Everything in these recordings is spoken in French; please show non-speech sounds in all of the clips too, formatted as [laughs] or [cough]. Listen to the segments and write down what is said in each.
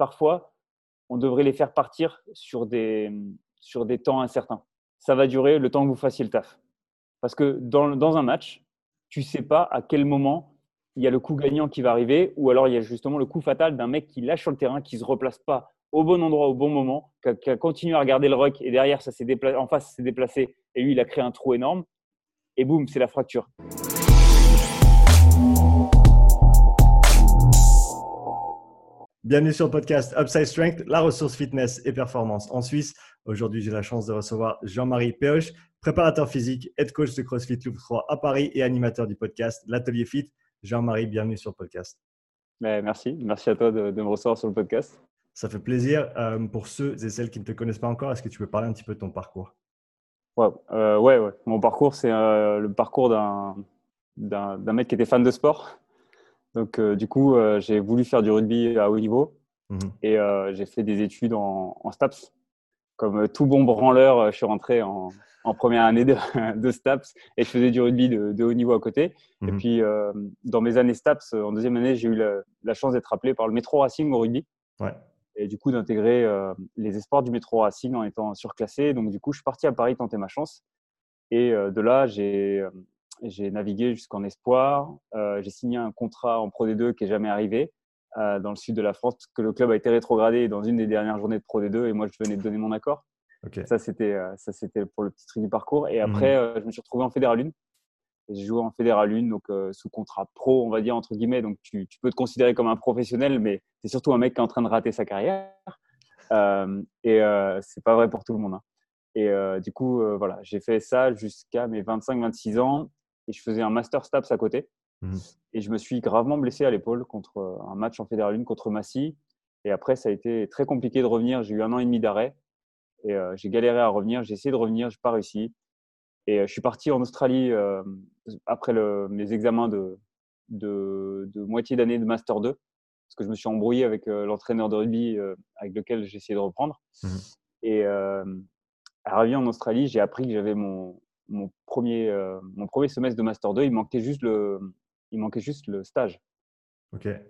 parfois, on devrait les faire partir sur des, sur des temps incertains. Ça va durer le temps que vous fassiez le taf. Parce que dans, dans un match, tu sais pas à quel moment il y a le coup gagnant qui va arriver, ou alors il y a justement le coup fatal d'un mec qui lâche sur le terrain, qui se replace pas au bon endroit au bon moment, qui a, continué à regarder le rock et derrière ça déplacé, en face s'est déplacé et lui il a créé un trou énorme et boum c'est la fracture. Bienvenue sur le podcast Upside Strength, la ressource fitness et performance en Suisse. Aujourd'hui, j'ai la chance de recevoir Jean-Marie Péoche, préparateur physique, head coach de CrossFit Loop 3 à Paris et animateur du podcast L'Atelier Fit. Jean-Marie, bienvenue sur le podcast. merci, merci à toi de, me recevoir sur le podcast. Ça fait plaisir. Euh, pour ceux et celles qui ne te connaissent pas encore, est-ce que tu peux parler un petit peu de ton parcours? Ouais, euh, ouais, ouais, Mon parcours, c'est euh, le parcours d'un mec qui était fan de sport donc, euh, du coup, euh, j'ai voulu faire du rugby à haut niveau mhm. et euh, j'ai fait des études en, STAPS. Comme tout bon branleur, je suis rentré en, première année [laughs] de, STAPS et je faisais du rugby de, haut niveau à côté. Et mhm. puis, dans mes années STAPS, en deuxième année, j'ai eu la, chance d'être appelé par le Métro Racing au rugby. Et du coup, d'intégrer les espoirs du Métro Racing en étant surclassé. Donc, du coup, je suis parti à Paris tenter ma chance. Et de là, j'ai j'ai navigué jusqu'en espoir. Euh, j'ai signé un contrat en Pro D2 qui n'est jamais arrivé euh, dans le sud de la France parce que le club a été rétrogradé dans une des dernières journées de Pro D2 et moi je venais de donner mon accord. Ça c'était euh, ça c'était pour le petit truc du parcours. Et après mhm. je me suis retrouvé en Fédéral 1. J'ai joué en Fédéral 1 donc sous contrat pro on va dire entre guillemets. Donc tu, tu peux te considérer comme un professionnel mais c'est surtout un mec qui est en train de rater sa carrière. et c'est pas vrai pour tout le monde. Hein. Et du coup, voilà, j'ai fait ça jusqu'à mes 25-26 ans et je faisais un master STAPS à côté. Mmh. Et je me suis gravement blessé à l'épaule contre euh, un match en Fédéral 1 contre Massy. Et après, ça a été très compliqué de revenir. J'ai eu un an et demi d'arrêt et euh, j'ai galéré à revenir. J'ai essayé de revenir, je n'ai pas réussi. Et euh, je suis parti en Australie après le, mes examens de, de, moitié d'année de Master 2 parce que je me suis embrouillé avec l'entraîneur de rugby avec lequel j'ai essayé de reprendre. Mmh. Et arrivé en Australie, j'ai appris que j'avais mon, mon premier, euh, mon premier semestre de Master 2, il manquait juste le, il manquait juste le stage.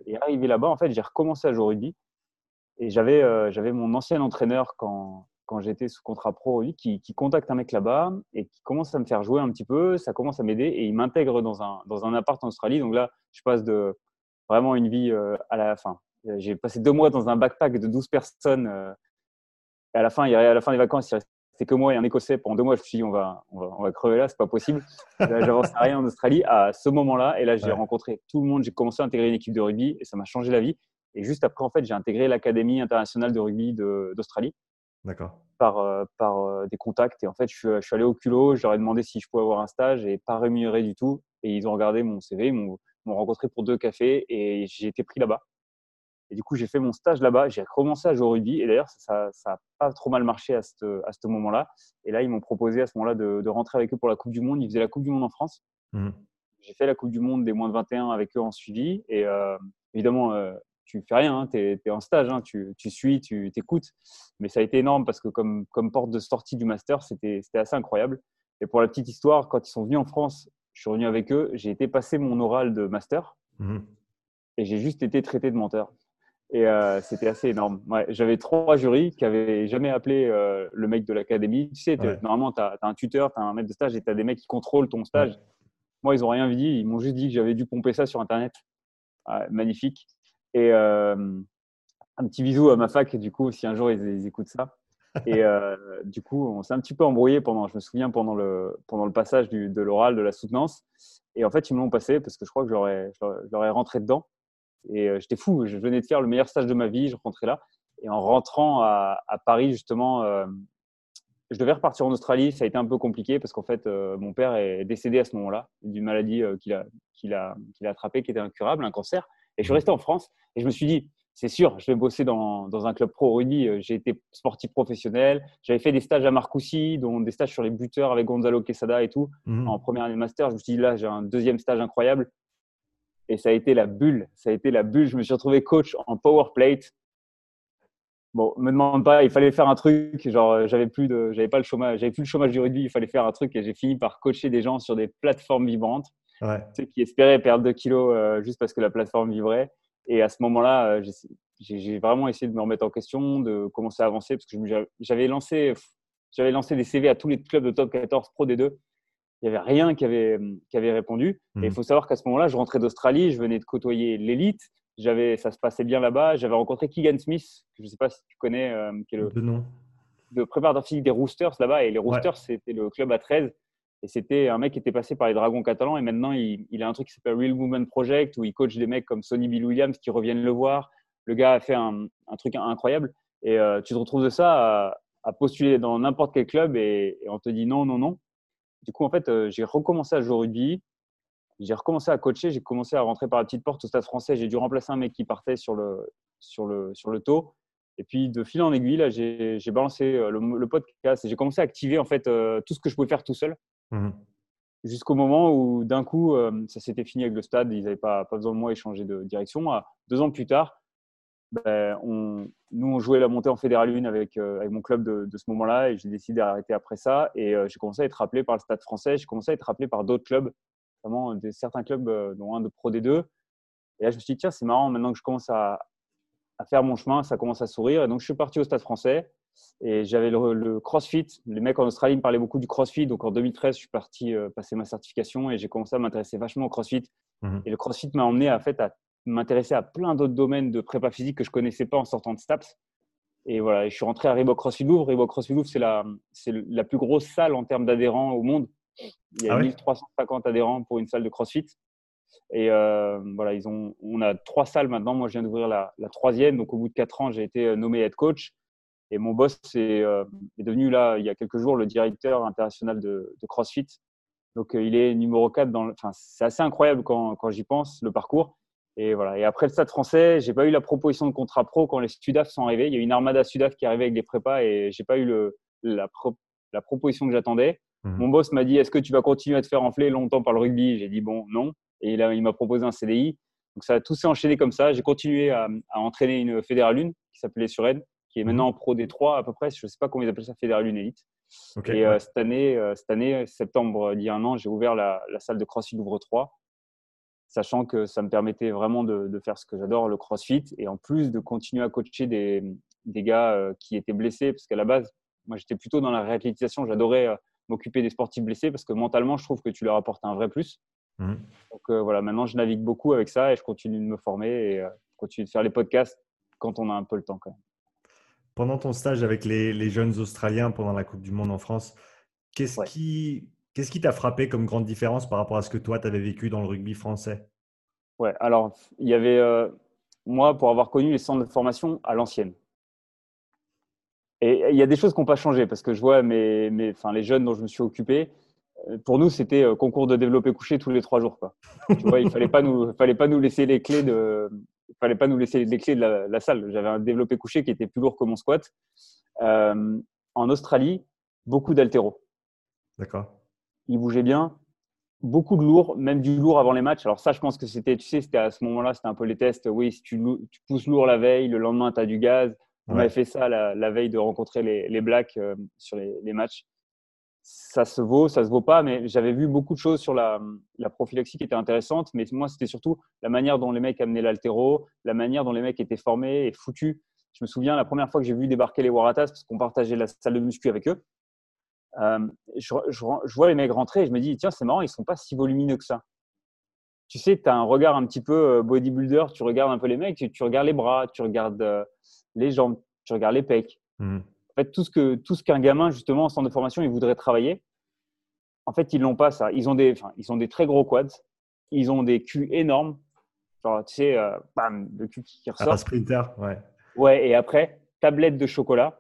Et arrivé là-bas, en fait, j'ai recommencé à jouer au rugby. Et j'avais, euh, j'avais mon ancien entraîneur quand, quand j'étais sous contrat pro qui, qui, contacte un mec là-bas et qui commence à me faire jouer un petit peu. Ça commence à m'aider et il m'intègre dans un, dans un appart en Australie. Donc là, je passe de vraiment une vie euh, à la fin. J'ai passé deux mois dans un backpack de 12 personnes. et à la fin, à la fin des vacances, il restait c'est que moi et un Écossais pendant deux mois. Je me suis dit, on va, on va, on va crever là, c'est pas possible. J'avance à rien en Australie à ce moment-là. Et là, j'ai rencontré tout le monde. J'ai commencé à intégrer une équipe de rugby et ça m'a changé la vie. Et juste après, en fait, j'ai intégré l'Académie internationale de rugby d'Australie. D'accord. Par, euh, par euh, des contacts. Et en fait, je suis, je suis allé au culot. Je leur ai demandé si je pouvais avoir un stage et pas rémunéré du tout. Et ils ont regardé mon CV, ils m'ont rencontré pour deux cafés et j'ai été pris là-bas. Et du coup, j'ai fait mon stage là-bas. J'ai recommencé à jouer au rugby. Et d'ailleurs, ça n'a pas trop mal marché à ce à moment-là. Et là, ils m'ont proposé à ce moment-là de, rentrer avec eux pour la Coupe du Monde. Ils faisaient la Coupe du Monde en France. Mmh. J'ai fait la Coupe du Monde des moins de 21 avec eux en suivi. Et euh, évidemment, euh, tu fais rien. Hein. tu es, en stage. Hein. tu, tu, suis, tu t'écoutes. Mais ça a été énorme parce que comme, comme porte de sortie du master, c'était assez incroyable. Et pour la petite histoire, quand ils sont venus en France, je suis revenu avec eux. J'ai été passer mon oral de master. Mmh. Et j'ai juste été traité de menteur. Et euh, c'était assez énorme. J'avais trois jurys qui n'avaient jamais appelé euh, le mec de l'académie. Tu sais, normalement, tu as, un tuteur, tu as un maître de stage et tu as des mecs qui contrôlent ton stage. Moi, ils n'ont rien dit. Ils m'ont juste dit que j'avais dû pomper ça sur Internet. magnifique. Et euh, un petit bisou à ma fac, du coup, si un jour ils, écoutent ça. Et [laughs] du coup, on s'est un petit peu embrouillé pendant, je me souviens, pendant le, pendant le passage du, de l'oral, de la soutenance. Et en fait, ils me l'ont passé parce que je crois que je leur ai rentré dedans. Et euh, j'étais fou. Je venais de faire le meilleur stage de ma vie. Je rentrais là. Et en rentrant à, Paris, justement, euh, je devais repartir en Australie. Ça a été un peu compliqué parce qu'en fait, euh, mon père est décédé à ce moment-là d'une maladie qu'il a, qu'il a, qu'il a attrapée, qui était incurable, un cancer. Et je suis resté en France. Et je me suis dit, c'est sûr, je vais bosser dans, dans un club pro rugby. J'ai été sportif professionnel. J'avais fait des stages à Marcoussis, dont des stages sur les buteurs avec Gonzalo Quesada et tout, mmh. en première année de master. Je me suis dit, là, j'ai un deuxième stage incroyable et ça a été la bulle. Ça a été la bulle. Je me suis retrouvé coach en power plate. Bon, me demande pas, il fallait faire un truc. Genre, j'avais plus de, j'avais pas le chômage, j'avais plus le chômage du rugby. Il fallait faire un truc et j'ai fini par coacher des gens sur des plateformes vibrantes. Ouais. qui espéraient perdre 2 kilos euh, juste parce que la plateforme vibrait. Et à ce moment-là, j'ai vraiment essayé de me remettre en question, de commencer à avancer parce que j'avais lancé, j'avais lancé des CV à tous les clubs de top 14 pro des deux. Il n'y avait rien qui avait, qui avait répondu. Et il mmh. faut savoir qu'à ce moment-là, je rentrais d'Australie, je venais de côtoyer l'élite. J'avais, ça se passait bien là-bas. J'avais rencontré Keegan Smith, que je ne sais pas si tu connais, euh, qui est le de nom. préparateur physique des Roosters là-bas. Et les Roosters, c'était le club à 13. Et c'était un mec qui était passé par les Dragons catalans. Et maintenant, il, il a un truc qui s'appelle Real Movement Project, où il coach des mecs comme Sonny Bill Williams qui reviennent le voir. Le gars a fait un, un truc incroyable. Et euh, tu te retrouves de ça à, à postuler dans n'importe quel club et, on te dit non, non, non. Du coup, en fait, euh, j'ai recommencé à jouer au rugby. J'ai recommencé à coacher. J'ai commencé à rentrer par la petite porte au stade français. J'ai dû remplacer un mec qui partait sur le, sur le, sur le taux. Et puis, de fil en aiguille, là, j'ai balancé euh, le, podcast et j'ai commencé à activer en fait tout ce que je pouvais faire tout seul. Mmh Jusqu'au moment où, d'un coup, ça s'était fini avec le stade. Ils n'avaient pas, pas besoin de moi et changé de direction. Deux ans plus tard, ben, on, nous, on jouait la montée en Fédéral 1 avec, euh, avec mon club de, de ce moment-là et j'ai décidé d'arrêter après ça. Et euh, j'ai commencé à être rappelé par le Stade français, j'ai commencé à être rappelé par d'autres clubs, notamment des, certains clubs, euh, dont un de Pro D2. Et là, je me suis dit, tiens, c'est marrant, maintenant que je commence à, à, faire mon chemin, ça commence à sourire. Et donc, je suis parti au Stade français et j'avais le, CrossFit. Les mecs en Australie me parlaient beaucoup du CrossFit. Donc, en 2013, je suis parti passer ma certification et j'ai commencé à m'intéresser vachement au CrossFit. Mmh et le CrossFit m'a emmené à, fait, à m'intéresser à plein d'autres domaines de prépa physique que je connaissais pas en sortant de STAPS. Et voilà, je suis rentré à Reebok CrossFit Louvre. Reebok CrossFit Louvre, c'est la, c'est la plus grosse salle en termes d'adhérents au monde. Il y a 1350 ah adhérents pour une salle de CrossFit. Et euh, voilà, ils ont, on a trois salles maintenant. Moi, je viens d'ouvrir la, la, troisième. Donc, au bout de quatre ans, j'ai été euh, nommé head coach. Et mon boss est, euh, est, devenu, là, il y a quelques jours, le directeur international de, de CrossFit. Donc, il est numéro 4 dans Enfin, c'est assez incroyable quand, quand j'y pense, le parcours. Et voilà. Et après le Stade Français, j'ai pas eu la proposition de contrat pro quand les Sudaf sont arrivés. Il y a une armada Sudaf qui est arrivée avec des prépas et j'ai pas eu le, la, la proposition que j'attendais. Mmh. Mon boss m'a dit Est-ce que tu vas continuer à te faire enfler longtemps par le rugby? J'ai dit bon, non. Et là, il m'a proposé un CDI. Donc ça, tout s'est enchaîné comme ça. J'ai continué à, à, entraîner une fédérale 1 qui s'appelait Sured, qui est maintenant en pro D3 à peu près. Je sais pas comment ils appellent ça, fédérale 1 élite. et euh, cette année, euh, cette année, septembre d'il y a un an, j'ai ouvert la, la, salle de CrossFit Louvre 3 sachant que ça me permettait vraiment de, faire ce que j'adore, le crossfit, et en plus de continuer à coacher des, des gars euh, qui étaient blessés, parce qu'à la base, moi j'étais plutôt dans la réathlétisation, j'adorais euh, m'occuper des sportifs blessés, parce que mentalement, je trouve que tu leur apportes un vrai plus. Mmh. Donc euh, voilà, maintenant je navigue beaucoup avec ça et je continue de me former et continue de faire les podcasts quand on a un peu le temps quand même. Pendant ton stage avec les, les jeunes Australiens pendant la Coupe du Monde en France, qu'est-ce qui Qu'est-ce qui t'a frappé comme grande différence par rapport à ce que toi, tu avais vécu dans le rugby français? Ouais, alors, il y avait, euh, moi, pour avoir connu les centres de formation à l'ancienne. Et il y a des choses qui n'ont pas changé parce que je vois mes, mes, enfin, les jeunes dont je me suis occupé, pour nous, c'était concours de développer couché tous les trois jours. Quoi. tu vois, il ne fallait, pas nous, fallait pas nous laisser les clés de, fallait pas nous laisser les clés de la, salle. J'avais un développé couché qui était plus lourd que mon squat. en Australie, beaucoup d'altéro. D'accord il bougeait bien. Beaucoup de lourd, même du lourd avant les matchs. Alors ça, je pense que c'était, tu sais, c'était à ce moment-là, c'était un peu les tests. Oui, si tu, pousses lourd la veille, le lendemain, tu as du gaz. On avait fait ça la, veille de rencontrer les, Blacks euh, sur les, matchs. Ça se vaut, ça se vaut pas, mais j'avais vu beaucoup de choses sur la, prophylaxie qui étaient intéressantes. Mais moi, c'était surtout la manière dont les mecs amenaient l'altéro, la manière dont les mecs étaient formés et foutus. Je me souviens la première fois que j'ai vu débarquer les Waratahs, parce qu'on partageait la salle de muscu avec eux. Euh, je, je, vois les mecs rentrer et je me dis, tiens, c'est marrant, ils sont pas si volumineux que ça. Tu sais, tu as un regard un petit peu bodybuilder, tu regardes un peu les mecs, tu, regardes les bras, tu regardes euh, les jambes, tu regardes les pecs. Mmh. En fait, tout ce que tout ce qu'un gamin, justement, en centre de formation, il voudrait travailler, en fait, ils l'ont pas ça. Ils ont des, ils ont des très gros quads, ils ont des culs énormes. Genre, tu sais, bam, le cul qui ressort. Un sprinter, ouais. Ouais, et après, tablette de chocolat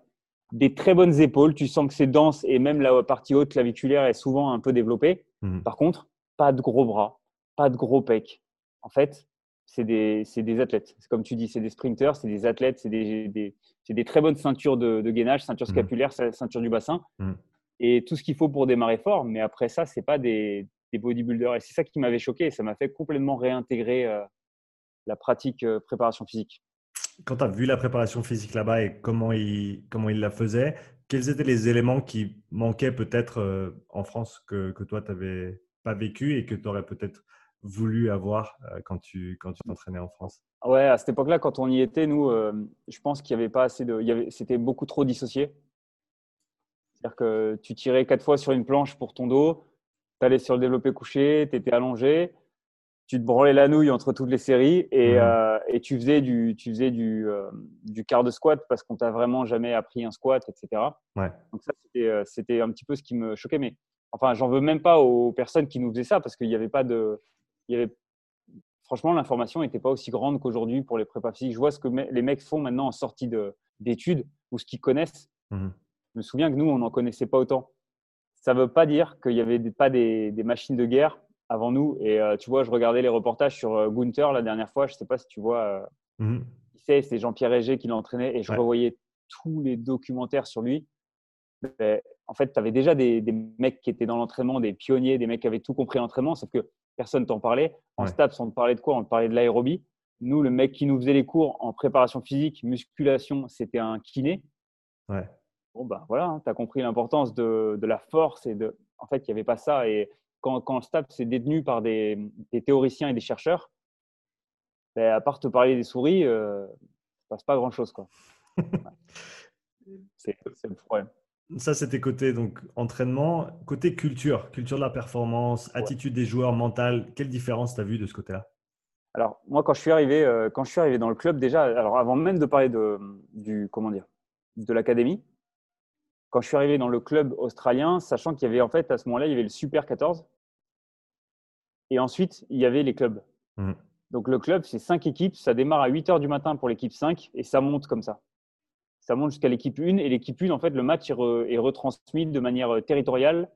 des très bonnes épaules. Tu sens que c'est dense et même la partie haute claviculaire est souvent un peu développée. Mhm. Par contre, pas de gros bras, pas de gros pecs. En fait, c'est des, des, athlètes. Comme tu dis, c'est des sprinters, c'est des athlètes, c'est des, des, des, très bonnes ceintures de, de gainage, ceinture mhm. scapulaire, ceinture du bassin. Mhm. Et tout ce qu'il faut pour démarrer fort. Mais après ça, c'est pas des, bodybuilders. Et c'est ça qui m'avait choqué. Et ça m'a fait complètement réintégrer euh, la pratique euh, préparation physique quand tu as vu la préparation physique là-bas et comment il, comment il la faisait, quels étaient les éléments qui manquaient peut-être euh, en France que, que toi, tu n'avais pas vécu et que tu aurais peut-être voulu avoir euh, quand tu quand tu t'entraînais en France? Ouais, à cette époque-là, quand on y était, nous, euh, je pense qu'il n'y avait pas assez de. C'était beaucoup trop dissocié. C'est-à-dire que tu tirais quatre fois sur une planche pour ton dos, tu allais sur le développé couché, tu étais allongé, tu te branlais la nouille entre toutes les séries et, mmh. euh, et tu faisais, du, tu faisais du, euh, du quart de squat parce qu'on t'a vraiment jamais appris un squat, etc. Ouais. Donc ça, c'était un petit peu ce qui me choquait. Mais enfin, j'en veux même pas aux personnes qui nous faisaient ça parce qu'il n'y avait pas de. Il y avait franchement, l'information n'était pas aussi grande qu'aujourd'hui pour les prépas physiques. Je vois ce que les mecs font maintenant en sortie d'études ou ce qu'ils connaissent. Mmh. Je me souviens que nous, on n'en connaissait pas autant. Ça ne veut pas dire qu'il n'y avait pas des, machines de guerre avant nous. Et euh, tu vois, je regardais les reportages sur euh, Gunther la dernière fois. Je ne sais pas si tu vois. Euh, mmh. C'est Jean-Pierre Régé qui l'entraînait et je revoyais tous les documentaires sur lui. en fait, tu avais déjà des, des, mecs qui étaient dans l'entraînement, des pionniers, des mecs qui avaient tout compris l'entraînement, sauf que personne t'en parlait. En STAPS, on te parlait de quoi? On te parlait de l'aérobie. Nous, le mec qui nous faisait les cours en préparation physique, musculation, c'était un kiné. Ouais. Bon, ben voilà, hein, tu as compris l'importance de, la force et de. En fait, il n'y avait pas ça. Et quand, quand le STAPS est détenu par des, théoriciens et des chercheurs, ben, à part te parler des souris, euh, ça passe pas grand-chose. quoi. [laughs] C'est le problème. Ça, c'était côté donc entraînement. Côté culture, culture de la performance, attitude des joueurs, mental, quelle différence tu as vu de ce côté-là? Alors, moi, quand je suis arrivé, euh, quand je suis arrivé dans le club, déjà, alors avant même de parler de, du, comment dire, de l'académie, quand je suis arrivé dans le club australien, sachant qu'il y avait en fait à ce moment-là, il y avait le Super 14 et ensuite il y avait les clubs. Mmh. Donc le club, c'est cinq équipes, ça démarre à 8 heures du matin pour l'équipe 5 et ça monte comme ça ça monte jusqu'à l'équipe 1. Et l'équipe 1, en fait, le match est, retransmis de manière euh, territoriale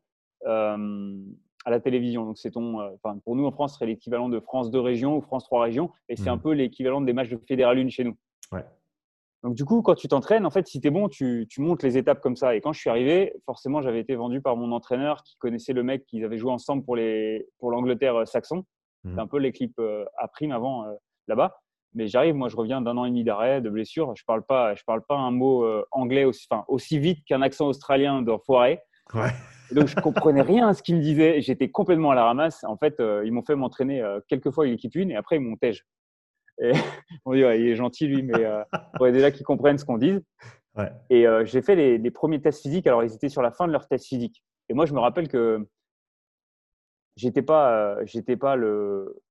euh, à la télévision. Donc, c'est ton, euh, pour nous en France, ce serait l'équivalent de France 2 régions ou France 3 régions. Et c'est un mmh. peu l'équivalent des matchs de Fédéral 1 chez nous. Donc, du coup, quand tu t'entraînes, en fait, si tu es bon, tu, montes les étapes comme ça. Et quand je suis arrivé, forcément, j'avais été vendu par mon entraîneur qui connaissait le mec qu'ils avaient joué ensemble pour l'Angleterre pour saxon. Mmh. C'est un peu l'équipe à prime avant là-bas. Mais j'arrive, moi, je reviens d'un an et demi d'arrêt, de blessure. Je parle pas, je parle pas un mot euh, anglais aussi, enfin, aussi vite qu'un accent australien d'enfoiré. Ouais. Donc, je comprenais rien à ce qu'ils me disaient. J'étais complètement à la ramasse. En fait, euh, ils m'ont fait m'entraîner euh, quelques fois avec l'équipe 1 et après, ils m'ont tège. Et [laughs] on dit, il est gentil, lui, mais il [laughs] faudrait déjà qu'ils comprennent ce qu'on dit. Ouais. Et j'ai fait les, les, premiers tests physiques. Alors, ils étaient sur la fin de leur test physique. Et moi, je me rappelle que j'étais pas, j'étais pas le,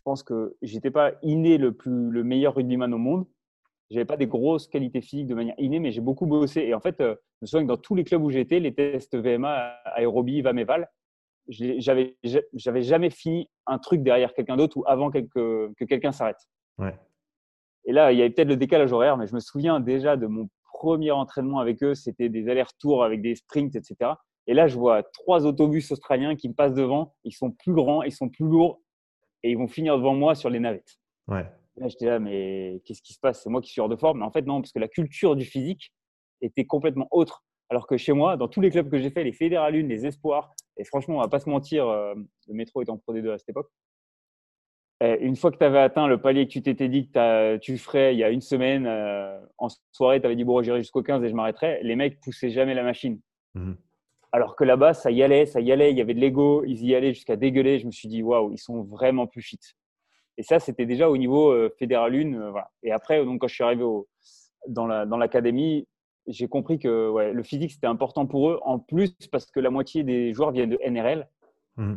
je pense que j'étais pas inné le, plus, le meilleur rugbyman au monde. J'avais pas des grosses qualités physiques de manière innée, mais j'ai beaucoup bossé. Et en fait, euh, je me souviens que dans tous les clubs où j'étais, les tests VMA, aérobie, VAM et VAL, j'avais, j'avais jamais fini un truc derrière quelqu'un d'autre ou avant que, que quelqu'un s'arrête. Ouais. Et là, il y avait peut-être le décalage horaire, mais je me souviens déjà de mon premier entraînement avec eux. C'était des allers-retours avec des sprints, etc. Et là, je vois trois autobus australiens qui me passent devant. Ils sont plus grands, ils sont plus lourds et ils vont finir devant moi sur les navettes. Ouais. Là, j'étais là, mais qu'est-ce qui se passe? C'est moi qui suis hors de forme. Mais en fait, non, parce que la culture du physique était complètement autre. Alors que chez moi, dans tous les clubs que j'ai fait, les Fédéral les Espoirs, et franchement, on va pas se mentir, euh, le métro était en Pro D2 à cette époque. Une fois que tu avais atteint le palier que tu t'étais dit que tu ferais il y a une semaine, euh, en soirée, tu avais dit bon, j'irai jusqu'au 15 et je m'arrêterai. Les mecs poussaient jamais la machine. Mmh. Alors que là-bas, ça y allait, ça y allait, il y avait de l'ego, ils y allaient jusqu'à dégueuler. Je me suis dit, waouh, ils sont vraiment plus fit. Et ça, c'était déjà au niveau euh, fédéral 1. Euh, voilà. Et après, donc, quand je suis arrivé dans l'académie, j'ai compris que le physique, c'était important pour eux. En plus, parce que la moitié des joueurs viennent de NRL. Mmh.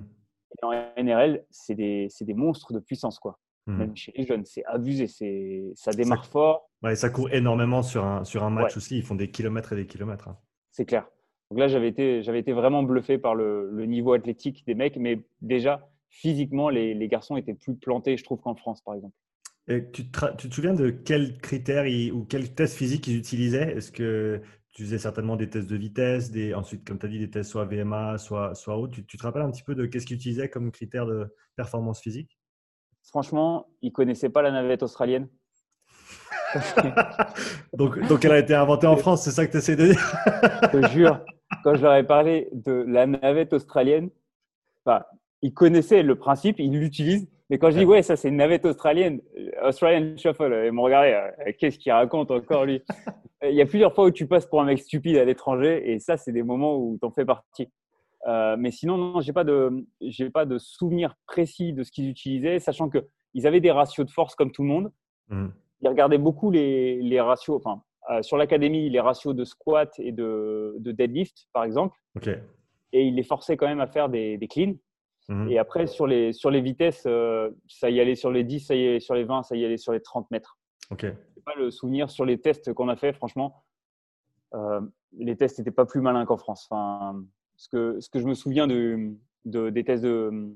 Et en NRL, c'est des, des, monstres de puissance. quoi. Mmh. Même chez les jeunes, c'est abusé. Ça démarre fort. Ouais, ça court énormément sur un, sur un match aussi. Ils font des kilomètres et des kilomètres. Hein. C'est clair. Donc là, j'avais été, vraiment bluffé par le, niveau athlétique des mecs, mais déjà, physiquement, les, garçons étaient plus plantés, je trouve, qu'en France, par exemple. Et tu, te, tu te souviens de quels critères ou quels tests physiques ils utilisaient? Est-ce que tu faisais certainement des tests de vitesse, des, ensuite, comme tu as dit, des tests soit VMA, soit, soit autre tu, tu, te rappelles un petit peu de qu'est-ce qu'ils utilisaient comme critères de performance physique? Franchement, ils ne connaissaient pas la navette australienne. [laughs] donc, donc, elle a été inventée en France, c'est ça que tu essaies de dire? Je te jure, quand je leur ai parlé de la navette australienne, enfin, ils connaissaient le principe, ils l'utilisent. Mais quand je dis, ouais, ça c'est une navette australienne, euh, Australian Shuffle, ils m'ont regardé, euh, qu'est-ce qu'il raconte encore lui [laughs] Il y a plusieurs fois où tu passes pour un mec stupide à l'étranger, et ça, c'est des moments où tu en fais partie. Euh, mais sinon, non, j'ai pas de, j'ai pas de souvenir précis de ce qu'ils utilisaient, sachant que ils avaient des ratios de force comme tout le monde. mmh. il regardait beaucoup les, les ratios, enfin, sur l'académie, les ratios de squat et de, de deadlift, par exemple. Et il les forçait quand même à faire des, des cleans. Mmh. Et après, sur les, sur les vitesses, ça y allait sur les 10, ça y allait sur les 20, ça y allait sur les 30 mètres. Ok. pas le souvenir sur les tests qu'on a fait, franchement. Euh, les tests n'étaient pas plus malins qu'en France. Enfin, ce, que, ce que je me souviens de, des tests de,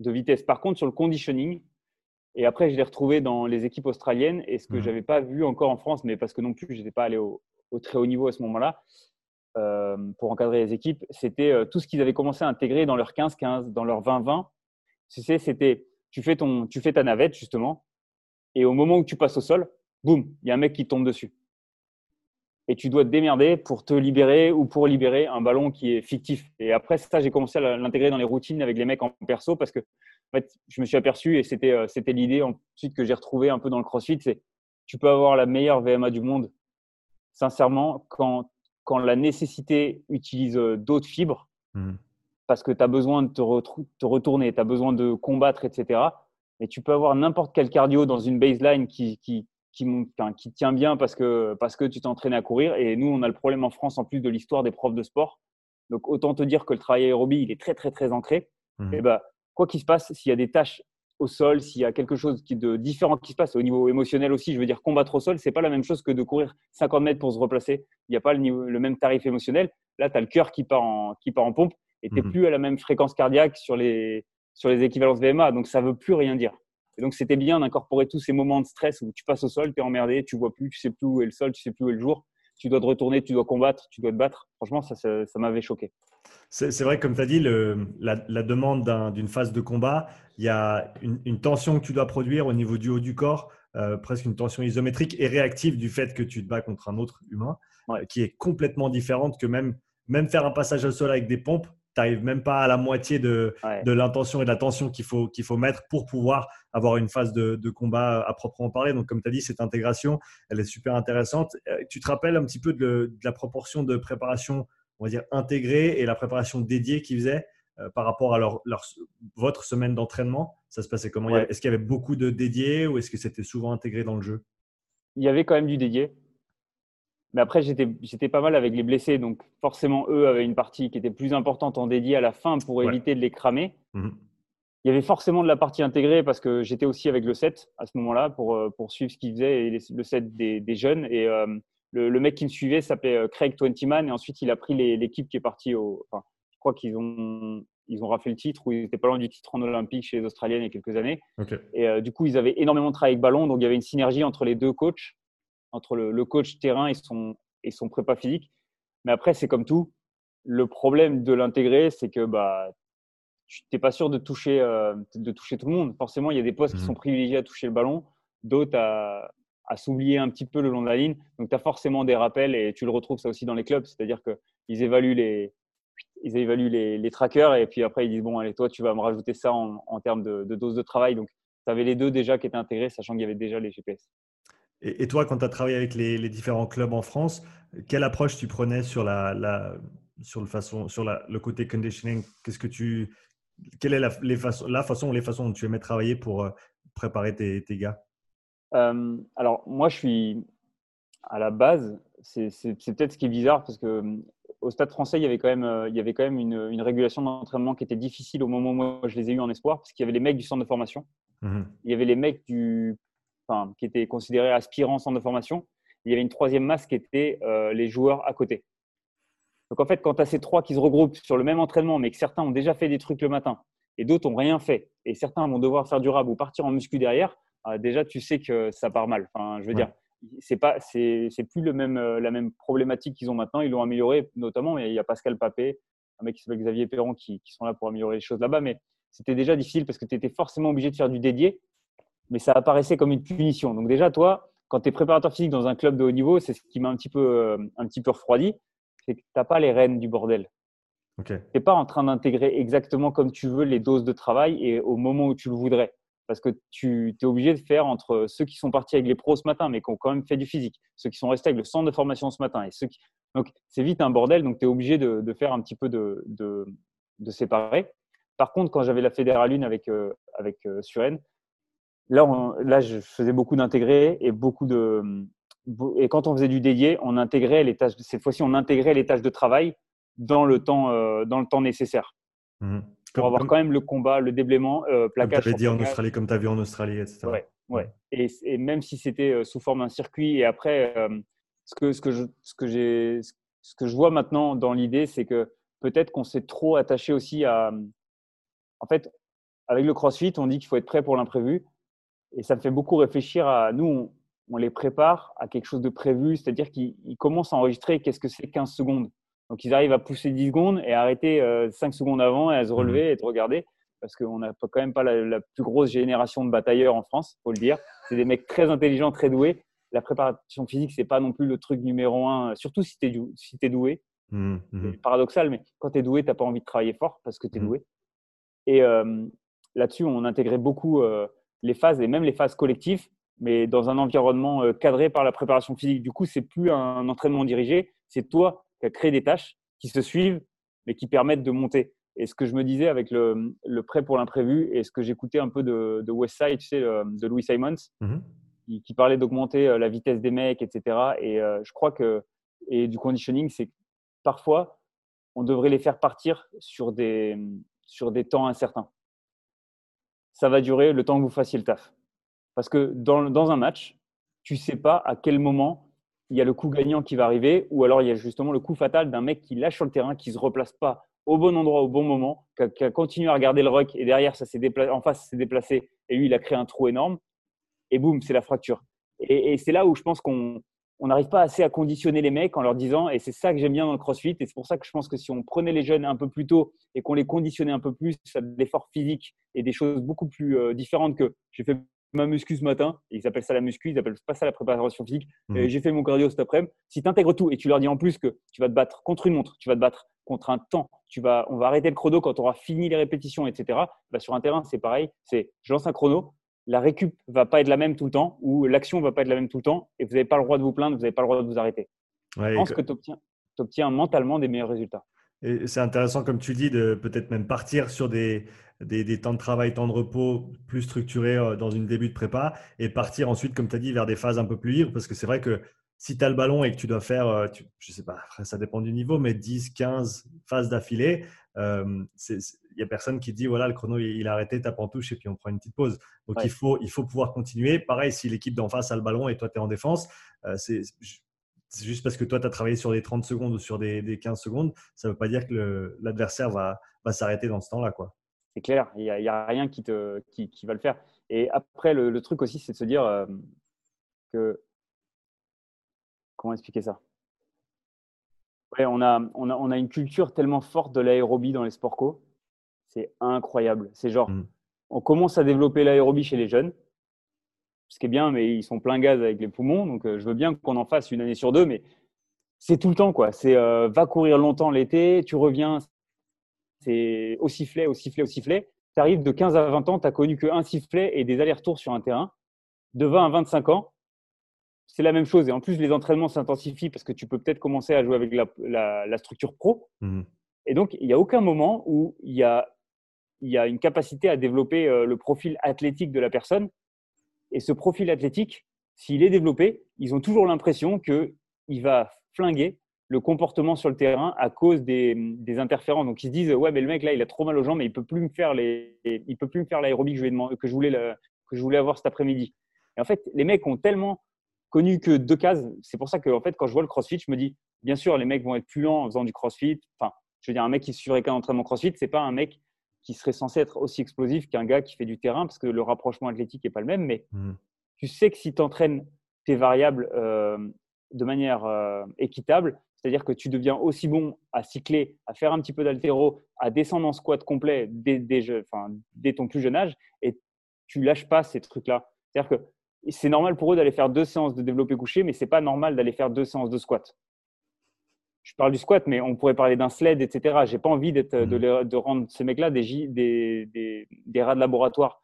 de, vitesse. Par contre, sur le conditioning, et après, je l'ai retrouvé dans les équipes australiennes, et ce que mhm. je n'avais pas vu encore en France, mais parce que non plus, je n'étais pas allé au, très haut niveau à ce moment-là, euh, pour encadrer les équipes, c'était euh, tout ce qu'ils avaient commencé à intégrer dans leur 15-15, dans leur 20-20. Tu sais, c'était, tu fais, ton, tu fais ta navette, justement, et au moment où tu passes au sol, boum, il y a un mec qui tombe dessus et tu dois te démerder pour te libérer ou pour libérer un ballon qui est fictif. Et après ça, j'ai commencé à l'intégrer dans les routines avec les mecs en perso parce que en fait, je me suis aperçu et c'était euh, c'était l'idée ensuite que j'ai retrouvé un peu dans le CrossFit, c'est tu peux avoir la meilleure VMA du monde sincèrement quand quand la nécessité utilise euh, d'autres fibres mmh. parce que tu as besoin de te, te retourner, tu as besoin de combattre, etc. Et tu peux avoir n'importe quel cardio dans une baseline qui, qui, qui, qui tient bien parce que, parce que tu t'entraînes à courir. Et nous, on a le problème en France, en plus de l'histoire des profs de sport. Donc, autant te dire que le travail aérobie, il est très, très, très ancré. Mmh. Et bah, quoi qu'il se passe, s'il y a des tâches au sol, s'il y a quelque chose qui, de différent qui se passe au niveau émotionnel aussi, je veux dire, combattre au sol, c'est pas la même chose que de courir 50 mètres pour se replacer. Il n'y a pas le, niveau, le, même tarif émotionnel. Là, tu as le cœur qui part en, qui part en pompe et tu n'es mmh. plus à la même fréquence cardiaque sur les, sur les équivalences VMA. Donc, ça veut plus rien dire. Et donc, c'était bien d'incorporer tous ces moments de stress où tu passes au sol, tu es emmerdé, tu vois plus, tu sais plus où est le sol, tu sais plus où est le jour. Tu dois te retourner, tu dois combattre, tu dois te battre. Franchement, ça, ça, m'avait choqué. C'est vrai, comme tu as dit, le, la, demande d'une phase de combat, il y a une, tension que tu dois produire au niveau du haut du corps, euh, presque une tension isométrique et réactive du fait que tu te bats contre un autre humain, qui est complètement différente que même, même faire un passage au sol avec des pompes tu n'arrives même pas à la moitié de, de l'intention et de la tension qu'il faut, qu'il faut mettre pour pouvoir avoir une phase de, de combat à proprement parler. Donc, comme tu as dit, cette intégration, elle est super intéressante. Euh, tu te rappelles un petit peu de, la proportion de préparation, on va dire, intégrée et la préparation dédiée qu'ils faisaient euh, par rapport à leur, leur votre semaine d'entraînement Ça se passait comment? Est-ce qu'il y avait beaucoup de dédiés ou est-ce que c'était souvent intégré dans le jeu? Il y avait quand même du dédié. Mais après, j'étais pas mal avec les blessés. Donc, forcément, eux avaient une partie qui était plus importante en dédié à la fin pour éviter de les cramer. Mhm. Il y avait forcément de la partie intégrée parce que j'étais aussi avec le set à ce moment-là pour, euh, pour suivre ce qu'ils faisaient et le set des, des jeunes. Et euh, le, mec qui me suivait s'appelait euh, Craig Twentyman. Et ensuite, il a pris l'équipe qui est partie au. Enfin, je crois qu'ils ont, ils ont raflé le titre ou ils étaient pas loin du titre en Olympique chez les Australiennes il y a quelques années. Et du coup, ils avaient énormément travaillé avec ballon. Donc, il y avait une synergie entre les deux coachs entre le, coach terrain et son, et son prépa physique. Mais après, c'est comme tout. Le problème de l'intégrer, c'est que bah, tu n'es pas sûr de toucher, euh, de toucher tout le monde. Forcément, il y a des postes qui mmh sont privilégiés à toucher le ballon, d'autres à, à s'oublier un petit peu le long de la ligne. Donc, tu as forcément des rappels et tu le retrouves ça aussi dans les clubs. C'est-à-dire qu'ils évaluent les, ils évaluent les, trackers et puis après, ils disent Bon, allez, toi, tu vas me rajouter ça en, termes de, dose de travail. Donc, tu avais les deux déjà qui étaient intégrés, sachant qu'il y avait déjà les GPS. Et, toi, quand tu as travaillé avec les, différents clubs en France, quelle approche tu prenais sur, la, sur, le, façon, sur le côté conditioning? Qu'est-ce que tu, Quelle est la, les façons, la façon les façons dont tu aimais travailler pour euh, préparer tes, tes gars? Euh, Alors, moi, je suis à la base, c'est peut-être ce qui est bizarre parce que au Stade français, il y avait quand même, euh, il y avait quand même une, une régulation d'entraînement qui était difficile au moment où moi, je les ai eus en espoir parce qu'il y avait les mecs du centre de formation, mmh il y avait les mecs du qui étaient considérés aspirants centre de formation. Il y avait une troisième masse qui était euh, les joueurs à côté. Donc en fait, quand tu as ces trois qui se regroupent sur le même entraînement, mais que certains ont déjà fait des trucs le matin et d'autres n'ont rien fait, et certains vont devoir faire du rab ou partir en muscu derrière, euh, déjà tu sais que ça part mal. Enfin, je veux dire, c'est pas, c'est, plus le même, euh, la même problématique qu'ils ont maintenant. Ils l'ont amélioré notamment, il y a Pascal Papé, un mec qui s'appelle Xavier Perron qui, qui sont là pour améliorer les choses là-bas, mais c'était déjà difficile parce que tu étais forcément obligé de faire du dédié mais ça apparaissait comme une punition. Donc déjà, toi, quand tu es préparateur physique dans un club de haut niveau, c'est ce qui m'a un petit peu, euh, un petit peu refroidi, c'est que tu n'as pas les rênes du bordel. Tu n'es pas en train d'intégrer exactement comme tu veux les doses de travail et au moment où tu le voudrais. Parce que tu es obligé de faire entre ceux qui sont partis avec les pros ce matin, mais qui ont quand même fait du physique, ceux qui sont restés avec le centre de formation ce matin. Et ceux qui... Donc, c'est vite un bordel, donc tu es obligé de, faire un petit peu de, de, séparer. Par contre, quand j'avais la Fédérale 1 avec, euh, avec euh, Suren, là, là, je faisais beaucoup d'intégrés et beaucoup de. Et quand on faisait du dédié, on intégrait les tâches. Cette fois-ci, on intégrait les tâches de travail dans le temps, euh, dans le temps nécessaire. Mmh. Pour avoir quand même le combat, le déblaiement, euh, plaquage. Comme tu avais dit en Australie, comme tu as vu en Australie, etc. Ouais, ouais. Et, et même si c'était euh, sous forme d'un circuit, et après, euh, ce, que, ce, que je, ce, que j'ai, ce que je vois maintenant dans l'idée, c'est que peut-être qu'on s'est trop attaché aussi à. En fait, avec le CrossFit, on dit qu'il faut être prêt pour l'imprévu. Et ça me fait beaucoup réfléchir à nous, on, les prépare à quelque chose de prévu, c'est-à-dire qu'ils commencent à enregistrer qu'est-ce que c'est 15 secondes. Donc ils arrivent à pousser 10 secondes et à arrêter 5 euh, secondes avant et à se mmh relever et te regarder. Parce qu'on n'a quand même pas la, plus grosse génération de batailleurs en France, faut le dire. C'est des mecs très intelligents, très doués. La préparation physique, c'est pas non plus le truc numéro un, surtout si tu es, si es doué. Mmh, mmh. C'est paradoxal, mais quand tu es doué, tu n'as pas envie de travailler fort parce que tu es doué. Et euh, là-dessus, on intégrait beaucoup euh, les phases et même les phases collectives, mais dans un environnement cadré par la préparation physique. Du coup, c'est plus un entraînement dirigé, c'est toi qui as créé des tâches qui se suivent, mais qui permettent de monter. Et ce que je me disais avec le, le prêt pour l'imprévu et ce que j'écoutais un peu de, de Westside, tu sais, de Louis Simons, mmh qui, parlait d'augmenter la vitesse des mecs, etc. Et je crois que, et du conditioning, c'est parfois, on devrait les faire partir sur des, sur des temps incertains ça va durer le temps que vous fassiez le taf. Parce que dans, dans un match, tu sais pas à quel moment il y a le coup gagnant qui va arriver, ou alors il y a justement le coup fatal d'un mec qui lâche sur le terrain, qui se replace pas au bon endroit au bon moment, qui a, continué à regarder le rock et derrière ça s'est déplacé, en face s'est déplacé et lui il a créé un trou énorme et boum c'est la fracture. Et, c'est là où je pense qu'on on n'arrive pas assez à conditionner les mecs en leur disant, et c'est ça que j'aime bien dans le CrossFit, et c'est pour ça que je pense que si on prenait les jeunes un peu plus tôt et qu'on les conditionnait un peu plus à l'effort physique et des choses beaucoup plus euh, différentes que j'ai fait ma muscu ce matin, ils appellent ça la muscu, ils appellent pas ça la préparation physique, mmh. j'ai fait mon cardio cet après-midi, si tu intègres tout et tu leur dis en plus que tu vas te battre contre une montre, tu vas te battre contre un temps, tu vas, on va arrêter le chrono quand on aura fini les répétitions, etc. Bah, sur un terrain, c'est pareil, c'est je lance un chrono, la récup va pas être la même tout le temps ou l'action va pas être la même tout le temps et vous n'avez pas le droit de vous plaindre, vous n'avez pas le droit de vous arrêter. je pense que, tu obtiens, mentalement des meilleurs résultats. C'est intéressant, comme tu dis, de peut-être même partir sur des, des, temps de travail, temps de repos plus structurés euh, dans une début de prépa et partir ensuite, comme tu as dit, vers des phases un peu plus libres parce que c'est vrai que si tu as le ballon et que tu dois faire, euh, je ne sais pas, ça dépend du niveau, mais 10, 15 phases d'affilée, euh, il n'y a personne qui dit voilà, le chrono il, a arrêté, tape en touche et puis on prend une petite pause. Donc il, faut, il faut pouvoir continuer. Pareil, si l'équipe d'en face a le ballon et toi tu es en défense, euh, c'est juste parce que toi tu as travaillé sur des 30 secondes ou sur des, 15 secondes, ça ne veut pas dire que l'adversaire va, va s'arrêter dans ce temps-là. quoi. C'est clair, il n'y a, rien qui, te, qui, qui, va le faire. Et après, le, truc aussi, c'est de se dire euh, que. Comment expliquer ça? On, a, on, a, on, a, une culture tellement forte de l'aérobie dans les sports co c'est incroyable. C'est genre, mm. on commence à développer l'aérobie chez les jeunes, ce qui est bien, mais ils sont plein gaz avec les poumons. Donc, euh, je veux bien qu'on en fasse une année sur deux, mais c'est tout le temps, quoi. C'est euh, va courir longtemps l'été, tu reviens, c'est au sifflet, au sifflet, au sifflet. Tu arrives de 15 à 20 ans, tu n'as connu qu'un sifflet et des allers-retours sur un terrain. De 20 à 25 ans, c'est la même chose. Et en plus, les entraînements s'intensifient parce que tu peux peut-être commencer à jouer avec la, structure pro. Mm. Et donc, il n'y a aucun moment où il y a y a une capacité à développer euh, le profil athlétique de la personne. Et ce profil athlétique, s'il est développé, ils ont toujours l'impression qu'il va flinguer le comportement sur le terrain à cause des, des, interférences. Donc ils se disent ouais mais le mec là il a trop mal aux jambes mais il peut plus me faire les il peut plus me faire l'aérobie que je voulais que je voulais avoir cet après-midi. Et en fait les mecs ont tellement connu que deux cases. C'est pour ça que en fait quand je vois le CrossFit je me dis bien sûr les mecs vont être plus lents en faisant du CrossFit. Enfin je veux dire un mec qui suivrait qu'un entraînement CrossFit c'est pas un mec qui serait censé être aussi explosif qu'un gars qui fait du terrain parce que le rapprochement athlétique n'est pas le même. Mais mmh. tu sais que si tu entraînes tes variables euh, de manière euh, équitable, c'est-à-dire que tu deviens aussi bon à cycler, à faire un petit peu d'altéro, à descendre en squat complet dès, dès, ton plus jeune âge, et tu lâches pas ces trucs-là. C'est-à-dire que c'est normal pour eux d'aller faire deux séances de développé couché, mais c'est pas normal d'aller faire deux séances de squat je parle du squat, mais on pourrait parler d'un sled, etc. J'ai pas envie d'être, de, de, rendre ces mecs-là des, des, des, rats de laboratoire.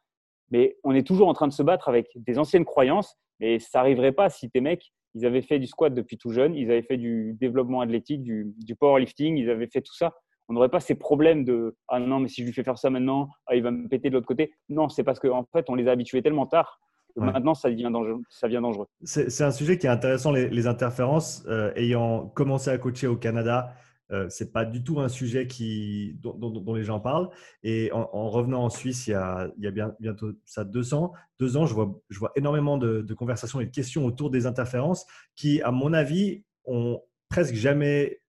Mais on est toujours en train de se battre avec des anciennes croyances, mais ça n'arriverait pas si tes mecs, ils avaient fait du squat depuis tout jeune, ils avaient fait du développement athlétique, du, du powerlifting, ils avaient fait tout ça. on n'aurait pas ces problèmes de ah non, mais si je lui fais faire ça maintenant, ah, il va me péter de l'autre côté. Non, c'est parce qu'en en fait, on les a habitués tellement tard maintenant, ça devient dangereux. Ça devient dangereux. C'est un sujet qui est intéressant, les, interférences. Euh, ayant commencé à coacher au Canada, euh, c'est pas du tout un sujet qui, dont, les gens parlent. Et en, revenant en Suisse, il y a, il y a bien, bientôt ça deux ans, deux ans, je vois, je vois énormément de, de, conversations et de questions autour des interférences qui, à mon avis, ont presque jamais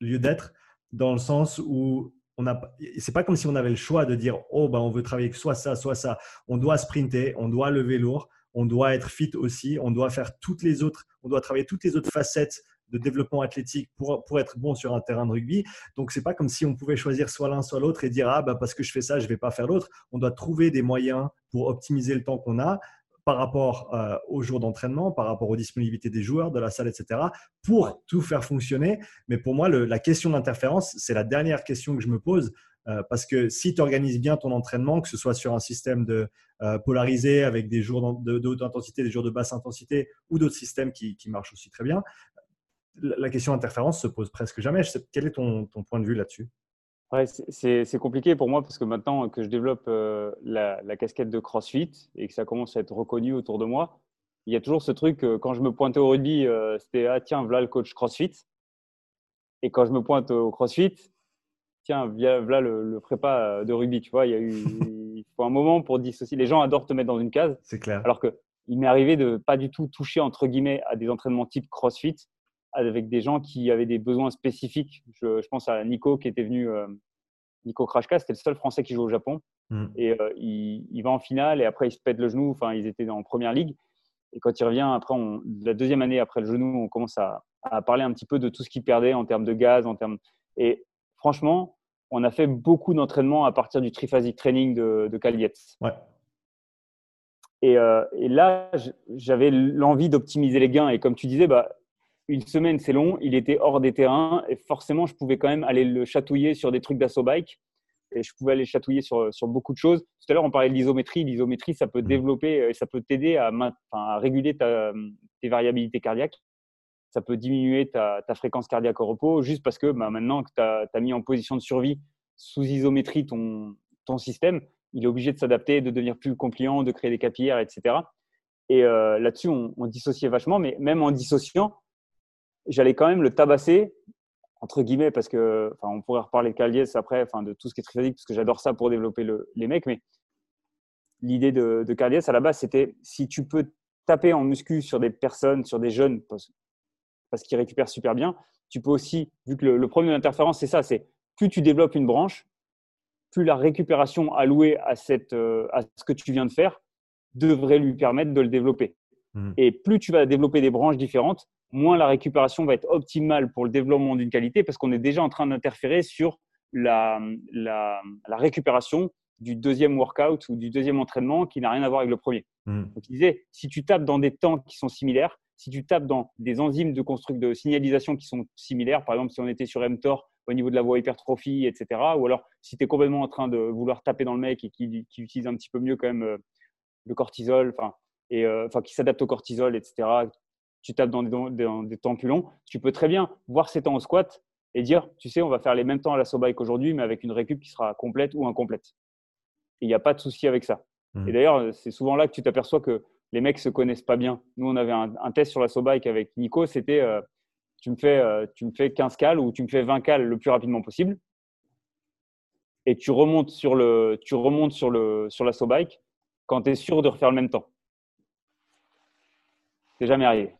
lieu d'être dans le sens où on a, c'est pas comme si on avait le choix de dire oh ben on veut travailler soit ça, soit ça. On doit sprinter, on doit lever lourd, on doit être fit aussi, on doit faire toutes les autres, on doit travailler toutes les autres facettes de développement athlétique pour, pour être bon sur un terrain de rugby. Donc, c'est pas comme si on pouvait choisir soit l'un, soit l'autre et dire Ah, bah, parce que je fais ça, je vais pas faire l'autre. On doit trouver des moyens pour optimiser le temps qu'on a par rapport euh, aux jours d'entraînement, par rapport aux disponibilités des joueurs, de la salle, etc., pour tout faire fonctionner. Mais pour moi, la question d'interférence, c'est la dernière question que je me pose. Euh, parce que si tu organises bien ton entraînement, que ce soit sur un système de euh, polarisé avec des jours de, haute intensité, des jours de basse intensité ou d'autres systèmes qui, qui, marchent aussi très bien, la question d'interférence se pose presque jamais. Quel est ton, point de vue là-dessus? Ouais, C'est compliqué pour moi parce que maintenant que je développe euh, la, casquette de CrossFit et que ça commence à être reconnu autour de moi, il y a toujours ce truc, euh, quand je me pointais au rugby, euh, c'était Ah tiens, voilà le coach CrossFit. Et quand je me pointe au CrossFit, tiens, voilà le, prépa de rugby. Tu vois, il y a eu il faut un moment pour dissocier. Les gens adorent te mettre dans une case. C'est clair. Alors que il m'est arrivé de pas du tout toucher entre guillemets à des entraînements type CrossFit avec des gens qui avaient des besoins spécifiques. Je, pense à Nico qui était venu, euh, Nico Krashka, c'était le seul Français qui joue au Japon. Mm. Et euh, il, va en finale et après il se pète le genou. Enfin, ils étaient en première ligue. Et quand il revient, après, on, la deuxième année après le genou, on commence à, parler un petit peu de tout ce qu'il perdait en termes de gaz, en termes. Et franchement, on a fait beaucoup d'entraînement à partir du triphasic training de, de Ouais. Et, euh, et, là, j'avais l'envie d'optimiser les gains. Et comme tu disais, bah, une semaine, c'est long. Il était hors des terrains et forcément, je pouvais quand même aller le chatouiller sur des trucs d'assaut bike et je pouvais aller chatouiller sur, sur beaucoup de choses. Tout à l'heure, on parlait de l'isométrie. L'isométrie, ça peut mmh. développer et ça peut t'aider à, à, réguler ta, tes variabilités cardiaques. Ça peut diminuer ta, ta, fréquence cardiaque au repos juste parce que bah, maintenant que tu as, mis en position de survie sous isométrie ton, ton système, il est obligé de s'adapter, de devenir plus compliant, de créer des capillaires, etc. Et euh, là-dessus, on, on dissociait vachement, mais même en dissociant, j'allais quand même le tabasser, entre guillemets, parce que, enfin, on pourrait reparler de Caliès après, enfin, de tout ce qui est triphasique, parce que j'adore ça pour développer le, les mecs, mais l'idée de, de à la base, c'était si tu peux taper en muscu sur des personnes, sur des jeunes, parce, parce qu'ils récupèrent super bien, tu peux aussi, vu que le, le problème de l'interférence, c'est ça, c'est plus tu développes une branche, plus la récupération allouée à, cette, euh, à ce que tu viens de faire devrait lui permettre de le développer. Mmh. Et plus tu vas développer des branches différentes, moins la récupération va être optimale pour le développement d'une qualité parce qu'on est déjà en train d'interférer sur la, la, récupération du deuxième workout ou du deuxième entraînement qui n'a rien à voir avec le premier. Hmm. Donc, il disait, si tu tapes dans des temps qui sont similaires, si tu tapes dans des enzymes de, de signalisation qui sont similaires, par exemple, si on était sur mTOR au niveau de la voie hypertrophie, etc., ou alors si tu es complètement en train de vouloir taper dans le mec et qui, qui utilise un petit peu mieux quand même euh, le cortisol, enfin, et euh, enfin qui s'adapte au cortisol, etc., tu tapes dans des, temps plus longs, tu peux très bien voir ces temps au squat et dire, tu sais, on va faire les mêmes temps à la soba qu'aujourd'hui, mais avec une récup qui sera complète ou incomplète. Il n'y a pas de souci avec ça. Mmh. Et d'ailleurs, c'est souvent là que tu t'aperçois que les mecs se connaissent pas bien. Nous, on avait un, test sur la bike avec Nico, c'était euh, tu, me fais, euh, tu me fais 15 cales ou tu me fais 20 cales le plus rapidement possible. Et tu remontes sur, le, tu remontes sur, le, sur la bike quand tu es sûr de refaire le même temps. C'est jamais arrivé.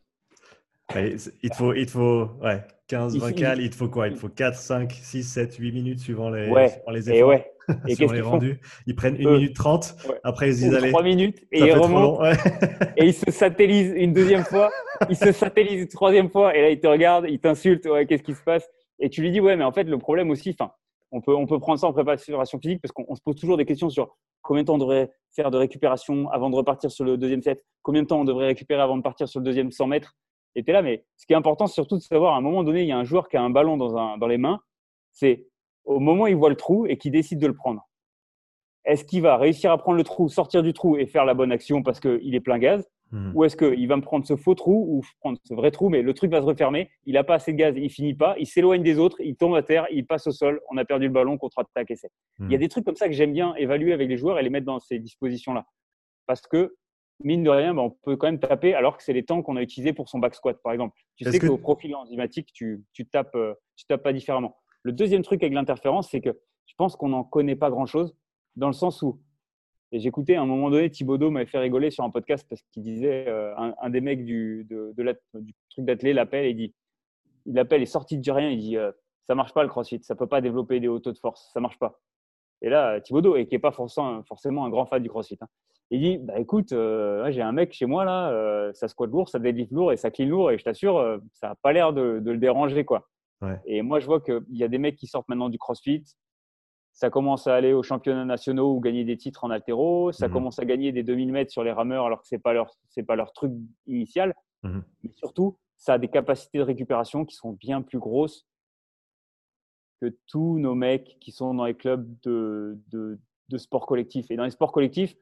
Il te faut, il faut ouais, 15, 20 cales, il te faut quoi? Il te faut 4, 5, 6, 7, 8 minutes suivant les, les efforts. Et ouais. [laughs] Et suivant les rendus. Ils prennent 1 minute 30, après ils se disent allez. 3 minutes et ils remontent. [laughs] et ils se satellisent une deuxième fois, ils se satellisent une troisième fois et là ils te regardent, ils t'insultent, ouais, qu'est-ce qui se passe? Et tu lui dis, ouais, mais en fait, le problème aussi, enfin, on peut, on peut prendre ça en préparation physique parce qu'on se pose toujours des questions sur combien de temps on devrait faire de récupération avant de repartir sur le deuxième set, combien de temps on devrait récupérer avant de partir sur le deuxième 100 mètres était là. Mais ce qui est important, c'est surtout de savoir, à un moment donné, il y a un joueur qui a un ballon dans, un, dans les mains. C'est au moment où il voit le trou et qu'il décide de le prendre. Est-ce qu'il va réussir à prendre le trou, sortir du trou et faire la bonne action parce qu'il est plein gaz? Mhm. Ou est-ce qu'il va me prendre ce faux trou ou prendre ce vrai trou, mais le truc va se refermer, il n'a pas assez de gaz, il finit pas, il s'éloigne des autres, il tombe à terre, il passe au sol, on a perdu le ballon, contre-attaque, essai. Il y a mhm. des trucs comme ça que j'aime bien évaluer avec les joueurs et les mettre dans ces dispositions-là. Parce que, mine de rien, bah, on peut quand même taper alors que c'est les temps qu'on a utilisés pour son back squat, par exemple. Tu sais qu'au profil enzymatique, tu, tu, tapes, euh, tu tapes pas différemment. Le deuxième truc avec l'interférence, c'est que je pense qu'on n'en connaît pas grand-chose, dans le sens où et j'écoutais à un moment donné, Thibaudot m'avait fait rigoler sur un podcast parce qu'il disait, euh, un, des mecs du, de, du truc d'athlète l'appelle et il dit, il appelle, est sorti de rien, il dit, euh, ça marche pas le crossfit, ça peut pas développer des hauts taux de force, ça marche pas. Et là, Thibaudot, et qui est pas forcément, forcément un grand fan du crossfit, hein, il dit, bah écoute, euh, j'ai un mec chez moi là, ça squat lourd, ça deadlift lourd et ça clean lourd et je t'assure, ça a pas l'air de, de, le déranger quoi. Ouais. Et moi, je vois qu'il y a des mecs qui sortent maintenant du crossfit, ça commence à aller aux championnats nationaux ou gagner des titres en altéro. Ça mhm. commence à gagner des 2000 mètres sur les rameurs alors que ce n'est pas, leur, pas leur truc initial. Mhm. Mais surtout, ça a des capacités de récupération qui sont bien plus grosses que tous nos mecs qui sont dans les clubs de, de, de sport collectif. Et dans les sports collectifs,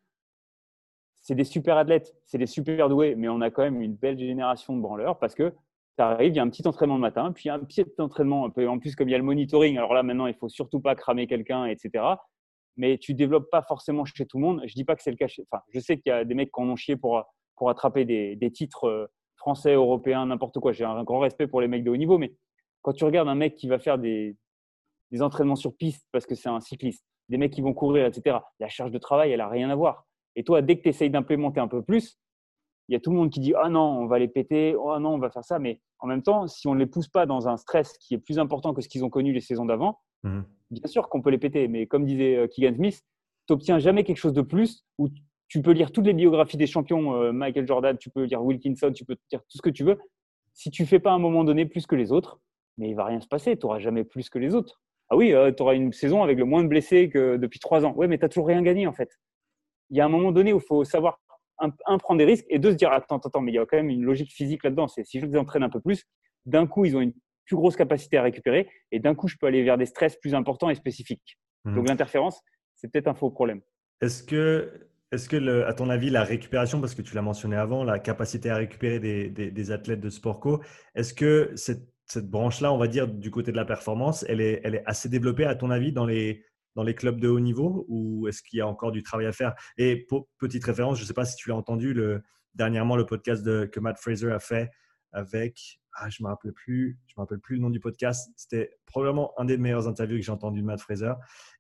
c'est des super athlètes, c'est des super doués, mais on a quand même une belle génération de branleurs parce que ça arrive, il y a un petit entraînement le matin, puis un petit entraînement, en plus comme il y a le monitoring, alors là maintenant il faut surtout pas cramer quelqu'un, etc. Mais tu développes pas forcément chez tout le monde. Je dis pas que c'est le cas. Enfin, je sais qu'il y a des mecs qui en ont chié pour pour attraper des, des titres euh, français, européens, n'importe quoi. J'ai un grand respect pour les mecs de haut niveau, mais quand tu regardes un mec qui va faire des, des entraînements sur piste parce que c'est un cycliste, des mecs qui vont courir, etc. La charge de travail, elle a rien à voir. Et toi, dès que tu essayes d'implémenter un peu plus, il y a tout le monde qui dit ah non, on va les péter, oh non, on va faire ça. Mais en même temps, si on ne les pousse pas dans un stress qui est plus important que ce qu'ils ont connu les saisons d'avant, mhm. bien sûr qu'on peut les péter. Mais comme disait euh, Keegan Smith, tu n'obtiens jamais quelque chose de plus où tu peux lire toutes les biographies des champions, euh, Michael Jordan, tu peux lire Wilkinson, tu peux dire tout ce que tu veux. Si tu fais pas à un moment donné plus que les autres, mais il va rien se passer, tu n'auras jamais plus que les autres. Ah oui, euh, tu auras une saison avec le moins de blessés que depuis trois ans. Ouais, mais tu n'as toujours rien gagné en fait. Il y a un moment donné où il faut savoir un, prendre des risques et deux, se dire attends, attends, mais il y a quand même une logique physique là-dedans. C'est si je les entraîne un peu plus, d'un coup, ils ont une plus grosse capacité à récupérer et d'un coup, je peux aller vers des stress plus importants et spécifiques. Mhm. Donc l'interférence, c'est peut-être un faux problème. Est-ce que, est-ce que à ton avis, la récupération, parce que tu l'as mentionné avant, la capacité à récupérer des, des, athlètes de sport co, est-ce que cette, cette branche-là, on va dire, du côté de la performance, elle est, elle est assez développée, à ton avis, dans les, dans les clubs de haut niveau ou est-ce qu'il y a encore du travail à faire? Et pour, petite référence, je ne sais pas si tu l'as entendu le, dernièrement le podcast de, que Matt Fraser a fait avec ah, je me rappelle plus, je me rappelle plus le nom du podcast. C'était probablement un des meilleures interviews que j'ai entendu de Matt Fraser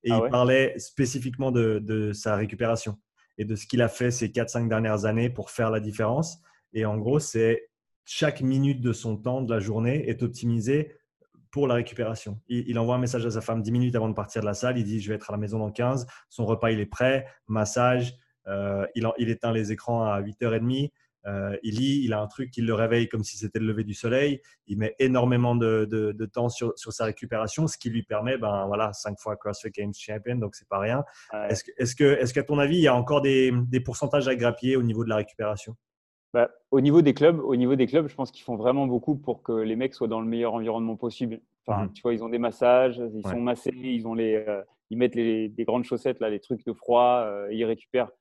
et ah il parlait spécifiquement de, de, sa récupération et de ce qu'il a fait ces 4-5 dernières années pour faire la différence. Et en gros, c'est chaque minute de son temps de la journée est optimisée pour la récupération. Il, envoie un message à sa femme 10 minutes avant de partir de la salle. Il dit Je vais être à la maison dans 15. Son repas, il est prêt. Massage. Euh, il, il, éteint les écrans à 8h30. Euh, il lit, il a un truc qui le réveille comme si c'était le lever du soleil. Il met énormément de, de, temps sur, sur, sa récupération, ce qui lui permet, ben voilà, cinq fois CrossFit Games Champion, donc c'est pas rien. Est-ce que, est-ce que, est-ce qu'à ton avis, il y a encore des, des pourcentages à grappiller au niveau de la récupération? Bah, au niveau des clubs, au niveau des clubs, je pense qu'ils font vraiment beaucoup pour que les mecs soient dans le meilleur environnement possible. Enfin, mhm. tu vois, ils ont des massages, ils sont massés, ils ont les, euh, ils mettent les, des grandes chaussettes là, les trucs de froid, euh, ils récupèrent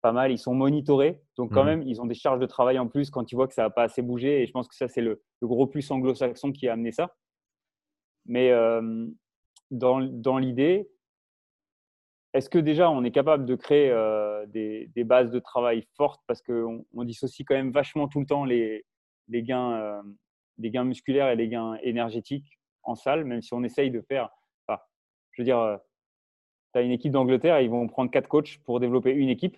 pas mal. Ils sont monitorés, donc quand mhm. même, ils ont des charges de travail en plus quand ils voient que ça n'a pas assez bougé. Et je pense que ça, c'est le, gros plus anglo-saxon qui a amené ça. Mais euh, dans, dans l'idée, est-ce que déjà on est capable de créer euh, des, bases de travail fortes? Parce qu'on on dissocie quand même vachement tout le temps les, gains, euh, musculaires et les gains énergétiques en salle, même si on essaye de faire. je veux dire, euh, tu as une équipe d'Angleterre, ils vont prendre quatre coachs pour développer une équipe.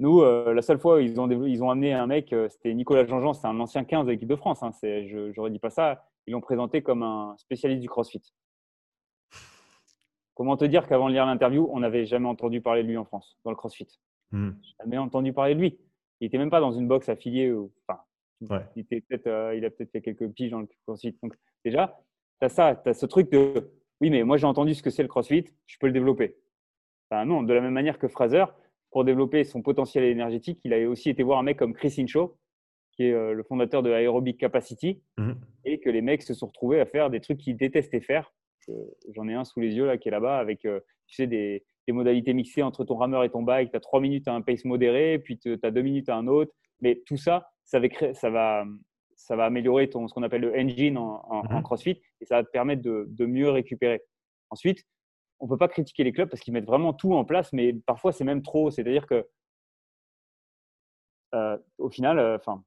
Nous, la seule fois où ils ont, ils ont amené un mec, c'était Nicolas Jean-Jean, c'est un ancien 15 de l'équipe de France. Hein, je n'aurais dit pas ça. Ils l'ont présenté comme un spécialiste du CrossFit. Comment te dire qu'avant de lire l'interview, on n'avait jamais entendu parler de lui en France, dans le CrossFit? Hmm. Jamais entendu parler de lui. Il n'était même pas dans une box affiliée. Enfin, il, euh, il, a peut-être fait quelques piges dans le CrossFit. Donc, déjà, tu as ça, tu as ce truc de oui, mais moi j'ai entendu ce que c'est le CrossFit, je peux le développer. Enfin, non, de la même manière que Fraser, pour développer son potentiel énergétique, il a aussi été voir un mec comme Chris Incho, qui est euh, le fondateur de Aerobic Capacity, hmm. et que les mecs se sont retrouvés à faire des trucs qu'ils détestaient faire J'en ai un sous les yeux là qui est là-bas avec euh, tu sais, des, des modalités mixées entre ton rameur et ton bike. Tu as trois minutes à un pace modéré, puis tu as deux minutes à un autre. Mais tout ça, ça va, créer, ça va, ça va améliorer ton, ce qu'on appelle le engine en, en, mhm. CrossFit et ça va te permettre de, de mieux récupérer. Ensuite, on ne peut pas critiquer les clubs parce qu'ils mettent vraiment tout en place, mais parfois c'est même trop. C'est-à-dire que euh, au final, euh, enfin,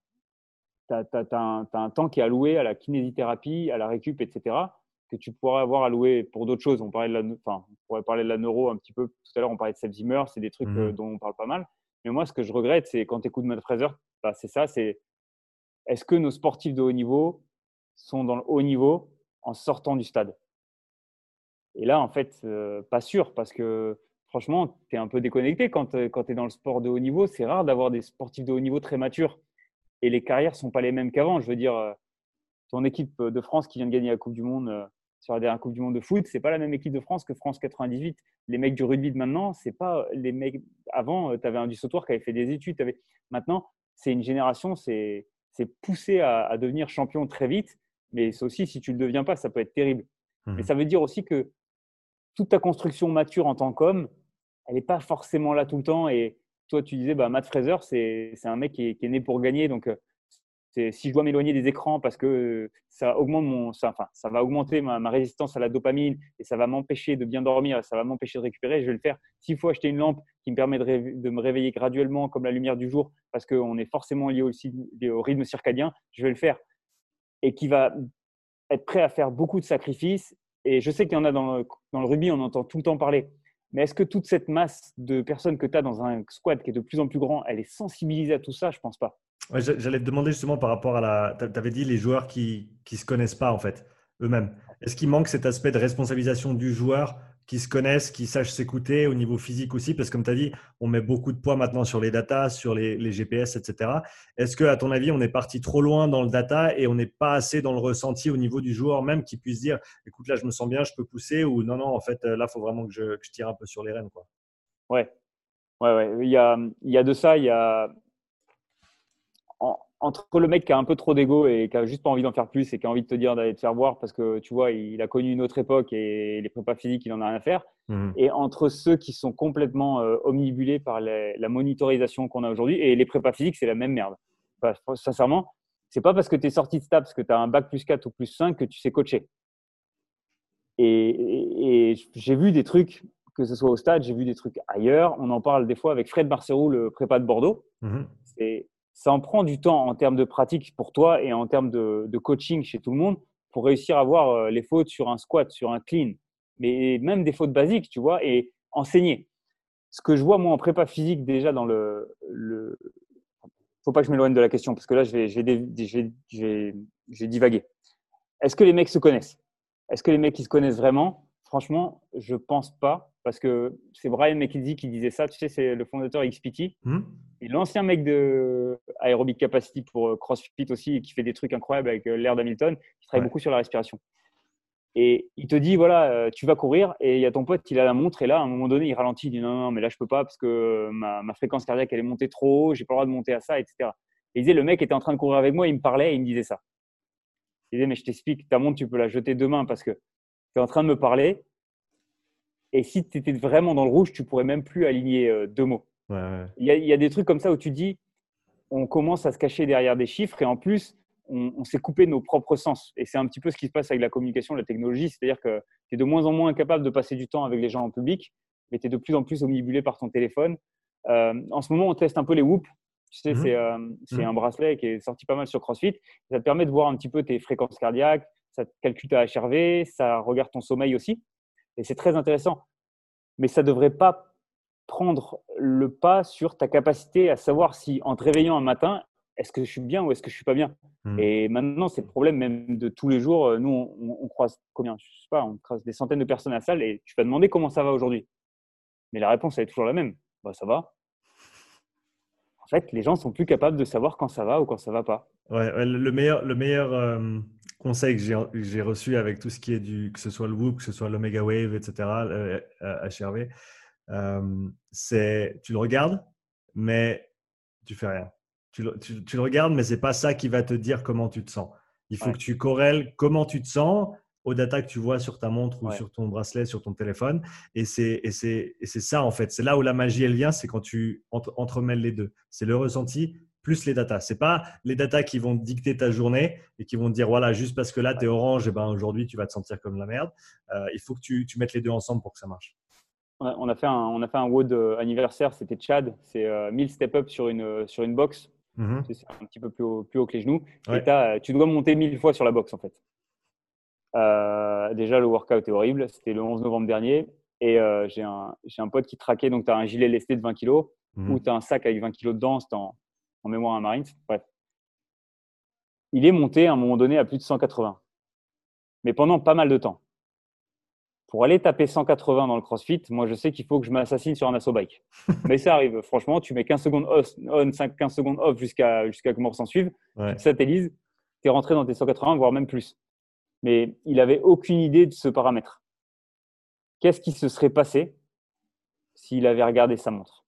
tu as, un temps qui est alloué à la kinésithérapie, à la récup, etc., que tu pourrais avoir alloué pour d'autres choses. On, parlait de la, enfin, on pourrait parler de la neuro un petit peu. Tout à l'heure, on parlait de Seb Zimmer, c'est des trucs mmh euh, dont on parle pas mal. Mais moi, ce que je regrette, c'est quand tu écoutes Matt Fraser, bah, c'est ça, c'est est-ce que nos sportifs de haut niveau sont dans le haut niveau en sortant du stade? Et là, en fait, pas sûr, parce que franchement, tu es un peu déconnecté quand, tu es dans le sport de haut niveau. C'est rare d'avoir des sportifs de haut niveau très matures. Et les carrières ne sont pas les mêmes qu'avant. Je veux dire, euh, ton équipe de France qui vient de gagner la Coupe du Monde euh, sur la dernière Coupe du Monde de foot, c'est pas la même équipe de France que France 98. Les mecs du rugby de maintenant, c'est pas les mecs. Avant, euh, tu avais un du sautoir qui avait fait des études. Avais... Maintenant, c'est une génération, c'est poussé à, devenir champion très vite. Mais c'est aussi, si tu ne le deviens pas, ça peut être terrible. Mmh. Mais ça veut dire aussi que toute ta construction mature en tant qu'homme, elle n'est pas forcément là tout le temps. Et toi, tu disais, bah, Matt Fraser, c'est un mec qui est, né pour gagner. Donc, euh, si je dois m'éloigner des écrans parce que ça, augmente mon, enfin, ça va augmenter ma, résistance à la dopamine et ça va m'empêcher de bien dormir, ça va m'empêcher de récupérer, je vais le faire. S'il faut acheter une lampe qui me permet de, me réveiller graduellement comme la lumière du jour parce qu'on est forcément lié aussi au rythme circadien, je vais le faire. Et qui va être prêt à faire beaucoup de sacrifices. Et je sais qu'il y en a dans le, dans rugby, on entend tout le temps parler. Mais est-ce que toute cette masse de personnes que tu as dans un squad qui est de plus en plus grand, elle est sensibilisée à tout ça? Je pense pas. J'allais te demander justement par rapport à la. Tu avais dit les joueurs qui ne se connaissent pas en fait eux-mêmes. Est-ce qu'il manque cet aspect de responsabilisation du joueur qui se connaissent, qui sachent s'écouter au niveau physique aussi, parce que comme tu as dit, on met beaucoup de poids maintenant sur les datas, sur les, GPS, etc. Est-ce que, à ton avis, on est parti trop loin dans le data et on n'est pas assez dans le ressenti au niveau du joueur même qui puisse dire, écoute, là, je me sens bien, je peux pousser, ou non, non, en fait, là, il faut vraiment que je, tire un peu sur les rênes, quoi? Ouais, ouais, ouais. Il y a, il y a de ça, il y a entre le mec qui a un peu trop d'ego et qui a juste pas envie d'en faire plus et qui a envie de te dire d'aller te faire voir parce que tu vois, il a connu une autre époque et les prépas physiques, il en a rien à faire. Mhm. Et entre ceux qui sont complètement euh, omnibulés par la monitorisation qu'on a aujourd'hui et les prépas physiques, c'est la même merde. Sincèrement, sincèrement, c'est pas parce que tu es sorti de STAPS, que tu as un bac plus 4 ou plus 5 que tu sais coacher. Et, j'ai vu des trucs, que ce soit au stade, j'ai vu des trucs ailleurs. On en parle des fois avec Fred Marcerou, le prépa de Bordeaux. Mhm. C'est ça en prend du temps en termes de pratique pour toi et en termes de, coaching chez tout le monde pour réussir à voir euh, les fautes sur un squat, sur un clean, mais même des fautes basiques, tu vois, et enseigner. Ce que je vois moi en prépa physique déjà dans le, le... faut pas que je m'éloigne de la question parce que là je vais, je vais, je divaguer. Est-ce que les mecs se connaissent? Est-ce que les mecs ils se connaissent vraiment? Franchement, je pense pas parce que c'est Brian McKenzie qui disait ça. Tu sais, c'est le fondateur XPT. Hmm. Et l'ancien mec de Aerobic Capacity pour euh, CrossFit aussi, qui fait des trucs incroyables avec euh, l'air d'Hamilton, qui travaille beaucoup sur la respiration. Et il te dit, voilà, euh, tu vas courir et il y a ton pote, il a la montre et là, à un moment donné, il ralentit, il dit, non, non, mais là, je peux pas parce que ma, ma fréquence cardiaque, elle est montée trop haut, j'ai pas le droit de monter à ça, etc. Et il disait, le mec était en train de courir avec moi, il me parlait et il me disait ça. Il disait, mais je t'explique, ta montre, tu peux la jeter demain parce que tu es en train de me parler et si tu étais vraiment dans le rouge, tu pourrais même plus aligner euh, deux mots. Il, y a, des trucs comme ça où tu dis, on commence à se cacher derrière des chiffres et en plus, on, s'est coupé nos propres sens. Et c'est un petit peu ce qui se passe avec la communication, la technologie. C'est-à-dire que tu es de moins en moins incapable de passer du temps avec les gens en public, mais tu es de plus en plus omnibulé par ton téléphone. Euh, en ce moment, on teste un peu les Whoop. Tu sais, euh, c'est mhm. un bracelet qui est sorti pas mal sur CrossFit. Ça te permet de voir un petit peu tes fréquences cardiaques, ça calcule ta HRV, ça regarde ton sommeil aussi. Et c'est très intéressant. Mais ça ne devrait pas prendre le pas sur ta capacité à savoir si, en te réveillant un matin, est-ce que je suis bien ou est-ce que je suis pas bien hmm. Et maintenant, c'est le problème même de tous les jours. Euh, nous, on, croise combien? Je sais pas, on croise des centaines de personnes à la salle et tu vas demander comment ça va aujourd'hui. Mais la réponse, elle est toujours la même. Bah, ça va. En fait, les gens sont plus capables de savoir quand ça va ou quand ça va pas. Ouais, le meilleur, le meilleur euh, conseil que j'ai reçu avec tout ce qui est du, que ce soit le Whoop, que ce soit l'Omega Wave, etc., euh, HRV, euh, c'est tu le regardes, mais tu fais rien. Tu le, tu, le regardes, mais c'est pas ça qui va te dire comment tu te sens. Il faut que tu corrèles comment tu te sens aux data que tu vois sur ta montre ou sur ton bracelet, sur ton téléphone. Et c'est ça, en fait. C'est là où la magie, elle vient, c'est quand tu entremêles les deux. C'est le ressenti plus les datas. Ce n'est pas les datas qui vont dicter ta journée et qui vont te dire, voilà, juste parce que là, tu es orange, et eh ben, aujourd'hui, tu vas te sentir comme la merde. Euh, il faut que tu, tu, mettes les deux ensemble pour que ça marche. On a fait un, on a fait un WOD euh, anniversaire, c'était Chad. C'est 1000 euh, step-up sur une, sur une box. Mm-hmm. C'est un petit peu plus haut, plus haut que les genoux. Et tu dois monter 1000 fois sur la box, en fait. déjà, le workout est horrible. C'était le 11 novembre dernier. Et j'ai un, un, pote qui traquait. Donc, tu as un gilet lesté de 20 kg mm-hmm. ou tu as un sac avec 20 kg dedans. En, en mémoire à Marines. Bref. Il est monté à un moment donné à plus de 180. Mais pendant pas mal de temps. Pour aller taper 180 dans le CrossFit, moi je sais qu'il faut que je m'assassine sur un assaut bike. [laughs] Mais ça arrive. Franchement, tu mets 15 secondes on, 15 secondes off jusqu'à jusqu'à que mort s'en suive. Ouais. Tu satellises, tu es rentré dans tes 180, voire même plus. Mais il n'avait aucune idée de ce paramètre. Qu'est-ce qui se serait passé s'il avait regardé sa montre?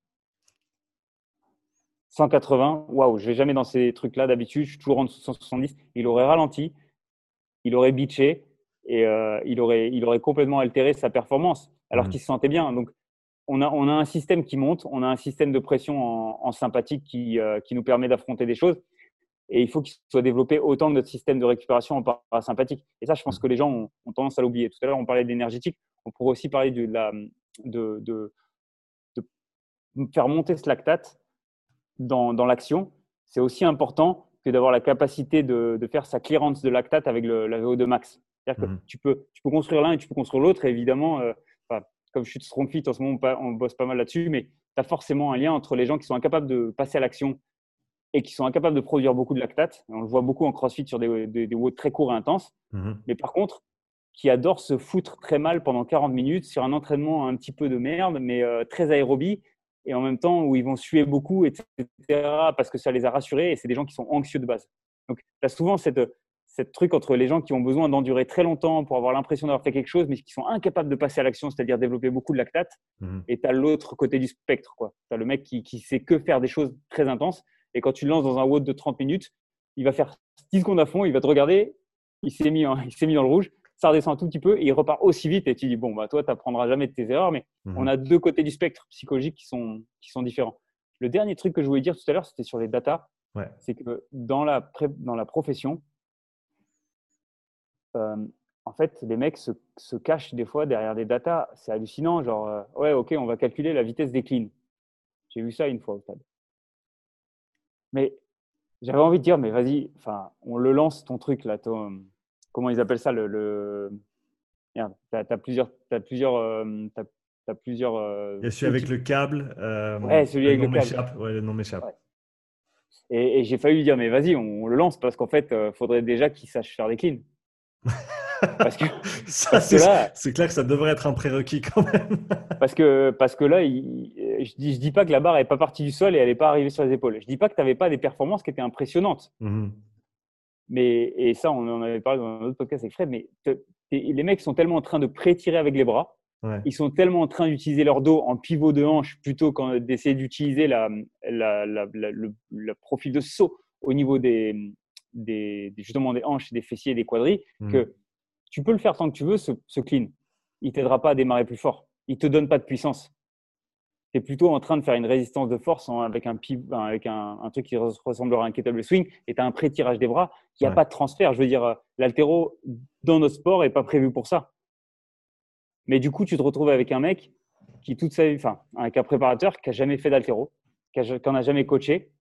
180, waouh, je vais jamais dans ces trucs-là d'habitude, je suis toujours en dessous de 170. Il aurait ralenti, il aurait bitché et euh, il, aurait, il aurait complètement altéré sa performance alors mmh. qu'il se sentait bien. Donc, on a, on a un système qui monte, on a un système de pression en, sympathique qui, euh, qui nous permet d'affronter des choses. Et il faut qu'il soit développé autant que notre système de récupération en parasympathique. Et ça, je pense mmh. que les gens ont, tendance à l'oublier. Tout à l'heure, on parlait d'énergétique. On pourrait aussi parler de, la, de, de, de faire monter ce lactate dans, dans l'action, c'est aussi important que d'avoir la capacité de, de, faire sa clearance de lactate avec le, la VO2 max. C'est-à-dire que mmh. tu peux, tu peux construire l'un et tu peux construire l'autre. Et évidemment, euh, comme je suis de Strong Fit, en ce moment, on, bosse pas mal là-dessus, mais tu as forcément un lien entre les gens qui sont incapables de passer à l'action et qui sont incapables de produire beaucoup de lactate. On le voit beaucoup en CrossFit sur des, des, des très courts et intenses. Mmh. Mais par contre, qui adorent se foutre très mal pendant 40 minutes sur un entraînement un petit peu de merde, mais euh, très aérobie, et en même temps où ils vont suer beaucoup, etc., parce que ça les a rassurés, et c'est des gens qui sont anxieux de base. Donc, tu as souvent cette, cette truc entre les gens qui ont besoin d'endurer très longtemps pour avoir l'impression d'avoir fait quelque chose, mais qui sont incapables de passer à l'action, c'est-à-dire développer beaucoup de lactate. Mmh. Et tu as l'autre côté du spectre. Tu as le mec qui, qui sait que faire des choses très intenses. Et quand tu le lances dans un WOD de 30 minutes, il va faire 10 secondes à fond, il va te regarder, il s'est mis, [laughs] il s'est mis dans le rouge, ça redescend un tout petit peu et il repart aussi vite. Et tu dis, bon, bah, toi, tu n'apprendras jamais de tes erreurs, mais mmh on a deux côtés du spectre psychologique qui sont, qui sont différents. Le dernier truc que je voulais dire tout à l'heure, c'était sur les datas. C'est que dans la, dans la profession, euh, en fait, les mecs se, se, cachent des fois derrière des datas. C'est hallucinant. Genre, euh, ouais, ok, on va calculer la vitesse des cleans. J'ai vu ça une fois au stade. Mais j'avais envie de dire, mais vas-y, enfin, on le lance ton truc là, ton, comment ils appellent ça le, le... Merde, tu as, plusieurs, as plusieurs, euh, as, plusieurs. Euh, Il y a celui avec le câble. Euh, ouais, celui avec le, câble. Ouais, le nom m'échappe. Et, j'ai failli lui dire, mais vas-y, on, le lance parce qu'en fait, il faudrait déjà qu'il sache faire des cleans. [laughs] parce que, c'est clair que ça devrait être un prérequis quand même. [laughs] parce que parce que là, je dis je dis pas que la barre est pas partie du sol et elle n'est pas arrivée sur les épaules. Je dis pas que tu n'avais pas des performances qui étaient impressionnantes. Mmh mais, et ça, on en avait parlé dans un autre podcast avec Fred, mais les mecs sont tellement en train de pré-tirer avec les bras, ils sont tellement en train d'utiliser leur dos en pivot de hanche plutôt qu'en d'essayer d'utiliser la, la, la, le, profil de saut au niveau des, des, justement des hanches, des fessiers et des quadris, mmh. que tu peux le faire tant que tu veux, ce, ce clean. Il t'aidera pas à démarrer plus fort. Il te donne pas de puissance tu es plutôt en train de faire une résistance de force avec, un, avec un, truc qui ressemblera à un kettlebell swing et tu as un pré-tirage des bras. Il n'y a pas de transfert. Je veux dire, l'altéro dans notre sport n'est pas prévu pour ça. Mais du coup, tu te retrouves avec un mec qui, toute sa vie, enfin, avec un préparateur qui n'a jamais fait d'altéro, qui n'en a jamais coaché,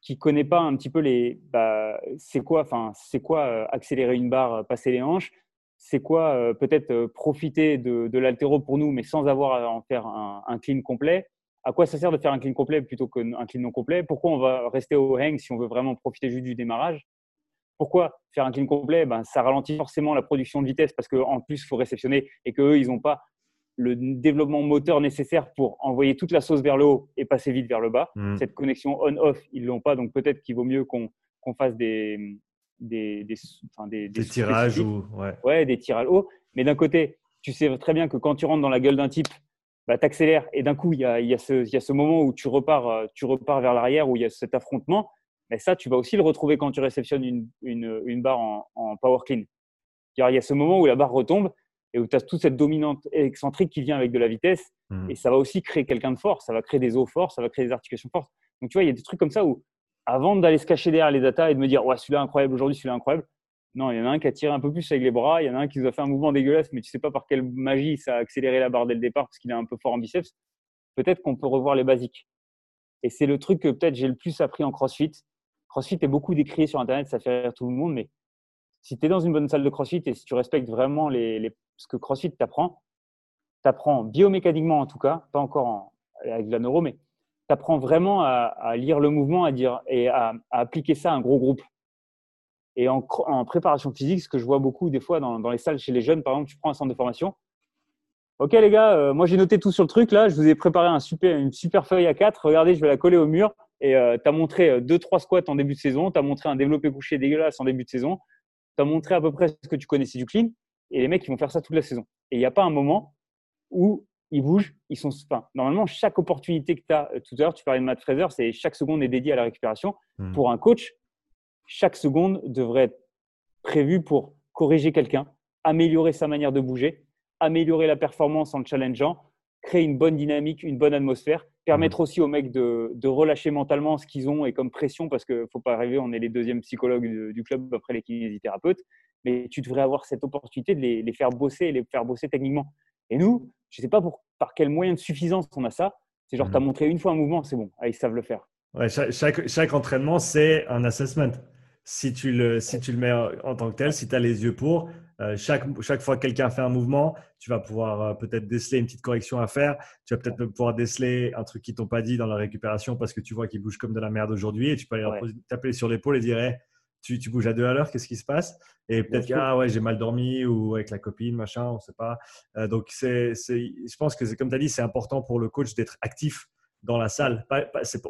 qui connaît pas un petit peu les, bah, c'est quoi, enfin, c'est quoi euh, accélérer une barre, passer les hanches, c'est quoi euh, peut-être euh, profiter de, de l'altéro pour nous, mais sans avoir à en faire un, clean complet? À quoi ça sert de faire un clean complet plutôt qu'un clean non complet? Pourquoi on va rester au hang si on veut vraiment profiter juste du démarrage? Pourquoi faire un clean complet? Ben, Ça ralentit forcément la production de vitesse parce qu'en plus, il faut réceptionner et qu'eux, ils n'ont pas le développement moteur nécessaire pour envoyer toute la sauce vers le haut et passer vite vers le bas. Mmh. Cette connexion on-off, ils l'ont pas, donc peut-être qu'il vaut mieux qu'on fasse des, des, des, des, des tirages ou ouais. ouais. des tirages hauts. Mais d'un côté, tu sais très bien que quand tu rentres dans la gueule d'un type, bah, tu accélères et d'un coup, il y a, y, a ce, y a ce moment où tu repars, euh, tu repars vers l'arrière, où il y a cet affrontement. Mais ça, tu vas aussi le retrouver quand tu réceptionnes une, une, une barre en, en, power clean. Il y a ce moment où la barre retombe et où tu as toute cette dominante excentrique qui vient avec de la vitesse. Mmh. Et ça va aussi créer quelqu'un de fort. Ça va créer des os forts, ça va créer des articulations fortes. Donc, tu vois, il y a des trucs comme ça où, avant d'aller se cacher derrière les datas et de me dire, ouais, celui-là incroyable aujourd'hui, celui-là incroyable, non, il y en a un qui a tiré un peu plus avec les bras, il y en a un qui nous a fait un mouvement dégueulasse, mais tu sais pas par quelle magie ça a accéléré la barre dès le départ parce qu'il est un peu fort en biceps. Peut-être qu'on peut revoir les basiques. Et c'est le truc que peut-être j'ai le plus appris en CrossFit. CrossFit est beaucoup décrié sur Internet, ça fait rire tout le monde, mais si tu es dans une bonne salle de CrossFit et si tu respectes vraiment les, ce que CrossFit t'apprend, t'apprends biomécaniquement en tout cas, pas encore avec de la neuro, mais t'apprends vraiment à, lire le mouvement à dire, et à, appliquer ça à un gros groupe. Et en, préparation physique, ce que je vois beaucoup des fois dans, les salles chez les jeunes, par exemple, tu prends un centre de formation. Ok les gars, euh, moi j'ai noté tout sur le truc là, je vous ai préparé une super feuille à 4, regardez, je vais la coller au mur. Et euh, tu as montré 2-3 euh, squats en début de saison, tu as montré un développé couché dégueulasse en début de saison, tu as montré à peu près ce que tu connaissais du clean, et les mecs, ils vont faire ça toute la saison. Et il n'y a pas un moment où ils bougent, ils sont. Enfin, normalement, chaque opportunité que tu as, tout à l'heure, tu parlais de Matt Fraser, c'est chaque seconde est dédiée à la récupération. Hmm. Pour un coach, chaque seconde devrait être prévue pour corriger quelqu'un, améliorer sa manière de bouger, améliorer la performance en le challengeant, créer une bonne dynamique, une bonne atmosphère, permettre mmh. aussi aux mecs de, relâcher mentalement ce qu'ils ont et comme pression, parce qu'il ne faut pas arriver, on est les deuxièmes psychologues du, club après les kinésithérapeutes, mais tu devrais avoir cette opportunité de les, faire bosser et les faire bosser techniquement. Et nous, je ne sais pas pour, par quel moyen de suffisance on a ça, c'est genre, tu as mmh. montré une fois un mouvement, c'est bon, ah, ils savent le faire. Ouais, chaque, chaque, entraînement, c'est un assessment. Si tu, le, si tu le mets en tant que tel, si tu as les yeux pour, euh, chaque, chaque fois que quelqu'un fait un mouvement, tu vas pouvoir euh, peut-être déceler une petite correction à faire. Tu vas peut-être pouvoir déceler un truc qu'ils t'ont pas dit dans la récupération parce que tu vois qu'ils bougent comme de la merde aujourd'hui et tu peux aller taper sur l'épaule et dire tu, tu, bouges à deux à l'heure, qu'est-ce qui se passe? Et peut-être que ah ouais, j'ai mal dormi ou avec la copine, machin, on sait pas. Euh, donc, c'est, je pense que, comme tu as dit, c'est important pour le coach d'être actif dans la salle.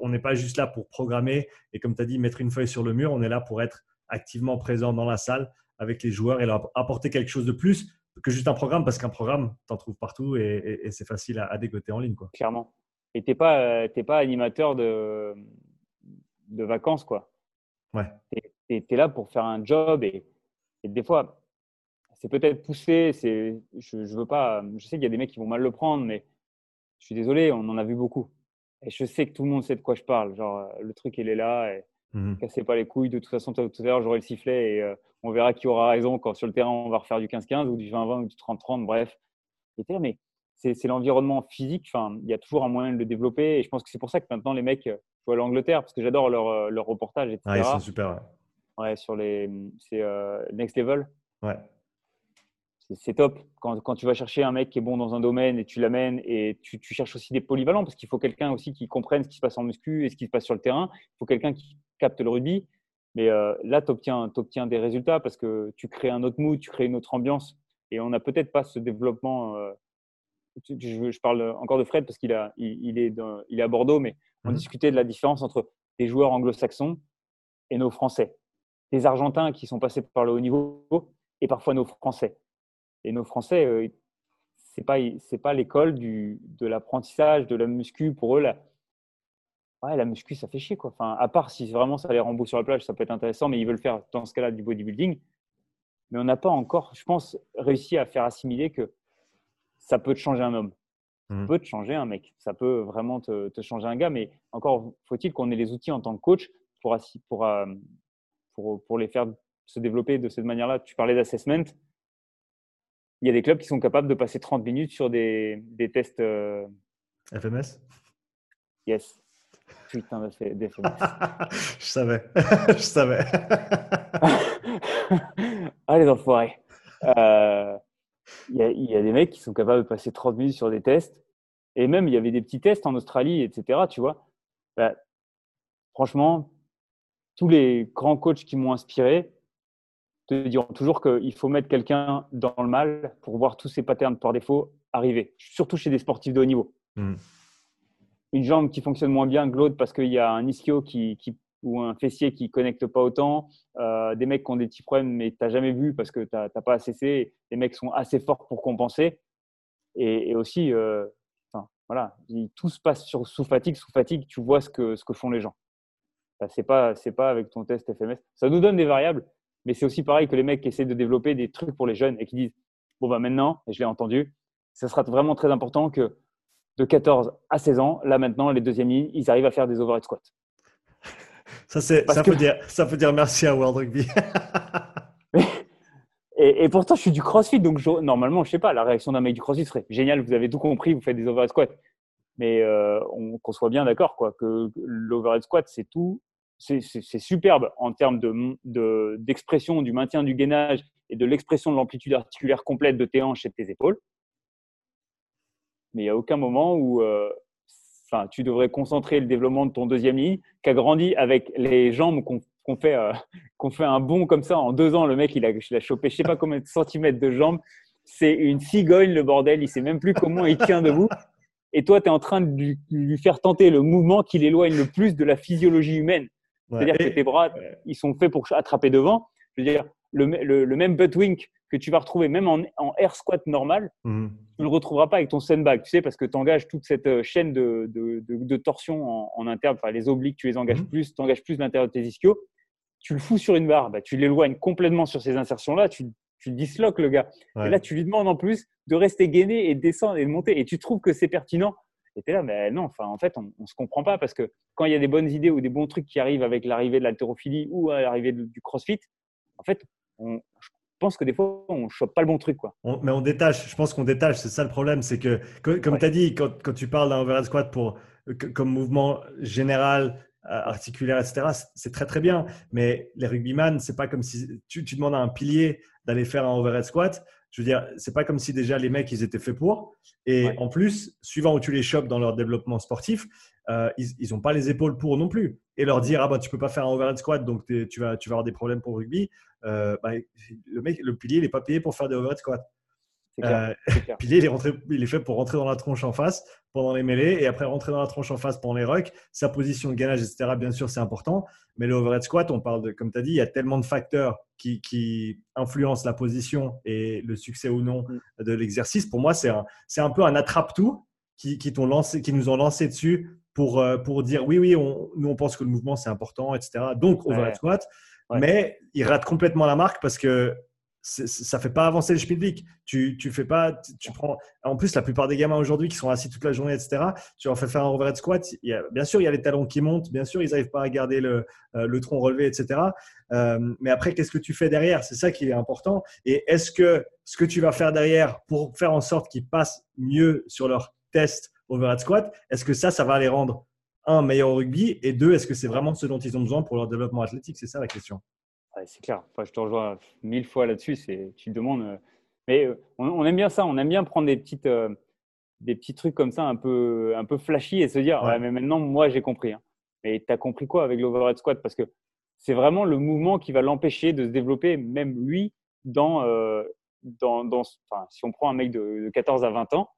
on n'est pas juste là pour programmer et, comme tu as dit, mettre une feuille sur le mur. On est là pour être activement présent dans la salle avec les joueurs et leur apporter quelque chose de plus que juste un programme, parce qu'un programme, tu en trouves partout et, c'est facile à, dégoter en ligne. Quoi. Clairement. Et tu n'es pas, euh, pas animateur de, de vacances. quoi. Ouais. Tu es, là pour faire un job et, des fois, c'est peut-être poussé. Je, je veux pas. Je sais qu'il y a des mecs qui vont mal le prendre, mais je suis désolé, on en a vu beaucoup. Et je sais que tout le monde sait de quoi je parle. Genre, le truc, il est là. Et, Mmh. Cassez pas les couilles. De toute façon, tout à l'heure, j'aurai le sifflet et euh, on verra qui aura raison quand sur le terrain, on va refaire du 15-15 ou du 20-20 ou du 30-30. Bref. mais c'est l'environnement physique. Enfin, il y a toujours un moyen de le développer. Et je pense que c'est pour ça que maintenant, les mecs, je vois l'Angleterre parce que j'adore leur, euh, leur reportage, etc. Ah, ils sont super. Ouais, sur les. C'est euh, Next Level. Ouais c'est top. Quand, quand, tu vas chercher un mec qui est bon dans un domaine et tu l'amènes et tu, tu, cherches aussi des polyvalents parce qu'il faut quelqu'un aussi qui comprenne ce qui se passe en muscu et ce qui se passe sur le terrain. Il faut quelqu'un qui capte le rugby. Mais euh, là, tu obtiens, obtiens, des résultats parce que tu crées un autre mood, tu crées une autre ambiance. Et on n'a peut-être pas ce développement. Euh, je, parle encore de Fred parce qu'il il, il est, il est à Bordeaux, mais on mmh. discutait de la différence entre des joueurs anglo-saxons et nos Français. Des Argentins qui sont passés par le haut niveau et parfois nos Français. Et nos Français, euh, c'est pas c'est pas l'école du de l'apprentissage de la muscu pour eux. Ouais, la muscu, ça fait chier quoi. Enfin, à part si vraiment ça les rembourse sur la plage, ça peut être intéressant, mais ils veulent faire dans ce cas-là du bodybuilding. Mais on n'a pas encore, je pense, réussi à faire assimiler que ça peut te changer un homme. Ça mmh. peut te changer un mec. Ça peut vraiment te, te changer un gars. Mais encore faut-il qu'on ait les outils en tant que coach pour, pour, euh, pour, pour les faire se développer de cette manière-là. Tu parlais d'assessment il y a des clubs qui sont capables de passer 30 minutes sur des, des tests. Euh, FMS Yes. Putain, des FMS. [laughs] je savais. [laughs] je savais. [laughs] ah, les enfoirés. Euh, il y, a des mecs qui sont capables de passer 30 minutes sur des tests. Et même, il y avait des petits tests en Australie, etc. Tu vois. Bah, franchement, tous les grands coachs qui m'ont inspiré, te diront toujours qu'il faut mettre quelqu'un dans le mal pour voir tous ces patterns par défaut arriver, surtout chez des sportifs de haut niveau. Hmm. Une jambe qui fonctionne moins bien que l'autre parce qu'il y a un ischio qui, ou un fessier qui connecte pas autant, euh, des mecs qui ont des petits problèmes mais tu n'as jamais vu parce que tu n'as pas assez cessé, les mecs sont assez forts pour compenser. Et, aussi, euh, voilà, tout se passe sur, sous fatigue, sous fatigue, tu vois ce que, ce que font les gens. Ce n'est pas, pas avec ton test FMS. Ça nous donne des variables, Mais c'est aussi pareil que les mecs qui essaient de développer des trucs pour les jeunes et qui disent Bon, bah maintenant, et je l'ai entendu, ça sera vraiment très important que de 14 à 16 ans, là maintenant, les deuxièmes lignes, ils arrivent à faire des overhead squats. [laughs] Ça, ça, peut dire, ça peut dire merci à World Rugby. [laughs] et, pourtant, je suis du crossfit, donc normalement, je sais pas, la réaction d'un mec du crossfit serait génial, vous avez tout compris, vous faites des overhead squats. Mais euh, on, qu'on soit bien d'accord, quoi, que l'overhead squat, c'est tout, c'est superbe en termes d'expression de, du maintien du gainage et de l'expression de l'amplitude articulaire complète de tes hanches et de tes épaules. Mais il n'y a aucun moment où euh, tu devrais concentrer le développement de ton deuxième ligne, qui a grandi avec les jambes qu'on fait, euh, [laughs] fait un bond comme ça en deux ans. Le mec, il a, il a chopé je sais pas combien de centimètres de jambes. C'est une cigogne, le bordel. Il sait même plus comment il tient debout. Et toi, tu es en train de lui, faire tenter le mouvement qui l'éloigne le plus de la physiologie humaine. C'est-à-dire que tes bras, ils sont faits pour attraper devant. Je veux dire, le, le, même butt wink que tu vas retrouver même en, air squat normal, mmh. tu ne le retrouveras pas avec ton sandbag, tu sais, parce que tu engages toute cette euh, chaîne de, de, de, torsion en, en, interne, enfin les obliques, tu les engages mmh. plus, tu engages plus l'intérieur de tes ischios. Tu le fous sur une barre, bah, tu l'éloignes complètement sur ces insertions-là, tu, tu disloques le gars. Et là, tu lui demandes en plus de rester gainé et de descendre et de monter. Et tu trouves que c'est pertinent. Et tu es là, mais non, enfin, en fait, on ne se comprend pas parce que quand il y a des bonnes idées ou des bons trucs qui arrivent avec l'arrivée de l'haltérophilie ou à l'arrivée du crossfit, en fait, on, je pense que des fois, on ne chope pas le bon truc. Quoi. mais on détache, je pense qu'on détache, c'est ça le problème. C'est que, comme tu as dit, quand, quand, tu parles d'un overhead squat pour, comme mouvement général, euh, articulaire, etc., c'est très très bien. Mais les rugbyman, c'est pas comme si tu, tu, demandes à un pilier d'aller faire un overhead squat. Je veux dire, c'est pas comme si déjà les mecs, ils étaient faits pour. Et en plus, suivant où tu les chopes dans leur développement sportif, euh, ils n'ont pas les épaules pour non plus. Et leur dire, ah bah, tu peux pas faire un overhead squat, donc tu vas, tu vas avoir des problèmes pour le rugby. Euh, bah, le, mec, le pilier, il n'est pas payé pour faire des overhead squats. Euh, le [laughs] pilier, il est, rentré, il est, fait pour rentrer dans la tronche en face pendant les mêlées et après rentrer dans la tronche en face pendant les rucks. Sa position de gainage, etc., bien sûr, c'est important. Mais le overhead squat, on parle de, comme tu as dit, il y a tellement de facteurs qui, qui, influencent la position et le succès ou non mm. de l'exercice. Pour moi, c'est un, un peu un attrape-tout qui, qui, qui nous ont lancé dessus pour, euh, pour dire oui, oui, on, nous on pense que le mouvement c'est important, etc. Donc overhead squat, mais il rate complètement la marque parce que ça fait pas avancer le Schmidtwig. Tu, tu fais pas, tu, prends. En plus, la plupart des gamins aujourd'hui qui sont assis toute la journée, etc. Tu leur fais faire un overhead squat. Bien sûr, il y a les talons qui montent. Bien sûr, ils n'arrivent pas à garder le, euh, le, tronc relevé, etc. Euh, mais après, qu'est-ce que tu fais derrière? C'est ça qui est important. Et est-ce que ce que tu vas faire derrière pour faire en sorte qu'ils passent mieux sur leur test overhead squat, est-ce que ça, ça va les rendre, un, meilleur au rugby et deux, est-ce que c'est vraiment ce dont ils ont besoin pour leur développement athlétique? C'est ça la question. C'est clair. je te rejoins mille fois là-dessus. Tu te demandes. Euh, mais euh, on, aime bien ça. On aime bien prendre des, petites, euh, des petits trucs comme ça, un peu, un peu flashy et se dire ouais. mais maintenant, moi, j'ai compris. Hein. Mais tu as compris quoi avec l'overhead squat Parce que c'est vraiment le mouvement qui va l'empêcher de se développer, même lui, dans. dans, dans si on prend un mec de 14 à 20 ans,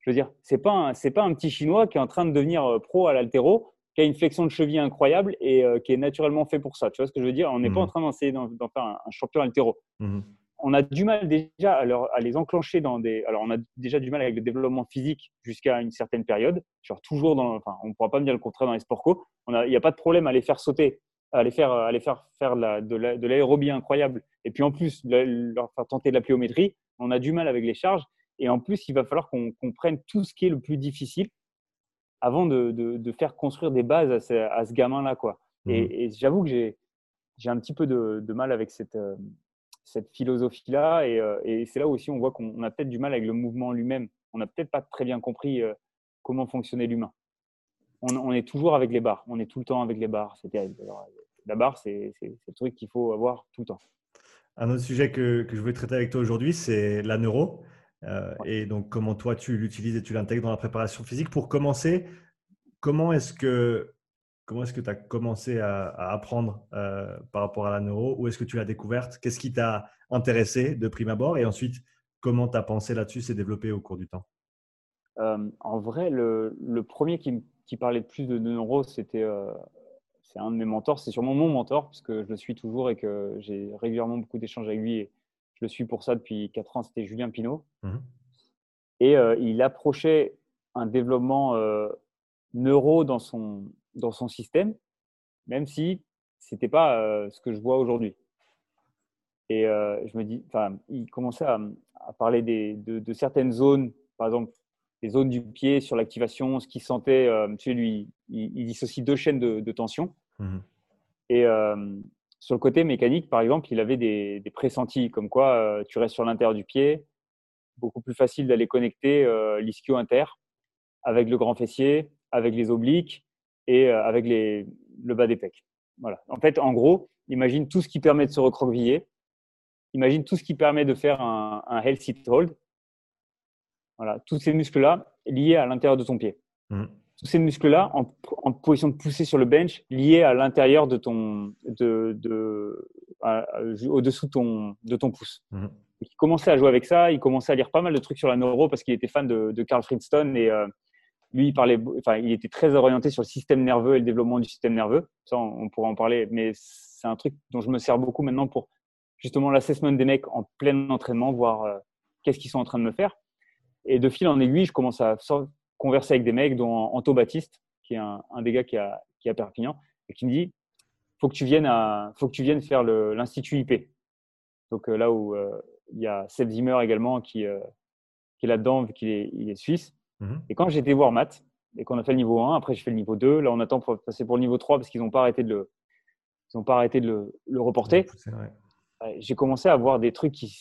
je veux dire, c'est pas c'est pas un petit chinois qui est en train de devenir pro à l'altéro, qui a une flexion de cheville incroyable et euh, qui est naturellement fait pour ça. Tu vois ce que je veux dire? On n'est pas en mmh. train d'essayer d'en faire un, champion altéro. Mmh. On a du mal déjà à, les enclencher dans des. Alors, on a déjà du mal avec le développement physique jusqu'à une certaine période. Genre toujours dans. Enfin, on ne pourra pas me dire le contraire dans les sports co. Il n'y a pas de problème à les faire sauter, à les faire, à les faire faire de l'aérobie incroyable. Et puis en plus, leur faire tenter de la pliométrie. On a du mal avec les charges. Et en plus, il va falloir qu'on prenne tout ce qui est le plus difficile avant de, de, faire construire des bases à ce, à ce gamin-là. quoi. Et, j'avoue que j'ai un petit peu de, de mal avec cette, euh, cette philosophie-là. Et, euh, et c'est là aussi on voit qu'on a peut-être du mal avec le mouvement lui-même. On n'a peut-être pas très bien compris euh, comment fonctionnait l'humain. On, on, est toujours avec les barres. On est tout le temps avec les barres. C'est terrible. la barre, c'est le truc qu'il faut avoir tout le temps. Un autre sujet que, que je voulais traiter avec toi aujourd'hui, c'est la neuro. Euh, et donc, comment toi, tu l'utilises et tu l'intègres dans la préparation physique? Pour commencer, comment est-ce que comment est-ce que tu as commencé à, apprendre euh, par rapport à la neuro? Où est-ce que tu l'as découverte? Qu'est-ce qui t'a intéressé de prime abord? Et ensuite, comment tu as pensé là-dessus s'est développé au cours du temps? Euh, En vrai, le, premier qui, qui, parlait plus de, neuro, c'était c'est un de mes mentors. C'est sûrement mon mentor, parce que je le suis toujours et que j'ai régulièrement beaucoup d'échanges avec lui. Et, je le suis pour ça depuis 4 ans, c'était Julien Pinault. Mmh et euh, il approchait un développement euh, neuro dans son, dans son système, même si ce n'était pas euh, ce que je vois aujourd'hui. Et je me dis, enfin, il commençait à, parler des, de, certaines zones, par exemple, les zones du pied sur l'activation, ce qu'il sentait. sais, lui, il, il, dissocie deux chaînes de, tension. Mmh et sur le côté mécanique, par exemple, il avait des, pressentis, comme quoi tu restes sur l'intérieur du pied, beaucoup plus facile d'aller connecter l'ischio inter avec le grand fessier, avec les obliques et avec les, le bas des pecs. En fait, en gros, imagine tout ce qui permet de se recroqueviller. Imagine tout ce qui permet de faire un, un health hold. Voilà, tous ces muscles-là liés à l'intérieur de ton pied. Mmh. Tous ces muscles-là en, position de pousser sur le bench liés à l'intérieur de ton, de, de au-dessous ton, de ton pouce. Mmh. Il commençait à jouer avec ça. Il commençait à lire pas mal de trucs sur la neuro parce qu'il était fan de, de Carl Friedstone et euh, lui, il parlait, enfin, il était très orienté sur le système nerveux et le développement du système nerveux. Ça, on, pourrait en parler, mais c'est un truc dont je me sers beaucoup maintenant pour justement l'assessment des mecs en plein entraînement, voir euh, qu'est-ce qu'ils sont en train de me faire. Et de fil en aiguille, je commence à converser avec des mecs, dont Anto Baptiste, qui est un, des gars qui a, qui a Perpignan, et qui me dit faut que tu viennes à, faut que tu viennes faire l'institut IP. Donc euh, là où euh, il y a Seb Zimmer également qui, qui est là-dedans, vu qu'il est, il est suisse. Mhm. Et quand été voir Matt, et qu'on a fait le niveau 1, après j'ai fait le niveau 2, là on attend pour passer pour le niveau 3 parce qu'ils n'ont pas arrêté de le, ils pas arrêté de le, reporter. J'ai commencé à voir des trucs qui,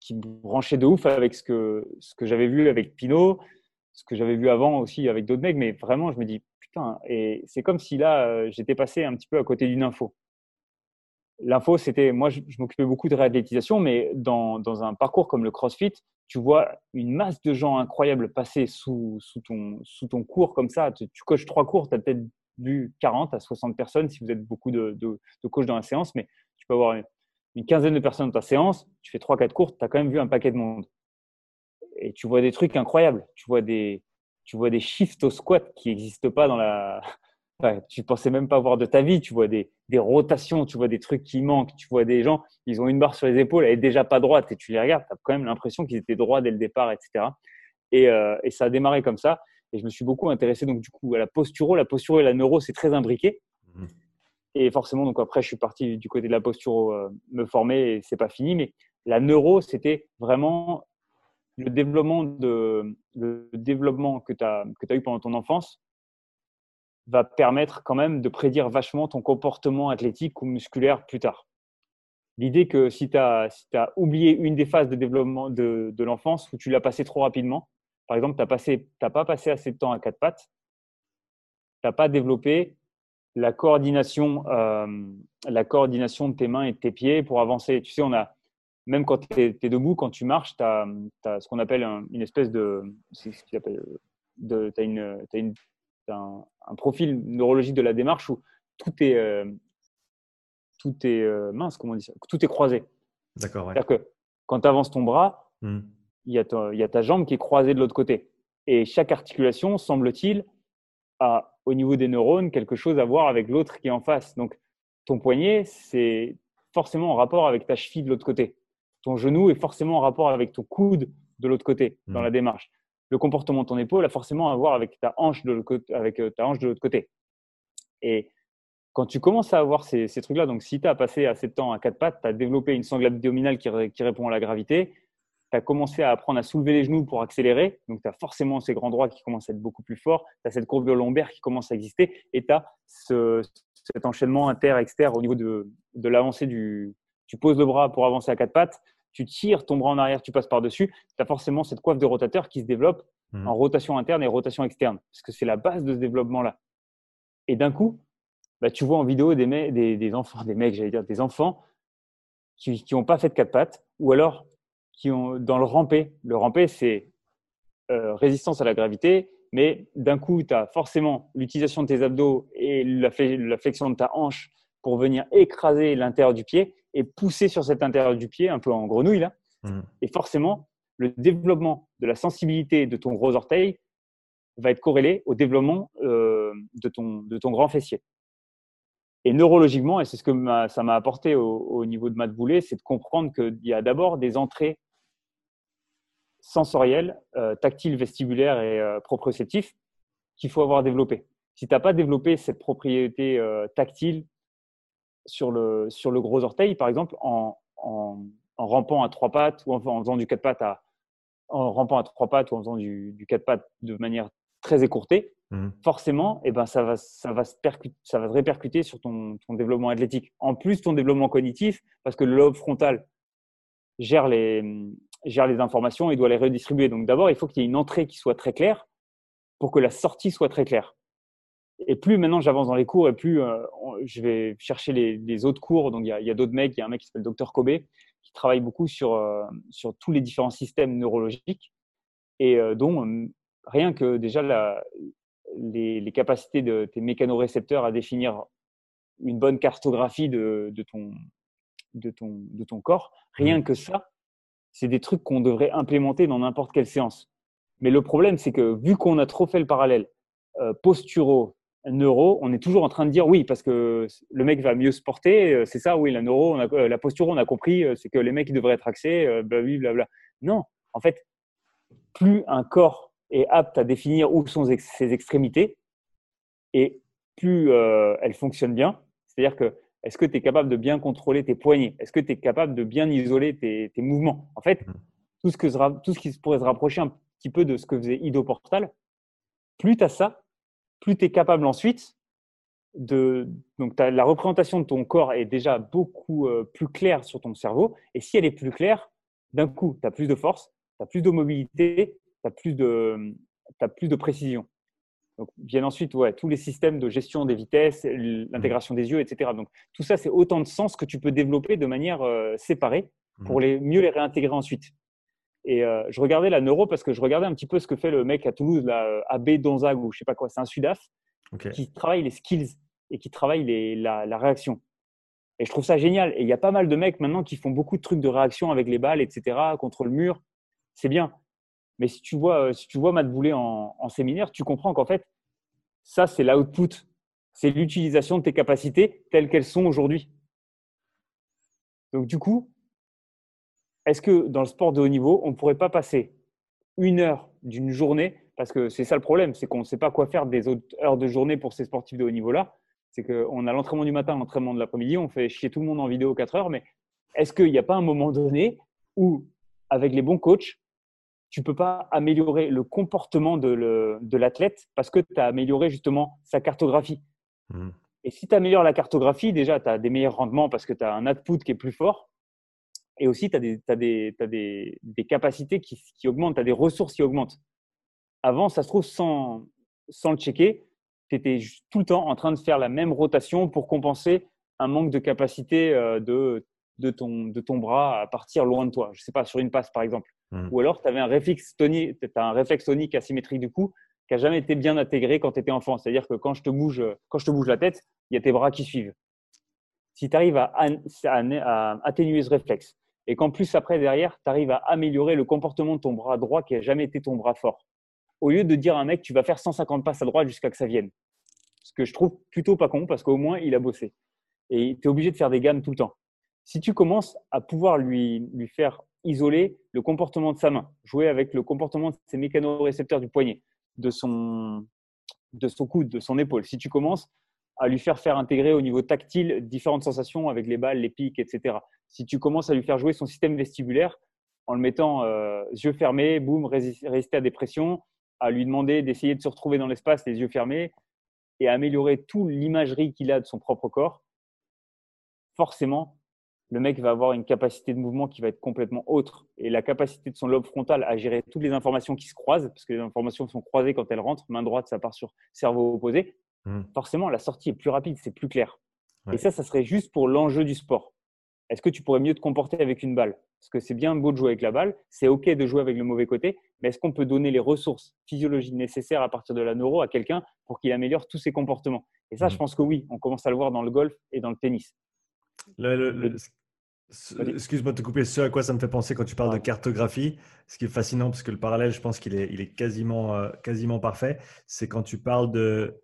qui, branchaient de ouf avec ce que, ce que j'avais vu avec Pinot, ce que j'avais vu avant aussi avec d'autres mecs, mais vraiment je me dis putain, et c'est comme si là euh, j'étais passé un petit peu à côté d'une info. L'info, c'était, moi, je, m'occupais beaucoup de réathlétisation, mais dans, dans, un parcours comme le CrossFit, tu vois une masse de gens incroyables passer sous, sous, ton, sous ton cours comme ça. Tu, coaches trois cours, tu as peut-être vu 40 à 60 personnes si vous êtes beaucoup de, de, coachs dans la séance, mais tu peux avoir une, quinzaine de personnes dans ta séance, tu fais trois, quatre cours, tu as quand même vu un paquet de monde. Et tu vois des trucs incroyables. Tu vois des, tu vois des shifts au squat qui n'existent pas dans la, [laughs] tu pensais même pas voir de ta vie. Tu vois des, des, rotations, tu vois des trucs qui manquent, tu vois des gens, ils ont une barre sur les épaules, elle est déjà pas droite et tu les regardes, tu as quand même l'impression qu'ils étaient droits dès le départ, etc. Et, euh, et, ça a démarré comme ça. Et je me suis beaucoup intéressé donc du coup à la posturo. La posturo et la neuro, c'est très imbriqué. Mmh. Et forcément, donc après, je suis parti du côté de la posturo euh, me former et c'est pas fini. Mais la neuro, c'était vraiment le développement, de, le développement que tu as, as eu pendant ton enfance va permettre quand même de prédire vachement ton comportement athlétique ou musculaire plus tard. L'idée que si tu as, si as, oublié une des phases de développement de, de l'enfance où tu l'as passé trop rapidement, par exemple, tu n'as pas passé assez de temps à quatre pattes, tu n'as pas développé la coordination, euh, la coordination de tes mains et de tes pieds pour avancer. Tu sais, on a, même quand tu es, debout, quand tu marches, tu as, ce qu'on appelle une espèce de. Ce de tu as, une, as une un, profil neurologique de la démarche où tout est, euh, tout est euh, mince, comment on dit ça? Tout est croisé. D'accord. C'est-à-dire que quand tu avances ton bras, hmm. il y a ta jambe qui est croisée de l'autre côté. Et chaque articulation, semble-t-il, a au niveau des neurones quelque chose à voir avec l'autre qui est en face. Donc, ton poignet, c'est forcément en rapport avec ta cheville de l'autre côté. Ton genou est forcément en rapport avec ton coude de l'autre côté dans hmm. la démarche le comportement de ton épaule a forcément à voir avec ta hanche de l'autre côté. Avec euh, ta hanche de l'autre côté. Et quand tu commences à avoir ces, trucs-là, donc si tu as passé assez de temps à quatre pattes, tu as développé une sangle abdominale qui, répond à la gravité, tu as commencé à apprendre à soulever les genoux pour accélérer, donc tu as forcément ces grands droits qui commencent à être beaucoup plus forts, tu as cette courbe lombaire qui commence à exister, et tu as cet enchaînement inter-exter au niveau de, de l'avancée du… Tu poses le bras pour avancer à quatre pattes, tu tires ton bras en arrière, tu passes par-dessus, tu as forcément cette coiffe de rotateur qui se développe mmh. en rotation interne et rotation externe, parce que c'est la base de ce développement-là. Et d'un coup, bah, tu vois en vidéo des, des, enfants, des mecs, j'allais dire, des enfants qui n'ont pas fait de quatre pattes, ou alors qui ont dans le rampé. Le rampé, c'est euh, résistance à la gravité, mais d'un coup, tu as forcément l'utilisation de tes abdos et la, flexion de ta hanche pour venir écraser l'intérieur du pied et pousser sur cet intérieur du pied, un peu en grenouille là. Mmh. Et forcément, le développement de la sensibilité de ton gros orteil va être corrélé au développement euh, de, ton, de ton grand fessier. Et neurologiquement, et c'est ce que ça m'a apporté au, niveau de Matt Boulet, c'est de comprendre qu'il y a d'abord des entrées sensorielles, euh, tactiles, vestibulaires et euh, proprioceptifs qu'il faut avoir développées. Si tu n'as pas développé cette propriété tactile, sur le, sur le gros orteil, par exemple, en, en, rampant à trois pattes ou en, faisant du quatre pattes à, en rampant à trois pattes ou en faisant du, du quatre pattes de manière très écourtée, mmh. forcément, eh ben, ça, va, ça, va se ça va répercuter sur ton, ton, développement athlétique. En plus, ton développement cognitif, parce que le lobe frontal gère les, gère les informations et doit les redistribuer. Donc d'abord, il faut qu'il y ait une entrée qui soit très claire pour que la sortie soit très claire. Et plus maintenant j'avance dans les cours et plus euh, je vais chercher les, autres cours. Donc il y a, a d'autres mecs, il y a un mec qui s'appelle Dr Kobe qui travaille beaucoup sur, euh, sur tous les différents systèmes neurologiques et euh, dont rien que déjà la, les, les, capacités de tes mécanorécepteurs à définir une bonne cartographie de, de, ton, de, ton, de ton corps, rien mmh. que ça, c'est des trucs qu'on devrait implémenter dans n'importe quelle séance. Mais le problème, c'est que vu qu'on a trop fait le parallèle euh, posturo, neuro, on est toujours en train de dire oui, parce que le mec va mieux se porter, euh, c'est ça, oui, la neuro, on a, euh, la posture, on a compris, c'est que les mecs devraient être axés, blablabla. Non, en fait, plus un corps est apte à définir où sont ses extrémités, et plus elle fonctionne bien, c'est-à-dire que est-ce que tu es capable de bien contrôler tes poignets Est-ce que tu es capable de bien isoler tes, mouvements? En fait, mmh. tout ce, que, tout ce qui pourrait se rapprocher un petit peu de ce que faisait Ido Portal, plus tu as ça, plus tu es capable ensuite de. Donc, la représentation de ton corps est déjà beaucoup euh, plus claire sur ton cerveau. Et si elle est plus claire, d'un coup, tu as plus de force, tu as plus de mobilité, tu as, plus de, as plus de précision. Donc, viennent ensuite ouais, tous les systèmes de gestion des vitesses, l'intégration des yeux, etc. Donc, tout ça, c'est autant de sens que tu peux développer de manière euh, séparée pour mmh. les, mieux les réintégrer ensuite. Et euh, je regardais la neuro parce que je regardais un petit peu ce que fait le mec à Toulouse, là, euh, AB Donzag ou je sais pas quoi, c'est un Sudaf qui travaille les skills et qui travaille les, la, la, réaction. Et je trouve ça génial. Et il y a pas mal de mecs maintenant qui font beaucoup de trucs de réaction avec les balles, etc., contre le mur. C'est bien. Mais si tu vois, si tu vois Matt Boulet en, en séminaire, tu comprends qu'en fait, ça, c'est l'output. C'est l'utilisation de tes capacités telles qu'elles sont aujourd'hui. Donc, du coup, est-ce que dans le sport de haut niveau, on ne pourrait pas passer une heure d'une journée? Parce que c'est ça le problème, c'est qu'on ne sait pas quoi faire des autres heures de journée pour ces sportifs de haut niveau-là. C'est qu'on a l'entraînement du matin, l'entraînement de l'après-midi, on fait chier tout le monde en vidéo 4 heures, mais est-ce qu'il n'y a pas un moment donné où, avec les bons coachs, tu peux pas améliorer le comportement de l'athlète parce que tu as amélioré justement sa cartographie? Mmh. Et si tu améliores la cartographie, déjà, tu as des meilleurs rendements parce que tu as un output qui est plus fort. Et aussi, tu as, des, as, des, as des, des, capacités qui, qui augmentent, tu as des ressources qui augmentent. Avant, ça se trouve, sans, sans le checker, tu étais tout le temps en train de faire la même rotation pour compenser un manque de capacité euh, de, de, ton, de ton bras à partir loin de toi. Je ne sais pas, sur une passe par exemple. Mmh. Ou alors, tu avais un réflexe, tonique, un réflexe tonique asymétrique du cou qui n'a jamais été bien intégré quand tu étais enfant. C'est-à-dire que quand je, te bouge, quand je te bouge la tête, il y a tes bras qui suivent. Si tu arrives à, à, atténuer ce réflexe et qu'en plus, après, derrière, tu arrives à améliorer le comportement de ton bras droit qui n'a jamais été ton bras fort, au lieu de dire à un mec, tu vas faire 150 passes à droite jusqu'à que ça vienne. Ce que je trouve plutôt pas con parce qu'au moins, il a bossé. Et tu es obligé de faire des gammes tout le temps. Si tu commences à pouvoir lui, lui faire isoler le comportement de sa main, jouer avec le comportement de ses mécanorécepteurs du poignet, de son, de son coude, de son épaule. Si tu commences à lui faire faire intégrer au niveau tactile différentes sensations avec les balles, les pics, etc. Si tu commences à lui faire jouer son système vestibulaire en le mettant euh, yeux fermés, boum, résister à des pressions, à lui demander d'essayer de se retrouver dans l'espace les yeux fermés et à améliorer toute l'imagerie qu'il a de son propre corps, forcément, le mec va avoir une capacité de mouvement qui va être complètement autre. Et la capacité de son lobe frontal à gérer toutes les informations qui se croisent, parce que les informations sont croisées quand elles rentrent, main droite, ça part sur cerveau opposé, mmh. forcément, la sortie est plus rapide, c'est plus clair. Et ça, ça serait juste pour l'enjeu du sport. Est-ce que tu pourrais mieux te comporter avec une balle? Parce que c'est bien beau de jouer avec la balle, c'est OK de jouer avec le mauvais côté, mais est-ce qu'on peut donner les ressources physiologiques nécessaires à partir de la neuro à quelqu'un pour qu'il améliore tous ses comportements? Et ça, je mmh. pense que oui, on commence à le voir dans le golf et dans le tennis. le, Excuse-moi de te couper, ce à quoi ça me fait penser quand tu parles de cartographie, ce qui est fascinant parce que le parallèle, je pense qu'il est, il est quasiment, euh, quasiment parfait, c'est quand tu parles de,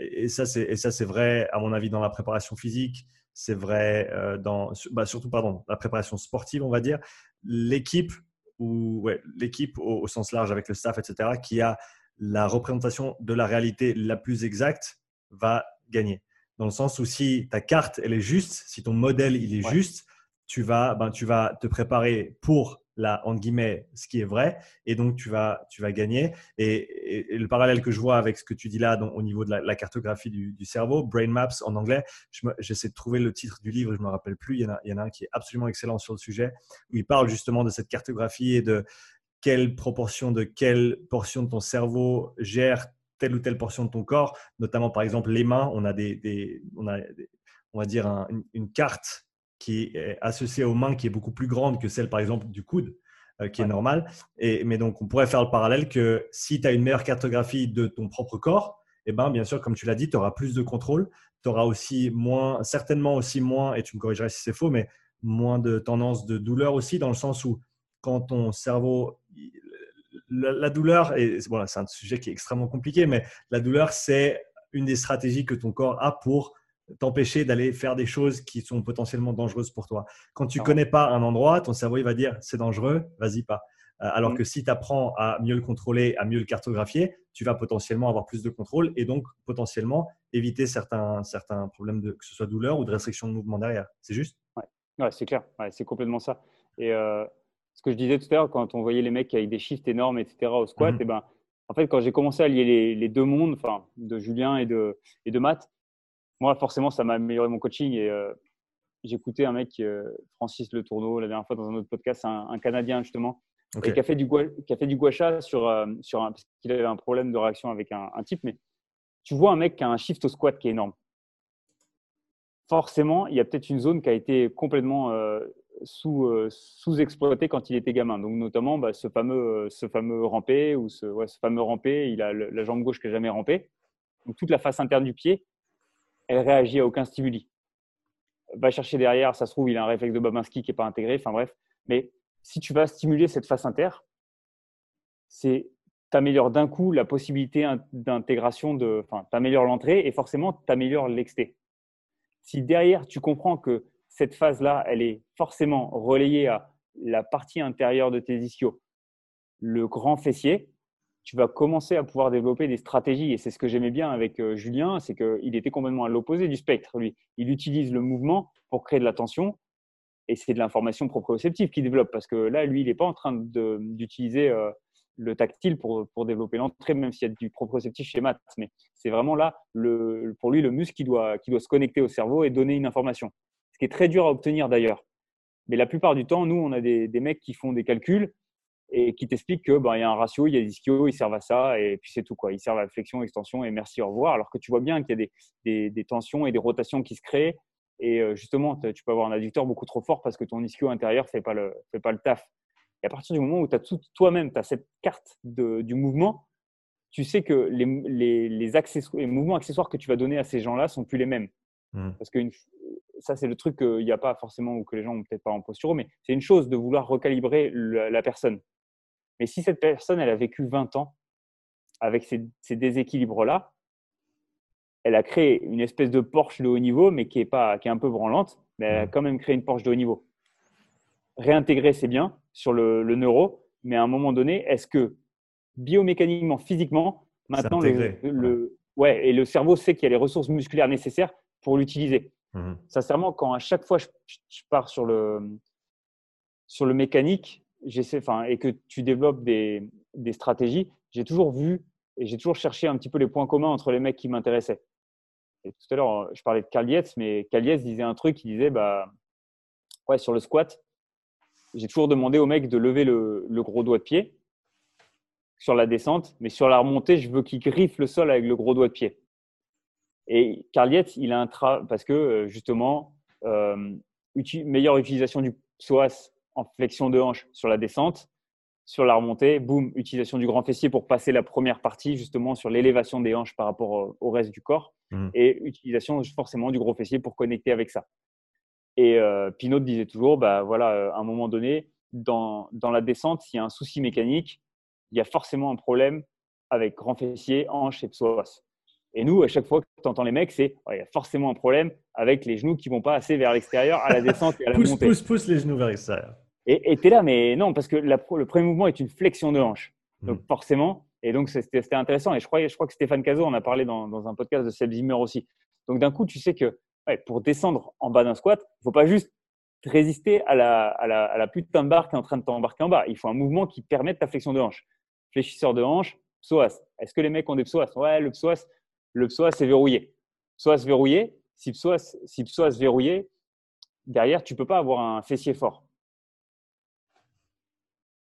et ça c'est vrai à mon avis dans la préparation physique, c'est vrai euh, dans, bah, surtout pardon, la préparation sportive on va dire, l'équipe ou ouais, l'équipe au, au, sens large avec le staff etc qui a la représentation de la réalité la plus exacte va gagner. Dans le sens où si ta carte elle est juste, si ton modèle il est juste, tu vas, ben, tu vas te préparer pour la, en guillemets, ce qui est vrai, et donc tu vas, tu vas gagner. Et, le parallèle que je vois avec ce que tu dis là donc, au niveau de la, cartographie du, cerveau, Brain Maps en anglais, j'essaie de trouver le titre du livre, je ne me rappelle plus, il y, en a, il y en a un qui est absolument excellent sur le sujet, où il parle justement de cette cartographie et de quelle proportion de quelle portion de ton cerveau gère telle ou telle portion de ton corps, notamment par exemple les mains, on a des, on a on va dire une, carte qui est associée aux mains qui est beaucoup plus grande que celle par exemple du coude, euh, qui est normale. Et, mais donc on pourrait faire le parallèle que si tu as une meilleure cartographie de ton propre corps, eh ben, bien sûr, comme tu l'as dit, tu auras plus de contrôle, tu auras aussi moins, certainement aussi moins, et tu me corrigeras si c'est faux, mais moins de tendance de douleur aussi, dans le sens où quand ton cerveau, la, douleur, et voilà, c'est un sujet qui est extrêmement compliqué, mais la douleur, c'est une des stratégies que ton corps a pour t'empêcher d'aller faire des choses qui sont potentiellement dangereuses pour toi. Quand tu ne connais pas un endroit, ton cerveau il va dire c'est dangereux, vas-y pas. Euh, alors mm. que si tu apprends à mieux le contrôler, à mieux le cartographier, tu vas potentiellement avoir plus de contrôle et donc potentiellement éviter certains, certains problèmes, de, que ce soit douleur ou de restriction de mouvement derrière. C'est juste? Ouais, c'est clair. c'est complètement ça. Et euh, ce que je disais tout à l'heure, quand on voyait les mecs avec des shifts énormes, etc., au squat, mm-hmm. et eh ben, en fait, quand j'ai commencé à lier les, deux mondes, enfin, de Julien et de, et de Matt, moi, forcément, ça m'a amélioré mon coaching. Et euh, j'écoutais un mec, euh, Francis Le Tourneau, la dernière fois dans un autre podcast, un, Canadien justement, qui, a fait du qui a fait du gua sur, euh, sur un, parce qu'il avait un problème de réaction avec un, type. Mais tu vois un mec qui a un shift au squat qui est énorme. Forcément, il y a peut-être une zone qui a été complètement sous, sous-exploitée quand il était gamin. Donc, notamment, bah, ce, fameux, ce fameux rampé ou ce, ce fameux rampé, il a la jambe gauche qui n'a jamais rampé. Donc, toute la face interne du pied, elle réagit à aucun stimuli. Va chercher derrière, ça se trouve, il a un réflexe de Babinski qui n'est pas intégré, enfin bref. Mais si tu vas stimuler cette face inter, c'est t'améliores d'un coup la possibilité d'intégration de, enfin, t'améliores l'entrée et forcément t'améliores l'exté. Si derrière tu comprends que cette phase-là, elle est forcément relayée à la partie intérieure de tes ischios, le grand fessier, tu vas commencer à pouvoir développer des stratégies. Et c'est ce que j'aimais bien avec euh, Julien, c'est qu'il était complètement à l'opposé du spectre. Lui, il utilise le mouvement pour créer de la tension. Et c'est de l'information proprioceptive qu'il développe. Parce que là, lui, il n'est pas en train d'utiliser euh, le tactile pour, développer l'entrée, même s'il y a du proprioceptif chez Matt. Mais c'est vraiment là, pour lui, le muscle qui doit, qui doit se connecter au cerveau et donner une information. Ce qui est très dur à obtenir d'ailleurs. Mais la plupart du temps, nous, on a des, des mecs qui font des calculs et qui t'explique que ben, il y a un ratio, il y a des ischios, ils servent à ça, et puis c'est tout. Quoi. Ils servent à flexion, extension, et merci, au revoir. Alors que tu vois bien qu'il y a des, des, des, tensions et des rotations qui se créent. Et euh, justement, tu peux avoir un adducteur beaucoup trop fort parce que ton ischio intérieur ne fait, pas le, fait pas le taf. Et à partir du moment où tu as toi-même, tu as cette carte de, du mouvement, tu sais que les, les, les, accessoires, les mouvements accessoires que tu vas donner à ces gens-là sont plus les mêmes. Mmh. Parce que ça, c'est le truc qu'il n'y a pas forcément ou que les gens n'ont peut-être pas en posture, mais c'est une chose de vouloir recalibrer la personne. Mais si cette personne, elle a vécu 20 ans avec ces, déséquilibres-là, elle a créé une espèce de Porsche de haut niveau, mais qui est, pas, qui est un peu branlante, mais elle a mmh. quand même créé une Porsche de haut niveau. Réintégrer, c'est bien sur le, neuro, mais à un moment donné, est-ce que biomécaniquement, physiquement, maintenant, le, ouais. et le cerveau sait qu'il y a les ressources musculaires nécessaires pour l'utiliser. Mmh. Sincèrement, quand à chaque fois je, je pars sur le, sur le mécanique, et que tu développes des, des stratégies, j'ai toujours vu et j'ai toujours cherché un petit peu les points communs entre les mecs qui m'intéressaient. Tout à l'heure, je parlais de Carl mais Carl disait un truc, il disait, bah, ouais, sur le squat, j'ai toujours demandé au mec de lever le, le, gros doigt de pied sur la descente, mais sur la remontée, je veux qu'il griffe le sol avec le gros doigt de pied. Et Carl il a un tra parce que euh, justement, euh, meilleure utilisation du psoas en flexion de hanche sur la descente. Sur la remontée, boum, utilisation du grand fessier pour passer la première partie justement sur l'élévation des hanches par rapport au reste du corps mmh. et utilisation forcément du gros fessier pour connecter avec ça. Et euh, Pinot disait toujours, bah voilà, euh, à un moment donné, dans, dans la descente, s'il y a un souci mécanique, il y a forcément un problème avec grand fessier, hanche et psoas. Et nous, à chaque fois que tu entends les mecs, c'est il y a forcément un problème avec les genoux qui vont pas assez vers l'extérieur à la descente et à la pousse, montée. Pousse, pousse les genoux vers l'extérieur. Et tu es là, mais non, parce que le premier mouvement est une flexion de hanche. Donc, hmm. forcément, et donc c'était intéressant. Et je crois, je crois que Stéphane Cazot en a parlé dans, un podcast de Seb Zimmer aussi. Donc, d'un coup, tu sais que pour descendre en bas d'un squat, il ne faut pas juste résister à la, à, la, à la, putain de barre qui est en train de t'embarquer en bas. Il faut un mouvement qui permette ta flexion de hanche. Fléchisseur de hanche, psoas. Est-ce que les mecs ont des psoas? Ouais, le psoas, le psoas est verrouillé. Psoas verrouillé, si psoas, si psoas verrouillé, derrière, tu ne peux pas avoir un fessier fort.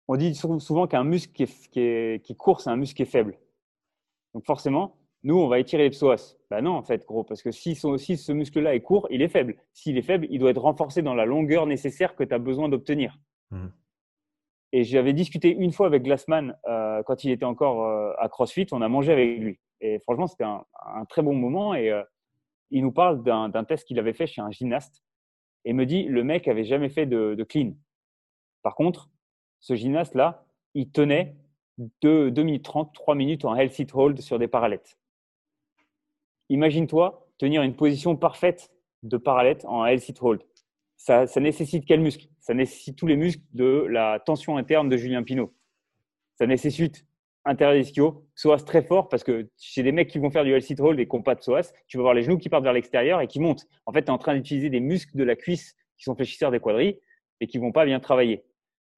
On dit souvent qu'un muscle qui, est, qui, court, c'est un muscle qui est faible. Donc forcément, nous, on va étirer les psoas. Ben non, en fait, gros, parce que si, ce muscle-là est court, il est faible. S'il est faible, il doit être renforcé dans la longueur nécessaire que tu as besoin d'obtenir. Mmh. Et j'avais discuté une fois avec Glassman euh, quand il était encore euh, à CrossFit. On a mangé avec lui. Et franchement, c'était un, très bon moment. Et euh, il nous parle d'un test qu'il avait fait chez un gymnaste. Et me dit le mec avait jamais fait de, clean. Par contre, ce gymnaste-là, il tenait 2, minutes 30, 3 minutes en held sit hold sur des parallettes. Imagine-toi tenir une position parfaite de parallèle en held sit hold. Ça, nécessite quel muscle? Ça nécessite tous les muscles de la tension interne de Julien Pinault. Ça nécessite intérieur ischio, psoas très fort parce que chez des mecs qui vont faire du L-sit hold et qui n'ont pas de psoas, tu vas voir les genoux qui partent vers l'extérieur et qui montent. En fait, tu es en train d'utiliser des muscles de la cuisse qui sont fléchisseurs des quadris et qui vont pas bien travailler.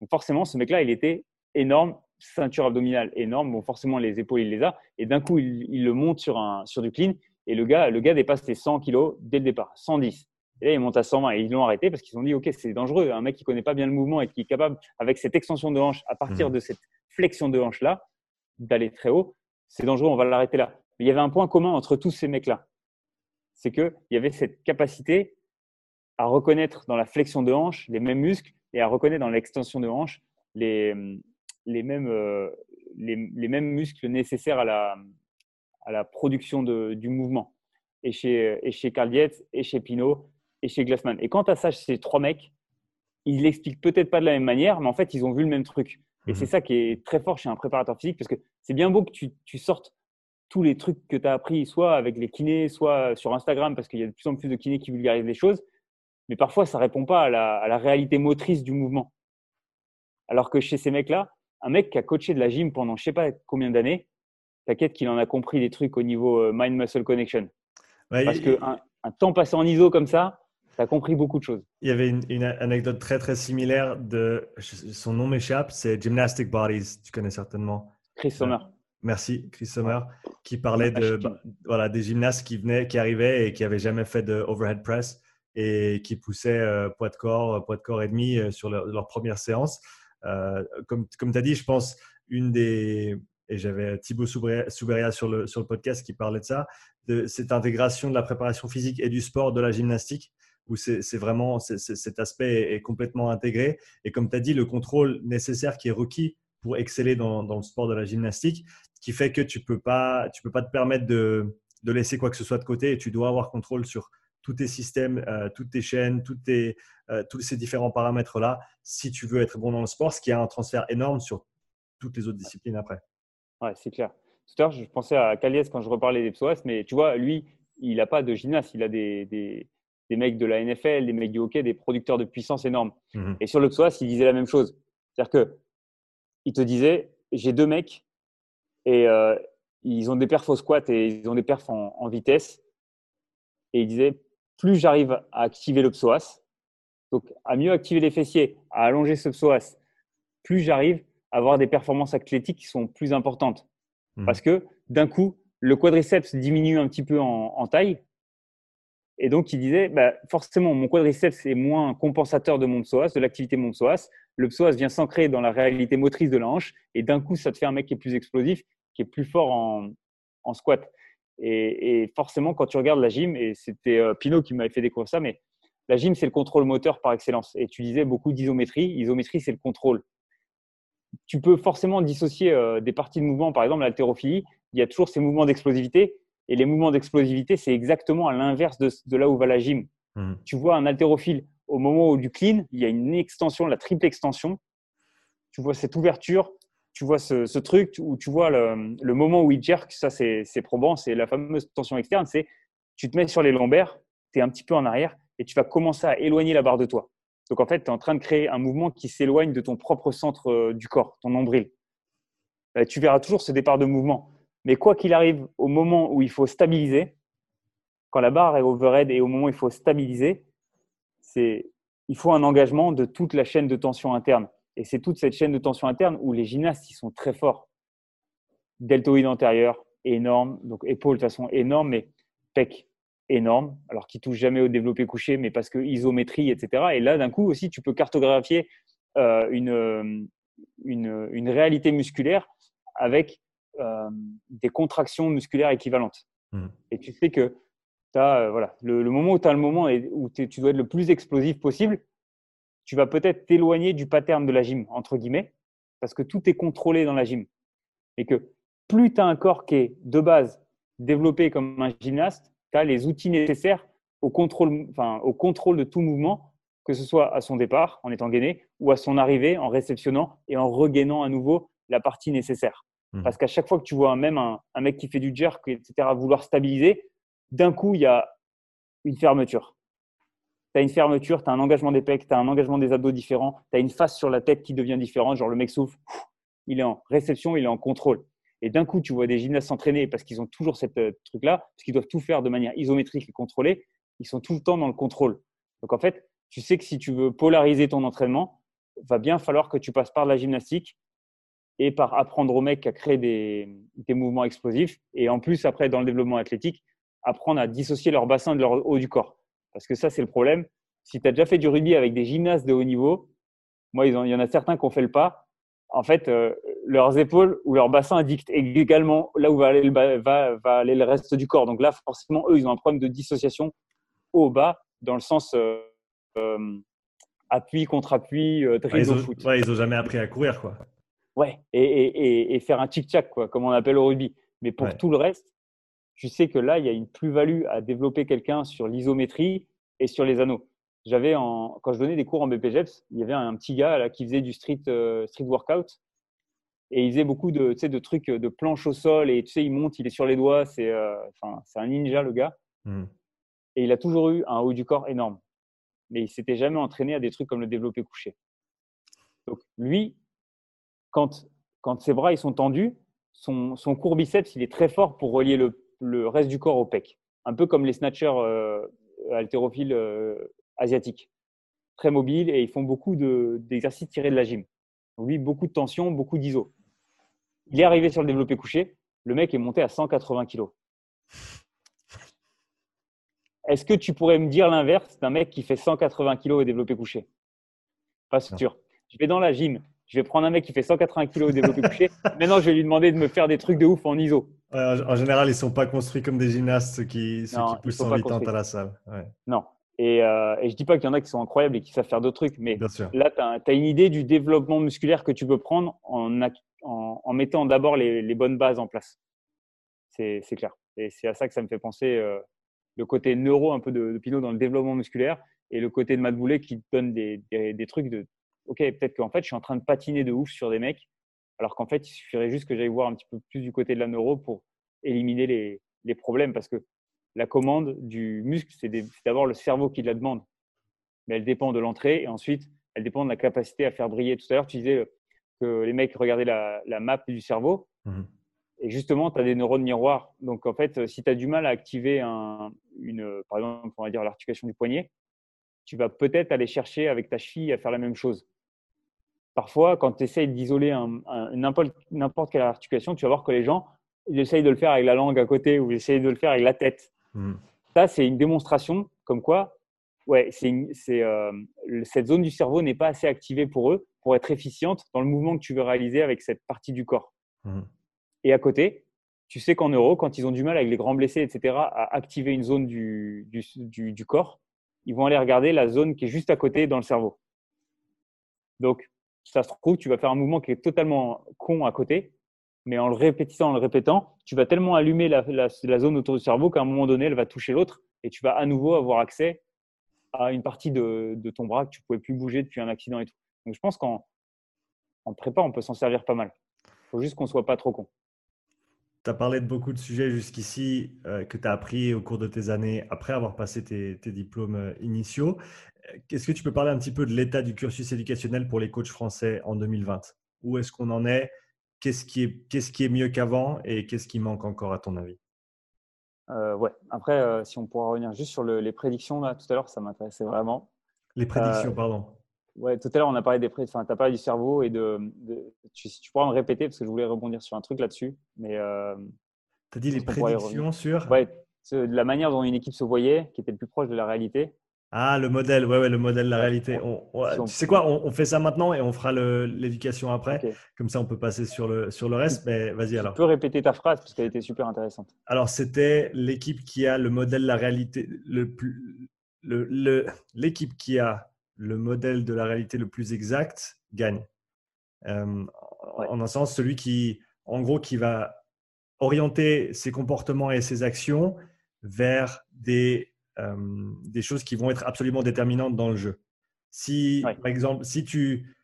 Donc forcément, ce mec-là, il était énorme, ceinture abdominale énorme. Bon, forcément, les épaules, il les a. Et d'un coup, il, le monte sur, un, sur du clean. Et le gars, le gars dépasse les 100 kilos dès le départ, 110. Et là, il monte à 120 et ils l'ont arrêté parce qu'ils ont dit, OK, c'est dangereux. Un mec qui connaît pas bien le mouvement et qui est capable, avec cette extension de hanche, à partir mmh. de cette flexion de hanche-là, d'aller très haut, c'est dangereux, on va l'arrêter là. Mais il y avait un point commun entre tous ces mecs-là. C'est qu'il y avait cette capacité à reconnaître dans la flexion de hanche les mêmes muscles et à reconnaître dans l'extension de hanche les, les, mêmes, euh, les, mêmes muscles nécessaires à la, à la production de, du mouvement. Et chez, et chez Carl Dietz, et chez Pinot, et chez Glassman. Et quant à ça, ces trois mecs, ils l'expliquent peut-être pas de la même manière, mais en fait, ils ont vu le même truc. Et c'est mmh ça qui est très fort chez un préparateur physique parce que c'est bien beau que tu, sortes tous les trucs que tu as appris, soit avec les kinés, soit sur Instagram, parce qu'il y a de plus en plus de kinés qui vulgarisent les choses. Mais parfois, ça ne répond pas à la, réalité motrice du mouvement. Alors que chez ces mecs-là, un mec qui a coaché de la gym pendant je ne sais pas combien d'années, t'inquiète qu'il en a compris des trucs au niveau euh, mind-muscle connection. parce qu'un un temps passé en ISO comme ça, tu as compris beaucoup de choses. Il y avait une, anecdote très très similaire de son nom m'échappe, c'est Gymnastic Bodies, tu connais certainement. Chris Sommer. Merci, Chris Sommer, qui parlait de voilà des gymnastes qui venaient, qui arrivaient et qui avaient jamais fait de overhead press et qui poussaient euh, poids de corps, poids de corps et demi euh, sur leur, première séance. Euh, comme tu as dit, je pense une des et j'avais Thibaut Souberia sur le, sur le podcast qui parlait de ça, de cette intégration de la préparation physique et du sport de la gymnastique où c'est vraiment cet aspect est, complètement intégré. Et comme tu as dit, le contrôle nécessaire qui est requis pour exceller dans, le sport de la gymnastique, qui fait que tu ne peux, pas, peux pas te permettre de, de, laisser quoi que ce soit de côté et tu dois avoir contrôle sur tous tes systèmes, euh, toutes tes chaînes, toutes tes, euh, tous ces différents paramètres-là si tu veux être bon dans le sport, ce qui a un transfert énorme sur toutes les autres disciplines après. Ouais, c'est clair. Tout à l'heure, je pensais à Caliès quand je reparlais des psoas, mais tu vois, lui, il n'a pas de gymnaste, il a des, des des mecs de la NFL, des mecs du hockey, des producteurs de puissance énormes. Mhm. Et sur le psoas, il disait la même chose. C'est-à-dire que il te disait, j'ai deux mecs et euh, ils ont des perfs au squat et ils ont des perfs en, vitesse. Et il disait, plus j'arrive à activer le psoas, donc à mieux activer les fessiers, à allonger ce psoas, plus j'arrive à avoir des performances athlétiques qui sont plus importantes. Mhm. Parce que d'un coup, le quadriceps diminue un petit peu en taille, et donc, il disait, bah, forcément, mon quadriceps est moins compensateur de mon psoas, de l'activité de mon psoas. Le psoas vient s'ancrer dans la réalité motrice de la hanche. Et d'un coup, ça te fait un mec qui est plus explosif, qui est plus fort en, en squat. Et, forcément, quand tu regardes la gym, et c'était euh, Pinot qui m'avait fait découvrir ça, mais la gym, c'est le contrôle moteur par excellence. Et tu disais beaucoup d'isométrie. Isométrie, c'est le contrôle. Tu peux forcément dissocier euh, des parties de mouvement, par exemple l'haltérophilie. Il y a toujours ces mouvements d'explosivité et les mouvements d'explosivité, c'est exactement à l'inverse de, là où va la gym. Hmm. Tu vois un haltérophile au moment où du clean, il y a une extension, la triple extension. Tu vois cette ouverture, tu vois ce, truc où tu vois le, moment où il jerk, ça c'est probant, c'est la fameuse tension externe, c'est tu te mets sur les lombaires, tu es un petit peu en arrière et tu vas commencer à éloigner la barre de toi. Donc en fait, tu es en train de créer un mouvement qui s'éloigne de ton propre centre euh, du corps, ton nombril. Euh, tu verras toujours ce départ de mouvement. Mais quoi qu'il arrive, au moment où il faut stabiliser, quand la barre est overhead et au moment où il faut stabiliser, c'est il faut un engagement de toute la chaîne de tension interne. Et c'est toute cette chaîne de tension interne où les gymnastes, ils sont très forts. Deltoïde antérieur, énorme. Donc, épaule, de toute façon, énorme, mais pec, énorme. Alors, qui touche jamais au développé couché, mais parce que isométrie, etc. Et là, d'un coup, aussi, tu peux cartographier euh, une, une, une, réalité musculaire avec euh, des contractions musculaires équivalentes. Mmh. Et tu sais que as, euh, voilà, le, moment où tu as le moment où tu dois être le plus explosif possible, tu vas peut-être t'éloigner du pattern de la gym, entre guillemets, parce que tout est contrôlé dans la gym. Et que plus tu as un corps qui est de base développé comme un gymnaste, tu as les outils nécessaires au contrôle, enfin, au contrôle de tout mouvement, que ce soit à son départ en étant gainé ou à son arrivée en réceptionnant et en regainant à nouveau la partie nécessaire. Mmh. Parce qu'à chaque fois que tu vois même un, mec qui fait du jerk, etc., vouloir stabiliser, d'un coup, il y a une fermeture. Une fermeture, tu as un engagement des pecs, tu as un engagement des abdos différent, tu as une face sur la tête qui devient différente, genre le mec souffle, il est en réception, il est en contrôle. Et d'un coup, tu vois des gymnastes s'entraîner parce qu'ils ont toujours ce euh, truc-là, parce qu'ils doivent tout faire de manière isométrique et contrôlée, ils sont tout le temps dans le contrôle. Donc en fait, tu sais que si tu veux polariser ton entraînement, va bien falloir que tu passes par la gymnastique et par apprendre aux mecs à créer des, mouvements explosifs. Et en plus, après, dans le développement athlétique, apprendre à dissocier leur bassin de leur haut du corps. Parce que ça, c'est le problème. Si tu as déjà fait du rugby avec des gymnastes de haut niveau, moi, il y en a certains qui ont fait le pas. En fait, euh, leurs épaules ou leur bassin dictent également là où va aller, le, va, va aller le reste du corps. Donc là, forcément, eux, ils ont un problème de dissociation haut-bas, dans le sens euh, euh, appui contre appui, ils, ont, foot. ils ont jamais appris à courir, quoi. Ouais, et, et, faire un tic-tac, quoi, comme on appelle au rugby. Mais pour tout le reste, tu sais que là, il y a une plus-value à développer quelqu'un sur l'isométrie et sur les anneaux. J'avais quand je donnais des cours en BPGEPS, il y avait un petit gars là, qui faisait du street, euh, street workout et il faisait beaucoup de, tu sais, de trucs de planche au sol et tu sais, il monte, il est sur les doigts, c'est c'est un ninja le gars. Mmh. Et il a toujours eu un haut du corps énorme mais il s'était jamais entraîné à des trucs comme le développé couché. Donc lui, quand, quand ses bras ils sont tendus, son, son court biceps il est très fort pour relier le, le, reste du corps au pec, un peu comme les snatchers euh, haltérophiles euh, asiatiques, très mobiles et ils font beaucoup d'exercices tirés de la gym. Donc lui, beaucoup de tension, beaucoup d'iso. Il est arrivé sur le développé couché, le mec est monté à 180 kg. Est-ce que tu pourrais me dire l'inverse d'un mec qui fait 180 kg au développé couché? Pas sûr. Je vais dans la gym, je vais prendre un mec qui fait 180 kg au développé couché. [laughs] Maintenant, je vais lui demander de me faire des trucs de ouf en ISO. en général, ils ne sont pas construits comme des gymnastes qui, ceux qui poussent en à la salle. Non. Et, euh, et, je dis pas qu'il y en a qui sont incroyables et qui savent faire d'autres trucs, mais là, tu as, une idée du développement musculaire que tu peux prendre en, en, mettant d'abord les, bonnes bases en place. C'est clair. Et c'est à ça que ça me fait penser. Euh, le côté neuro un peu de, de, Pinot dans le développement musculaire et le côté de Matt Boulet qui donne des, des, trucs de OK, peut-être qu'en fait, je suis en train de patiner de ouf sur des mecs, alors qu'en fait, il suffirait juste que j'aille voir un petit peu plus du côté de la neuro pour éliminer les, les problèmes parce que la commande du muscle, c'est d'abord le cerveau qui la demande. Mais elle dépend de l'entrée et ensuite, elle dépend de la capacité à faire briller. Tout à l'heure, tu disais que les mecs regardaient la, la map du cerveau. Mmh et justement, tu as des neurones miroirs. Donc, en fait, si tu as du mal à activer un, une, par exemple, on va dire l'articulation du poignet, tu vas peut-être aller chercher avec ta cheville à faire la même chose. Parfois, quand tu essayes d'isoler n'importe quelle articulation, tu vas voir que les gens, ils essayent de le faire avec la langue à côté ou ils essayent de le faire avec la tête. Mmh. Ça, c'est une démonstration comme quoi ouais, c'est, euh, cette zone du cerveau n'est pas assez activée pour eux pour être efficiente dans le mouvement que tu veux réaliser avec cette partie du corps. Mmh. Et à côté, tu sais qu'en euro, quand ils ont du mal avec les grands blessés, etc., à activer une zone du, du, du, corps, ils vont aller regarder la zone qui est juste à côté dans le cerveau. Donc, ça se trouve, tu vas faire un mouvement qui est totalement con à côté, mais en le répétant, en le répétant, tu vas tellement allumer la, zone autour du cerveau qu'à un moment donné, elle va toucher l'autre et tu vas à nouveau avoir accès à une partie de, ton bras que tu pouvais plus bouger depuis un accident et tout. Donc, je pense qu'en en prépa, on peut s'en servir pas mal. Il faut juste qu'on soit pas trop con. Tu as parlé de beaucoup de sujets jusqu'ici euh, que tu as appris au cours de tes années après avoir passé tes, diplômes euh, initiaux. Est-ce que tu peux parler un petit peu de l'état du cursus éducationnel pour les coachs français en 2020 Où est-ce qu'on en est? Qu'est-ce qui, est, qu'est-ce qui est mieux qu'avant? Et qu'est-ce qui manque encore à ton avis? Euh, Ouais, après, si on pourra revenir juste sur les prédictions, là, tout à l'heure, ça m'intéressait vraiment. Les prédictions, pardon. Ouais, tout à l'heure, on a parlé des prédictions. Enfin, tu as parlé du cerveau et de. tu, tu, pourras me répéter parce que je voulais rebondir sur un truc là-dessus. Mais. tu as dit les prédictions sur? Ouais, la manière dont une équipe se voyait, qui était le plus proche de la réalité. Ah, le modèle, ouais, ouais le modèle de la réalité. On, tu sais quoi, on, fait ça maintenant et on fera l'éducation après. Comme ça, on peut passer sur le, sur le reste. Mais vas-y alors. Tu peux répéter ta phrase parce qu'elle était super intéressante. Alors, c'était l'équipe qui a le modèle de la réalité le plus. L'équipe qui a le modèle de la réalité le plus exact gagne. Euh, en un sens, celui qui, en gros, qui va orienter ses comportements et ses actions vers des euh, des choses qui vont être absolument déterminantes dans le jeu. Si, par exemple, si tu,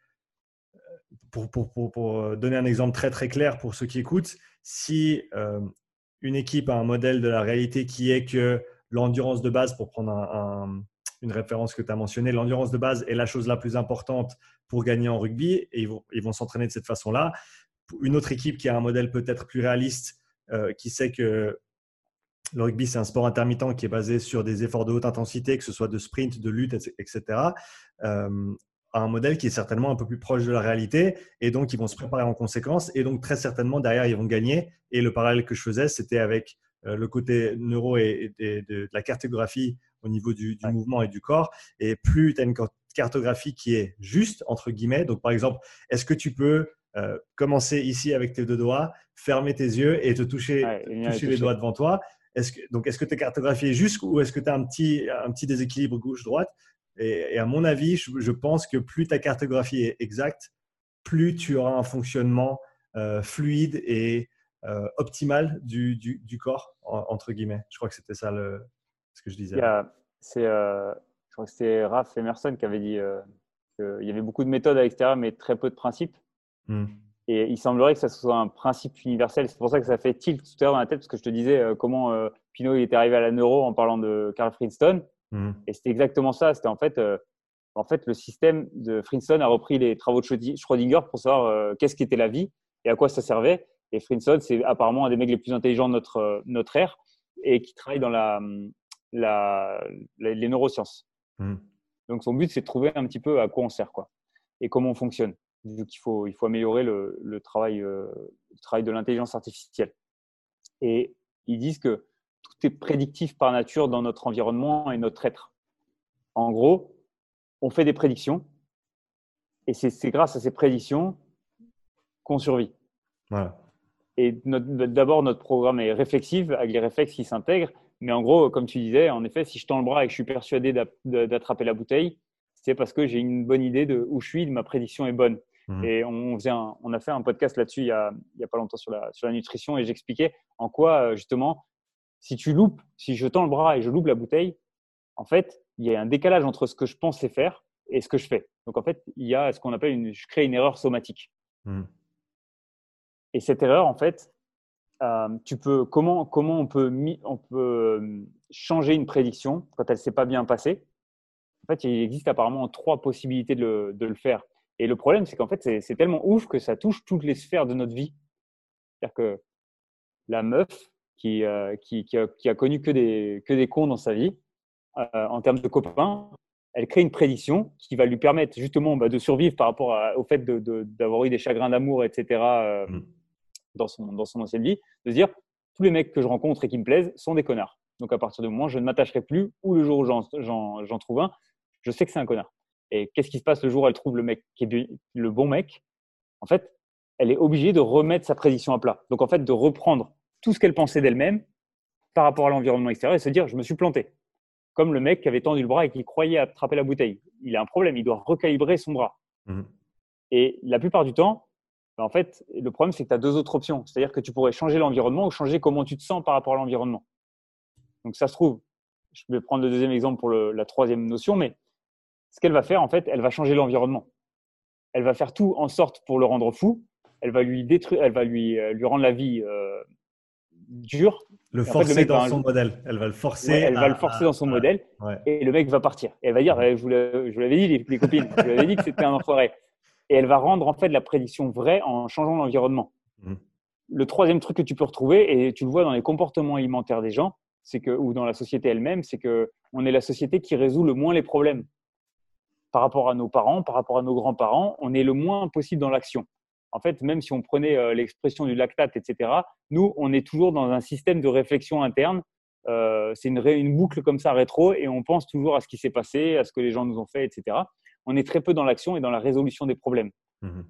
pour, pour, pour, donner un exemple très très clair pour ceux qui écoutent, si euh, une équipe a un modèle de la réalité qui est que l'endurance de base, pour prendre une référence que tu as mentionnée, l'endurance de base est la chose la plus importante pour gagner en rugby et ils vont, s'entraîner de cette façon-là. Une autre équipe qui a un modèle peut-être plus réaliste, euh, qui sait que le rugby, c'est un sport intermittent qui est basé sur des efforts de haute intensité, que ce soit de sprint, de lutte, etc. Euh, un modèle qui est certainement un peu plus proche de la réalité et donc ils vont se préparer en conséquence et donc très certainement derrière ils vont gagner et le parallèle que je faisais c'était avec euh, le côté neuro et, de, la cartographie au niveau du, mouvement et du corps et plus tu as une cartographie qui est juste entre guillemets donc par exemple est-ce que tu peux euh, commencer ici avec tes deux doigts fermer tes yeux et te toucher, toucher les doigts devant toi est-ce que, donc, est-ce que tu es cartographié juste ou est-ce que tu as un petit, un petit déséquilibre gauche-droite? Et, à mon avis, je, pense que plus ta cartographie est exacte, plus tu auras un fonctionnement euh, fluide et euh, optimal du, du, corps, entre guillemets. Je crois que c'était ça le, ce que je disais. C'est, euh, je crois que c'était Raph Emerson qui avait dit qu'il y avait beaucoup de méthodes à l'extérieur, mais très peu de principes. Hmm. Et il semblerait que ça soit un principe universel. C'est pour ça que ça fait tilt tout à l'heure dans la tête, parce que je te disais euh, comment euh, Pinot était arrivé à la neuro en parlant de Carl Princeton. Mmh. Et c'était exactement ça. C'était en fait, euh, en fait, le système de Princeton a repris les travaux de Schrödinger pour savoir qu'est-ce qu'était la vie et à quoi ça servait. Et Princeton, c'est apparemment un des mecs les plus intelligents de notre, notre ère et qui travaille dans la, la, les neurosciences. Mmh. Donc son but, c'est de trouver un petit peu à quoi on sert quoi, et comment on fonctionne vu qu'il faut, il faut améliorer le, travail, euh, le travail de l'intelligence artificielle. Et ils disent que tout est prédictif par nature dans notre environnement et notre être. En gros, on fait des prédictions et c'est grâce à ces prédictions qu'on survit. Et d'abord, notre programme est réflexif avec les réflexes qui s'intègrent. Mais en gros, comme tu disais, en effet, si je tends le bras et que je suis persuadé d'attraper la bouteille, c'est parce que j'ai une bonne idée de où je suis, de ma prédiction est bonne. Mmh. Et on, faisait on a fait un podcast là-dessus il n'y a, a, pas longtemps sur la, sur la nutrition et j'expliquais en quoi, euh, justement, si tu loupes, si je tends le bras et je loupe la bouteille, en fait, il y a un décalage entre ce que je pensais faire et ce que je fais. Donc, en fait, il y a ce qu'on appelle une, je crée une erreur somatique. Mmh. Et cette erreur, en fait, euh, tu peux, comment, comment on peut, on peut euh, changer une prédiction quand elle ne s'est pas bien passée? En fait, il existe apparemment trois possibilités de le, de le faire. Et le problème, c'est qu'en fait, c'est tellement ouf que ça touche toutes les sphères de notre vie. C'est-à-dire que la meuf qui, euh, qui, qui, a, connu que des, que des cons dans sa vie, euh, en termes de copains, elle crée une prédiction qui va lui permettre justement bah, de survivre par rapport au fait d'avoir eu des chagrins d'amour, etc.. dans, son, dans son ancienne vie, de se dire tous les mecs que je rencontre et qui me plaisent sont des connards. Donc à partir de moment, je ne m'attacherai plus, ou le jour où j'en trouve un, je sais que c'est un connard. Et qu'est-ce qui se passe le jour où elle trouve le mec qui est le bon mec? En fait, elle est obligée de remettre sa prédiction à plat. Donc en fait, de reprendre tout ce qu'elle pensait d'elle-même par rapport à l'environnement extérieur et se dire je me suis planté. Comme le mec qui avait tendu le bras et qui croyait attraper la bouteille. Il a un problème, il doit recalibrer son bras. Mmh. Et la plupart du temps, en fait, le problème, c'est que tu as deux autres options. C'est-à-dire que tu pourrais changer l'environnement ou changer comment tu te sens par rapport à l'environnement. Donc ça se trouve, je vais prendre le deuxième exemple pour la troisième notion, mais ce qu'elle va faire, en fait, elle va changer l'environnement. Elle va faire tout en sorte pour le rendre fou. Elle va lui détruire, elle va lui, euh, lui rendre la vie euh, dure. Le forcer dans son modèle. Elle va le forcer. elle va le forcer dans son modèle. Et le mec va partir. Et elle va dire, je vous l'avais dit, les, copines, je vous l'avais dit que c'était un enfoiré. Et elle va rendre en fait la prédiction vraie en changeant l'environnement. Mmh. Le troisième truc que tu peux retrouver, et tu le vois dans les comportements alimentaires des gens, c'est que, ou dans la société elle-même, c'est que on est la société qui résout le moins les problèmes. par rapport à nos parents, par rapport à nos grands-parents, on est le moins possible dans l'action. En fait, même si on prenait euh, l'expression du lactate, etc., nous, on est toujours dans un système de réflexion interne. Euh, c'est une, une, boucle comme ça rétro et on pense toujours à ce qui s'est passé, à ce que les gens nous ont fait, etc. On est très peu dans l'action et dans la résolution des problèmes. Mmh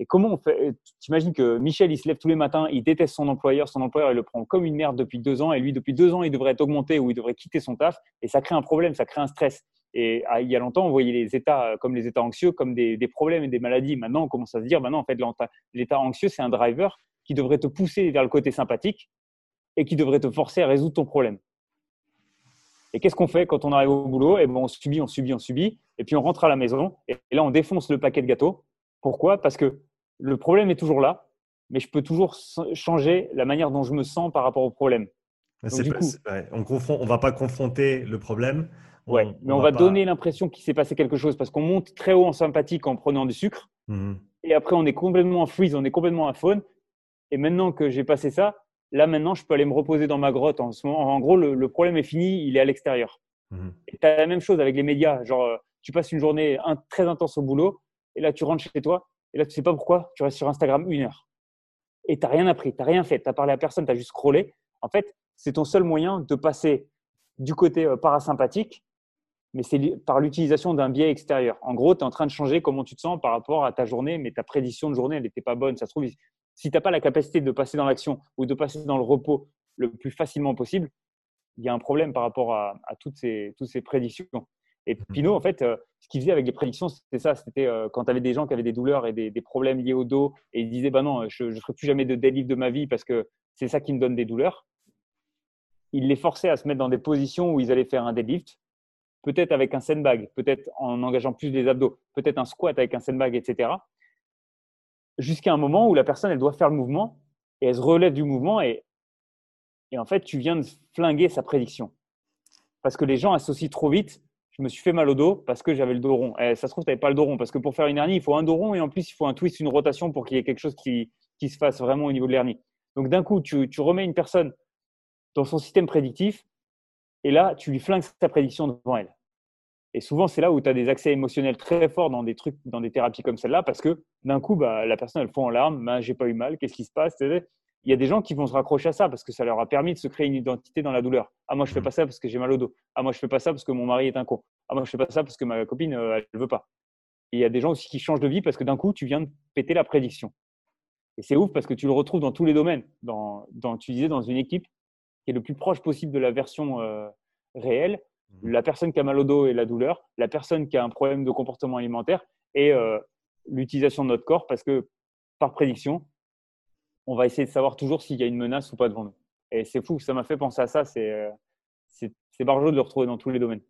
et comment on fait T'imagines que Michel, il se lève tous les matins, il déteste son employeur, son employeur, il le prend comme une merde depuis deux ans, et lui, depuis deux ans, il devrait être augmenté ou il devrait quitter son taf, et ça crée un problème, ça crée un stress. Et ah, il y a longtemps, on voyait les états comme les états anxieux comme des, problèmes et des maladies. Maintenant, on commence à se dire, maintenant, en fait, l'état anxieux, c'est un driver qui devrait te pousser vers le côté sympathique et qui devrait te forcer à résoudre ton problème. Et qu'est-ce qu'on fait quand on arrive au boulot? Et eh ben, on subit, on subit, on subit, et puis on rentre à la maison, et là, on défonce le paquet de gâteaux. Pourquoi? Parce que le problème est toujours là, mais je peux toujours changer la manière dont je me sens par rapport au problème. on ne va pas confronter le problème. ouais, mais on, va, donner l'impression qu'il s'est passé quelque chose parce qu'on monte très haut en sympathique en prenant du sucre. Mmh et après, on est complètement en freeze, on est complètement à faune. Et maintenant que j'ai passé ça, là maintenant, je peux aller me reposer dans ma grotte. En, ce moment, en gros, le, problème est fini, il est à l'extérieur. Mmh tu as la même chose avec les médias. Genre, euh, tu passes une journée très intense au boulot et là, tu rentres chez toi et là, tu sais pas pourquoi, tu restes sur Instagram une heure. Et tu n'as rien appris, tu n'as rien fait, tu n'as parlé à personne, tu as juste scrollé. En fait, c'est ton seul moyen de passer du côté euh, parasympathique, mais c'est par l'utilisation d'un biais extérieur. En gros, tu es en train de changer comment tu te sens par rapport à ta journée, mais ta prédiction de journée, elle n'était pas bonne. Ça se trouve, si tu n'as pas la capacité de passer dans l'action ou de passer dans le repos le plus facilement possible, il y a un problème par rapport à, toutes, ces, toutes ces prédictions. Et mmh Pinot, en fait, euh, ce qu'il faisait avec les prédictions, c'était ça. C'était euh, quand tu avais des gens qui avaient des douleurs et des, problèmes liés au dos et ils disaient bah non, je ne ferai plus jamais de deadlift de ma vie parce que c'est ça qui me donne des douleurs. Il les forçait à se mettre dans des positions où ils allaient faire un deadlift, peut-être avec un sandbag, peut-être en engageant plus les abdos, peut-être un squat avec un sandbag, etc. Jusqu'à un moment où la personne, elle doit faire le mouvement et elle se relève du mouvement et, et en fait, tu viens de flinguer sa prédiction. Parce que les gens associent trop vite je me suis fait mal au dos parce que j'avais le dos rond. Et eh, ça se trouve, tu n'avais pas le dos rond parce que pour faire une hernie, il faut un dos rond et en plus, il faut un twist, une rotation pour qu'il y ait quelque chose qui, qui, se fasse vraiment au niveau de l'hernie. Donc d'un coup, tu, tu, remets une personne dans son système prédictif et là, tu lui flingues sa prédiction devant elle. Et souvent, c'est là où tu as des accès émotionnels très forts dans des trucs, dans des thérapies comme celle-là parce que d'un coup, bah, la personne, elle fond en larmes, bah, j'ai pas eu mal, qu'est-ce qui se passe il y a des gens qui vont se raccrocher à ça parce que ça leur a permis de se créer une identité dans la douleur. Ah, moi, je fais pas ça parce que j'ai mal au dos. Ah, moi, je fais pas ça parce que mon mari est un con. Ah, moi, je fais pas ça parce que ma copine, euh, elle veut pas. Il y a des gens aussi qui changent de vie parce que d'un coup, tu viens de péter la prédiction. Et c'est ouf parce que tu le retrouves dans tous les domaines. Dans, dans, tu disais dans une équipe qui est le plus proche possible de la version euh, réelle. Mmh. La personne qui a mal au dos et la douleur, la personne qui a un problème de comportement alimentaire et euh, l'utilisation de notre corps parce que par prédiction, on va essayer de savoir toujours s'il y a une menace ou pas devant nous. Et c'est fou, ça m'a fait penser à ça. C'est euh, barjot de le retrouver dans tous les domaines.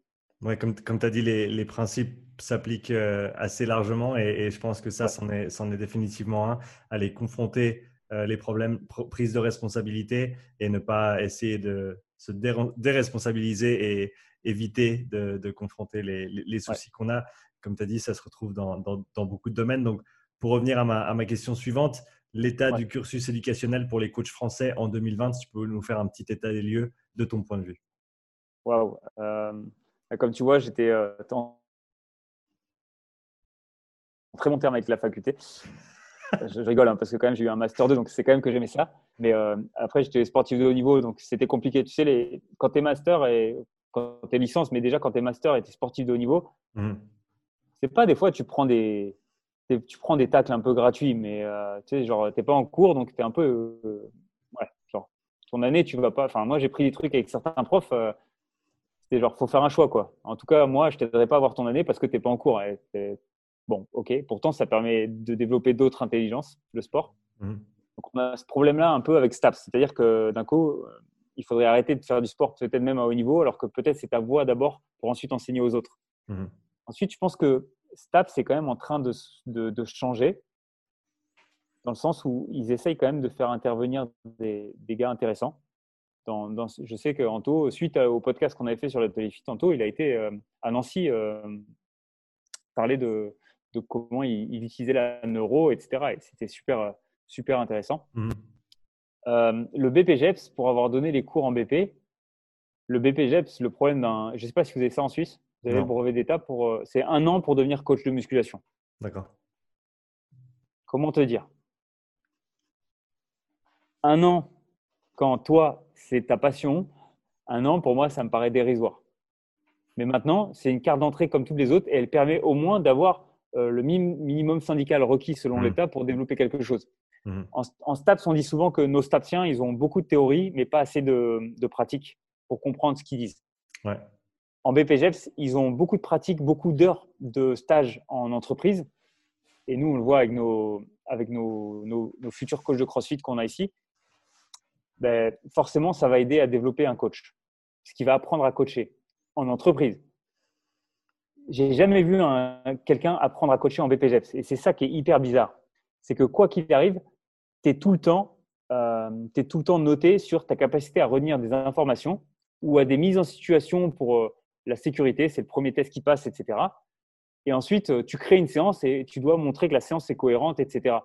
Ouais, comme, comme tu as dit, les, les principes s'appliquent euh, assez largement et, je pense que ça, c'en est, est, définitivement un. Aller confronter euh, les problèmes, prise de responsabilité et ne pas essayer de se déresponsabiliser et éviter de, confronter les, les, soucis qu'on a. Comme tu as dit, ça se retrouve dans, dans, dans, beaucoup de domaines. Donc, pour revenir à ma, à ma question suivante, l'état du cursus éducationnel pour les coachs français en 2020, si tu peux nous faire un petit état des lieux de ton point de vue. Waouh. Euh, comme tu vois, j'étais euh, en très bon terme avec la faculté. je, rigole hein, parce que quand même j'ai eu un master 2 donc c'est quand même que j'aimais ça mais euh, après j'étais sportif de haut niveau donc c'était compliqué tu sais les, quand tu es master et quand tu es licence mais déjà quand tu es master et tu es sportif de haut niveau mmh. c'est pas des fois tu prends des tu prends des tacles un peu gratuits, mais euh, tu sais, genre, t'es pas en cours, donc tu es un peu. Euh, ouais, genre, ton année, tu vas pas. Enfin, moi, j'ai pris des trucs avec certains profs. Euh, c'était genre, faut faire un choix, quoi. En tout cas, moi, je t'aiderais pas à avoir ton année parce que t'es pas en cours. bon, ok. Pourtant, ça permet de développer d'autres intelligences, le sport. Mmh. Donc, on a ce problème-là un peu avec STAPS. C'est-à-dire que d'un coup, il faudrait arrêter de faire du sport, peut-être même à haut niveau, alors que peut-être c'est ta voie d'abord pour ensuite enseigner aux autres. Mmh. Ensuite, je pense que STAP, c'est quand même en train de, de, changer, dans le sens où ils essayent quand même de faire intervenir des, des gars intéressants. Dans, dans, je sais qu'Anto, suite au podcast qu'on avait fait sur l'atelier Fit, Anto, il a été euh, à Nancy euh, parler de, de comment il, utilisait la neuro, etc. Et c'était super, super intéressant. Mmh. Euh, le BPGEPS, pour avoir donné les cours en BP, le BPGEPS, le problème d'un. Je ne sais pas si vous avez ça en Suisse. Vous avez le brevet d'État pour. Euh, c'est un an pour devenir coach de musculation. D'accord. Comment te dire? Un an, quand toi, c'est ta passion, un an, pour moi, ça me paraît dérisoire. Mais maintenant, c'est une carte d'entrée comme toutes les autres et elle permet au moins d'avoir euh, le minimum syndical requis selon mmh. l'État pour développer quelque chose. Mmh. En, en, STAPS, on dit souvent que nos STAPSiens, ils ont beaucoup de théorie, mais pas assez de, de pratique pour comprendre ce qu'ils disent. En BPGEPS, ils ont beaucoup de pratique, beaucoup d'heures de stage en entreprise. Et nous, on le voit avec nos, avec nos, nos, futurs coachs de CrossFit qu'on a ici. Ben, forcément, ça va aider à développer un coach. Ce qui va apprendre à coacher en entreprise. J'ai jamais vu quelqu'un apprendre à coacher en BPGEPS. Et c'est ça qui est hyper bizarre. C'est que quoi qu'il arrive, tu es tout le temps euh, es tout le temps noté sur ta capacité à retenir des informations ou à des mises en situation pour euh, la sécurité. C'est le premier test qui passe, etc. Et ensuite, euh, tu crées une séance et tu dois montrer que la séance est cohérente, etc.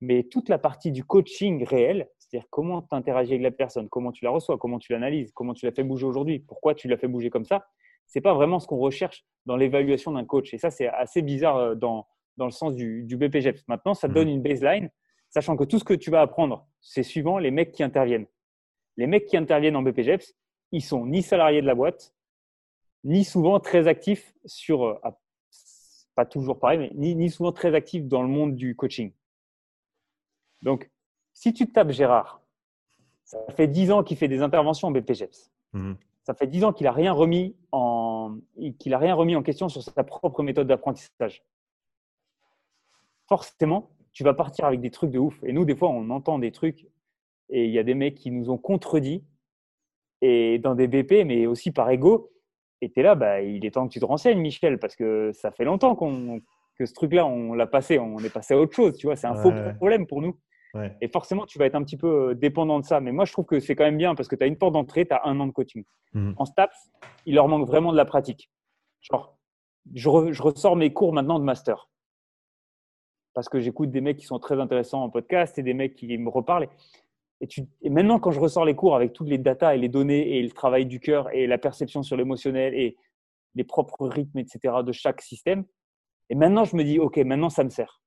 Mais toute la partie du coaching réel, c'est-à-dire comment tu interagis avec la personne, comment tu la reçois, comment tu l'analyses, comment tu la fais bouger aujourd'hui, pourquoi tu l'as fait bouger comme ça, c'est pas vraiment ce qu'on recherche dans l'évaluation d'un coach. Et ça, c'est assez bizarre dans, dans le sens du, du BPGEPS. Maintenant, ça te donne mmh. une baseline, sachant que tout ce que tu vas apprendre, c'est suivant les mecs qui interviennent. Les mecs qui interviennent en BPGEPS, ils sont ni salariés de la boîte, ni souvent très actifs sur, euh, ah, pas toujours pareil, mais ni, ni, souvent très actifs dans le monde du coaching. Donc, si tu tapes Gérard, ça fait 10 ans qu'il fait des interventions en BPGEPS. Mhm. Ça fait 10 ans qu'il n'a rien, remis en, qu'il a rien remis en question sur sa propre méthode d'apprentissage. Forcément, tu vas partir avec des trucs de ouf. Et nous, des fois, on entend des trucs et il y a des mecs qui nous ont contredit et dans des BP, mais aussi par ego. Et tu es là, bah, il est temps que tu te renseignes, Michel, parce que ça fait longtemps qu'on, que ce truc-là, on l'a passé, on est passé à autre chose, tu vois, c'est un faux problème pour nous. Et forcément, tu vas être un petit peu euh, dépendant de ça. Mais moi, je trouve que c'est quand même bien parce que tu as une porte d'entrée, tu as un an de coaching. Mhm. En STAPS, il leur manque vraiment de la pratique. Genre, je, ressors mes cours maintenant de master. Parce que j'écoute des mecs qui sont très intéressants en podcast et des mecs qui me reparlent. Et, maintenant, quand je ressors les cours avec toutes les datas et les données et le travail du cœur et la perception sur l'émotionnel et les propres rythmes, etc., de chaque système, et maintenant, je me dis, OK, maintenant, ça me sert.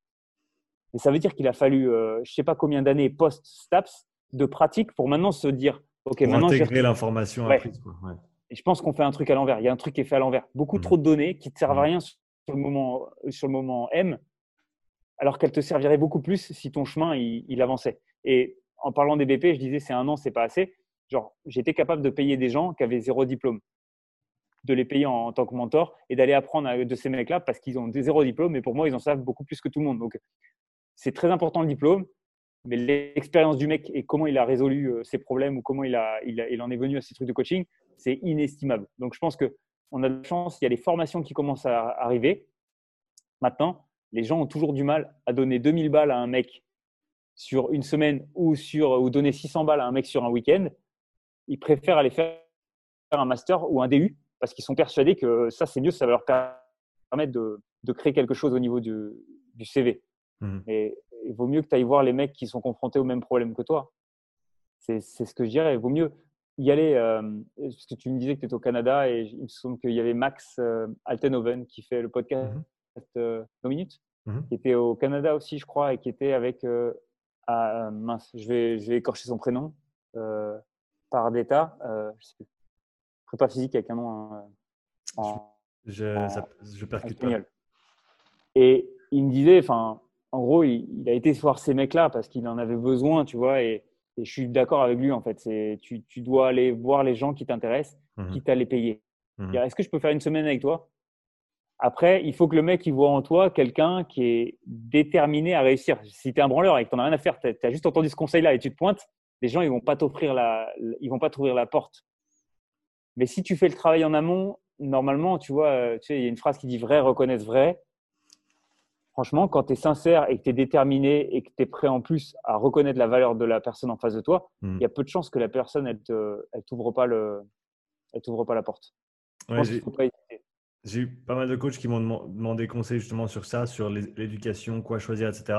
Mais ça veut dire qu'il a fallu, euh, je ne sais pas combien d'années post-STAPS de pratique pour maintenant se dire, OK, pour maintenant. intégrer l'information apprise. Et je pense qu'on fait un truc à l'envers. Il y a un truc qui est fait à l'envers. Beaucoup mmh. trop de données qui ne servent à mmh. rien sur le moment, sur le moment M, alors qu'elles te serviraient beaucoup plus si ton chemin il, avançait. Et en parlant des BP, je disais c'est un an, c'est pas assez. Genre, j'étais capable de payer des gens qui avaient zéro diplôme, de les payer en, tant que mentor et d'aller apprendre de ces mecs-là parce qu'ils ont zéro diplôme, mais pour moi, ils en savent beaucoup plus que tout le monde. Donc, c'est très important le diplôme, mais l'expérience du mec et comment il a résolu euh, ses problèmes ou comment il, en est venu à ces trucs de coaching, c'est inestimable. Donc, je pense que on a de la chance, il y a des formations qui commencent à arriver. Maintenant, les gens ont toujours du mal à donner 2000 balles à un mec sur une semaine ou, sur, ou donner 600 balles à un mec sur un week-end, ils préfèrent aller faire un master ou un DU parce qu'ils sont persuadés que ça, c'est mieux, ça va leur permettre de, de créer quelque chose au niveau du, du CV. Mmh. Et il vaut mieux que tu ailles voir les mecs qui sont confrontés au même problème que toi. C'est ce que je dirais. Il vaut mieux y aller, euh, parce que tu me disais que tu étais au Canada et il me semble qu'il y avait Max euh, Altenhoven qui fait le podcast mmh. Euh, No Minutes, mmh. qui était au Canada aussi, je crois, et qui était avec ah, mince, je vais, je vais écorcher son prénom. Euh, par d'état, euh, je sais plus. Prépa physique avec un nom euh, en, je, je percute pas. Et il me disait, enfin, en gros, il, a été voir ces mecs-là parce qu'il en avait besoin, tu vois, et, je suis d'accord avec lui, en fait. C'est, tu, tu, dois aller voir les gens qui t'intéressent, mmh qui quitte les payer. Mmh est-ce que je peux faire une semaine avec toi? Après, il faut que le mec il voit en toi quelqu'un qui est déterminé à réussir. Si tu es un branleur et que tu n'en as rien à faire, tu as, juste entendu ce conseil-là et tu te pointes, les gens ils vont pas t'offrir la, ils vont pas t'ouvrir la porte. Mais si tu fais le travail en amont, normalement, tu vois, euh, tu sais, il y a une phrase qui dit vrai reconnaissent vrai. Franchement, quand tu es sincère et que tu es déterminé et que tu es prêt en plus à reconnaître la valeur de la personne en face de toi, mmh. il y a peu de chances que la personne, elle ne elle t'ouvre pas, le, elle pas la porte. J'ai eu pas mal de coachs qui m'ont demandé conseil justement sur ça, sur l'éducation, quoi choisir, etc.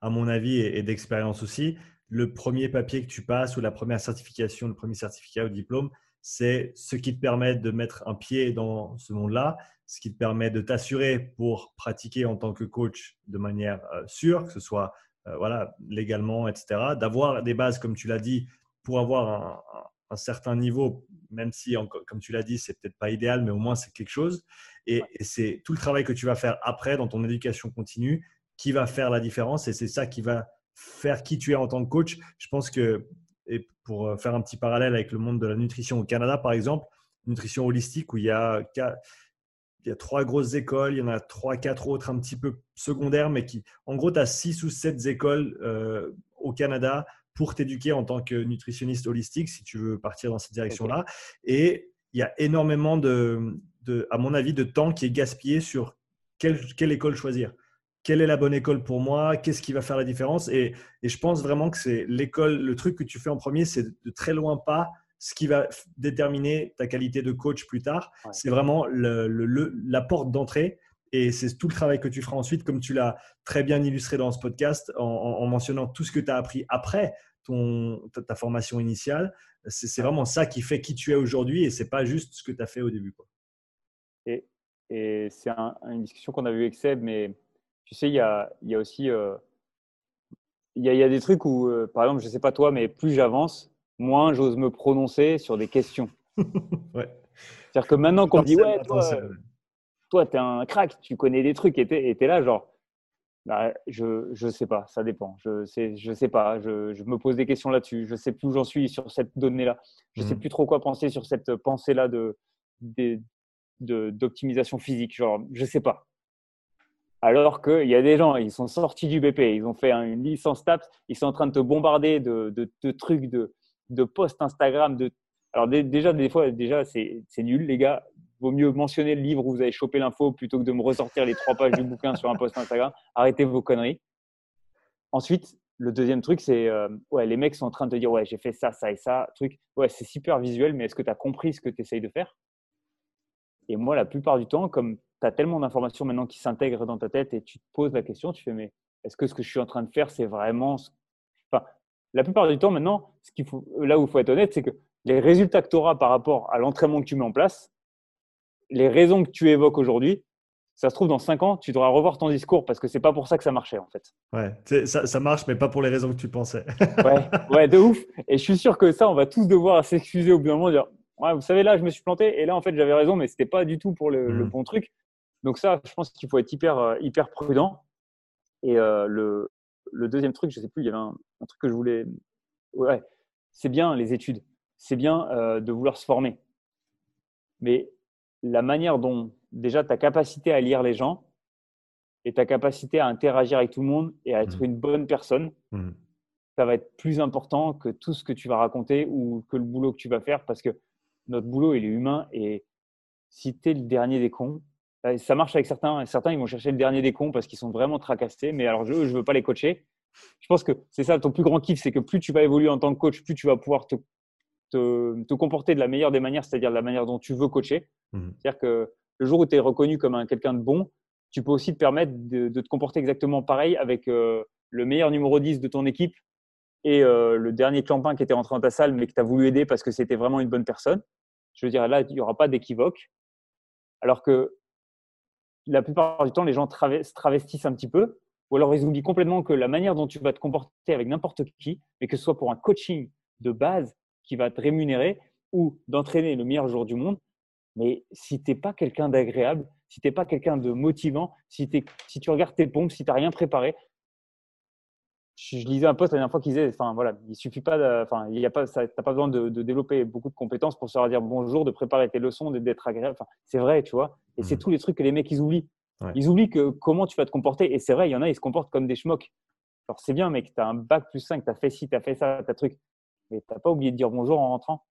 À mon avis et, d'expérience aussi, le premier papier que tu passes ou la première certification, le premier certificat ou diplôme, c'est ce qui te permet de mettre un pied dans ce monde-là, ce qui te permet de t'assurer pour pratiquer en tant que coach de manière euh, sûre, que ce soit euh, voilà, légalement, etc. D'avoir des bases, comme tu l'as dit, pour avoir un, certain niveau, même si, comme tu l'as dit, c'est peut-être pas idéal, mais au moins c'est quelque chose. Et, et c'est tout le travail que tu vas faire après dans ton éducation continue qui va faire la différence et c'est ça qui va faire qui tu es en tant que coach. Je pense que et pour euh, faire un petit parallèle avec le monde de la nutrition au Canada, par exemple, nutrition holistique, où il y a, il y a trois grosses écoles, il y en a trois, quatre autres un petit peu secondaires, mais qui, en gros, tu as six ou sept écoles euh, au Canada pour t'éduquer en tant que nutritionniste holistique, si tu veux partir dans cette direction-là. Et il y a énormément de, de, à mon avis, de temps qui est gaspillé sur quelle, quelle école choisir quelle est la bonne école pour moi, qu'est-ce qui va faire la différence? Et, je pense vraiment que c'est l'école, le truc que tu fais en premier, c'est de très loin pas ce qui va déterminer ta qualité de coach plus tard. C'est vraiment la porte d'entrée. Et c'est tout le travail que tu feras ensuite, comme tu l'as très bien illustré dans ce podcast, en, mentionnant tout ce que tu as appris après ton, ta, formation initiale. C'est vraiment ça qui fait qui tu es aujourd'hui et c'est pas juste ce que tu as fait au début. Quoi. Et, et c'est une discussion qu'on a eue avec Seb, mais tu sais, il y a, y a, aussi euh, il, y a, y a, des trucs où, euh, par exemple, je ne sais pas toi, mais plus j'avance, moins j'ose me prononcer sur des questions. [laughs] ouais. C'est-à-dire que maintenant qu'on me dit, ouais, toi, tu es un crack, tu connais des trucs, et tu es, là, genre, bah, je ne sais pas, ça dépend. Je sais, je sais pas, je, je, me pose des questions là-dessus. Je sais plus où j'en suis sur cette donnée-là. Je sais mmh. plus trop quoi penser sur cette pensée-là de, d'optimisation physique. Genre, je sais pas. Alors qu'il y a des gens, ils sont sortis du BP, ils ont fait une licence TAPS, ils sont en train de te bombarder de, trucs, de, de posts Instagram. De... Alors déjà, des fois, déjà, c'est nul, les gars. Vaut mieux mentionner le livre où vous avez chopé l'info plutôt que de me ressortir les trois pages du bouquin sur un post Instagram. Arrêtez vos conneries. Ensuite, le deuxième truc, c'est euh, ouais, les mecs sont en train de te dire ouais, j'ai fait ça, ça et ça, truc. Ouais, c'est super visuel, mais est-ce que tu as compris ce que tu essayes de faire? Et moi, la plupart du temps, comme tu as tellement d'informations maintenant qui s'intègrent dans ta tête et tu te poses la question, tu fais, mais est-ce que ce que je suis en train de faire, c'est vraiment. Enfin, la plupart du temps, maintenant, ce qu'il faut, là où il faut être honnête, c'est que les résultats que tu auras par rapport à l'entraînement que tu mets en place, les raisons que tu évoques aujourd'hui, ça se trouve dans 5 ans, tu devras revoir ton discours parce que c'est pas pour ça que ça marchait en fait. Ouais, ça, ça, marche, mais pas pour les raisons que tu pensais. ouais, ouais, de ouf. Et je suis sûr que ça, on va tous devoir s'excuser au bout d'un moment, dire ouais, vous savez, là, je me suis planté et là, en fait, j'avais raison, mais c'était pas du tout pour le, le, mmh. bon truc. Donc ça, je pense qu'il faut être hyper, euh, hyper prudent. Et euh, le, le, deuxième truc, je ne sais plus, il y avait un, truc que je voulais. Ouais, c'est bien les études, c'est bien euh, de vouloir se former. Mais la manière dont, déjà, ta capacité à lire les gens et ta capacité à interagir avec tout le monde et à être mmh. une bonne personne, mmh. ça va être plus important que tout ce que tu vas raconter ou que le boulot que tu vas faire parce que notre boulot, il est humain et si tu es le dernier des cons, euh, ça marche avec certains. Certains, ils vont chercher le dernier des cons parce qu'ils sont vraiment tracassés. Mais alors, je ne veux pas les coacher. Je pense que c'est ça ton plus grand kiff, c'est que plus tu vas évoluer en tant que coach, plus tu vas pouvoir te, te, comporter de la meilleure des manières, c'est-à-dire de la manière dont tu veux coacher. Mmh. C'est-à-dire que le jour où tu es reconnu comme un, quelqu'un de bon, tu peux aussi te permettre de, te comporter exactement pareil avec euh, le meilleur numéro 10 de ton équipe et euh, le dernier clampin qui était rentré dans ta salle mais que tu as voulu aider parce que c'était vraiment une bonne personne. Je veux dire, là, il n'y aura pas d'équivoque. Alors que la plupart du temps, les gens se travestissent un petit peu, ou alors ils oublient complètement que la manière dont tu vas te comporter avec n'importe qui, mais que ce soit pour un coaching de base qui va te rémunérer ou d'entraîner le meilleur jour du monde, mais si tu n'es pas quelqu'un d'agréable, si tu n'es pas quelqu'un de motivant, si, si tu regardes tes pompes, si tu n'as rien préparé, je, lisais un post la dernière fois qui disait, enfin voilà, il suffit pas, enfin il y a pas, t'as pas besoin de, développer beaucoup de compétences pour savoir dire bonjour, de préparer tes leçons, d'être agréable. Enfin, c'est vrai, tu vois. Et c'est mmh. tous les trucs que les mecs ils oublient. Ils oublient que comment tu vas te comporter. Et c'est vrai, il y en a, ils se comportent comme des schmocks. Alors c'est bien, mec, tu as un bac plus 5, tu as fait ci, tu as fait ça, tu as truc. Mais tu pas oublié de dire bonjour en rentrant?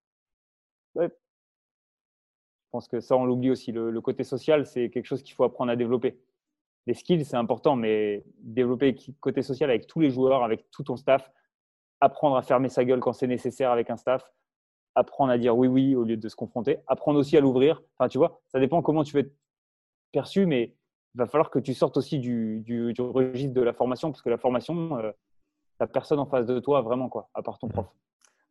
Ouais. Je pense que ça, on l'oublie aussi. le côté social, c'est quelque chose qu'il faut apprendre à développer les skills, c'est important, mais développer côté social avec tous les joueurs, avec tout ton staff, apprendre à fermer sa gueule quand c'est nécessaire avec un staff, apprendre à dire oui, oui au lieu de se confronter, apprendre aussi à l'ouvrir. Enfin, tu vois, ça dépend comment tu veux être perçu, mais il va falloir que tu sortes aussi du, du, registre de la formation, parce que la formation, euh, tu personne en face de toi vraiment, quoi, à part ton prof.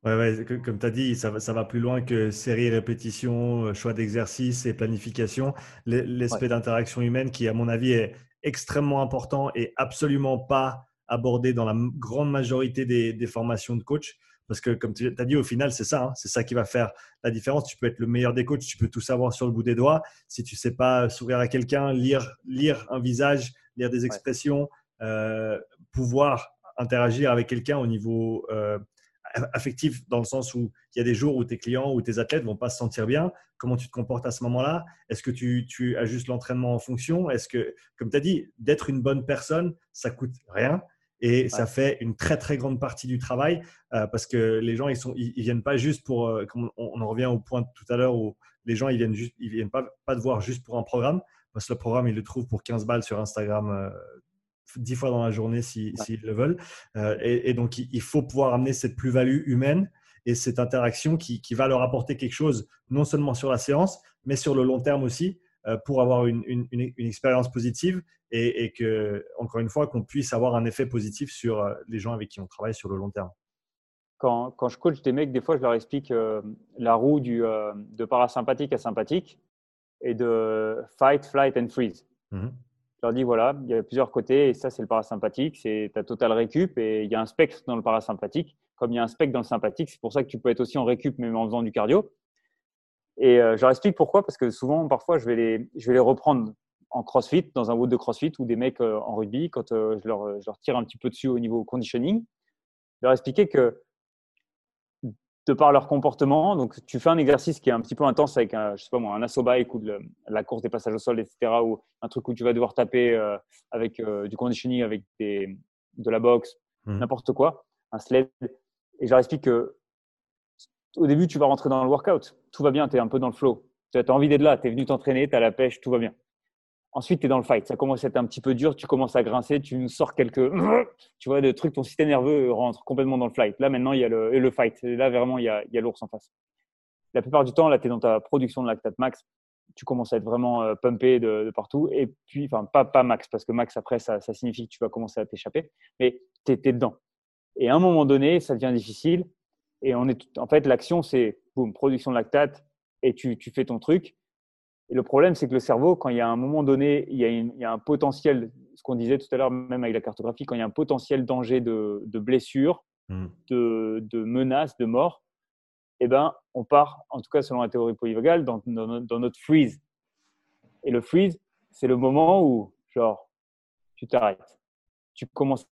Ouais, ouais, comme tu as dit, ça va, ça va plus loin que série, répétition, euh, choix d'exercice et planification. L'aspect d'interaction humaine qui, à mon avis, est extrêmement important et absolument pas abordé dans la grande majorité des, formations de coach. Parce que, comme tu as dit, au final, c'est ça. Hein, c'est ça qui va faire la différence. Tu peux être le meilleur des coachs, tu peux tout savoir sur le bout des doigts. Si tu ne sais pas sourire à quelqu'un, lire, lire un visage, lire des expressions, euh, pouvoir interagir avec quelqu'un au niveau euh, affectif dans le sens où il y a des jours où tes clients ou tes athlètes vont pas se sentir bien. Comment tu te comportes à ce moment-là? Est-ce que tu, tu ajustes l'entraînement en fonction? Est-ce que, comme tu as dit, d'être une bonne personne, ça coûte rien et ça fait une très très grande partie du travail euh, parce que les gens ils sont ils, viennent pas juste pour euh, on, en revient au point tout à l'heure où les gens ils viennent juste ils viennent pas pas te voir juste pour un programme parce que le programme ils le trouvent pour 15 balles sur Instagram euh, dix fois dans la journée s'ils le veulent. Euh, et, donc, il faut pouvoir amener cette plus-value humaine et cette interaction qui, va leur apporter quelque chose, non seulement sur la séance, mais sur le long terme aussi, euh, pour avoir une, expérience positive et, et, que, encore une fois, qu'on puisse avoir un effet positif sur euh, les gens avec qui on travaille sur le long terme. Quand, quand je coach des mecs, des fois, je leur explique la roue du, de parasympathique à sympathique et de fight, flight and freeze. Mmh je leur dis voilà, il y a plusieurs côtés et ça, c'est le parasympathique, c'est ta totale récup et il y a un spectre dans le parasympathique. Comme il y a un spectre dans le sympathique, c'est pour ça que tu peux être aussi en récup même en faisant du cardio. Et euh, je leur explique pourquoi, parce que souvent, parfois, je vais les, je vais les reprendre en crossfit, dans un wood de crossfit ou des mecs euh, en rugby, quand euh, je, leur, je leur tire un petit peu dessus au niveau conditioning. Je leur expliquer que de par leur comportement. Donc, tu fais un exercice qui est un petit peu intense avec un, je sais pas moi, un assaut bike ou la course des passages au sol, etc. Ou un truc où tu vas devoir taper euh, avec euh, du conditioning, avec des, de la boxe, mmh. n'importe quoi, un sled. Et je leur explique que au début, tu vas rentrer dans le workout. Tout va bien, tu es un peu dans le flow. Tu as envie d'être là, tu es venu t'entraîner, tu as la pêche, tout va bien. Ensuite, tu es dans le fight. Ça commence à être un petit peu dur. Tu commences à grincer. Tu sors quelques. [laughs] Tu vois, des trucs, ton système nerveux rentre complètement dans le fight. Là, maintenant, il y a le, le fight. là, vraiment, il y a, il y a l'ours en face. La plupart du temps, là, tu es dans ta production de lactate max. Tu commences à être vraiment euh, pumpé de, partout. Et puis, enfin, pas, pas max, parce que max, après, ça, ça signifie que tu vas commencer à t'échapper. Mais tu es, dedans. Et à un moment donné, ça devient difficile. Et on est, en fait, l'action, c'est boum, production de lactate. Et tu, tu fais ton truc et le problème, c'est que le cerveau, quand il y a un moment donné, il y a, un potentiel, ce qu'on disait tout à l'heure, même avec la cartographie, quand il y a un potentiel danger de, blessure, hmm. de, de, menace, de mort, eh ben, on part, en tout cas selon la théorie polyvagale, dans, dans, notre freeze. Et le freeze, c'est le moment où, genre, tu t'arrêtes. Tu commences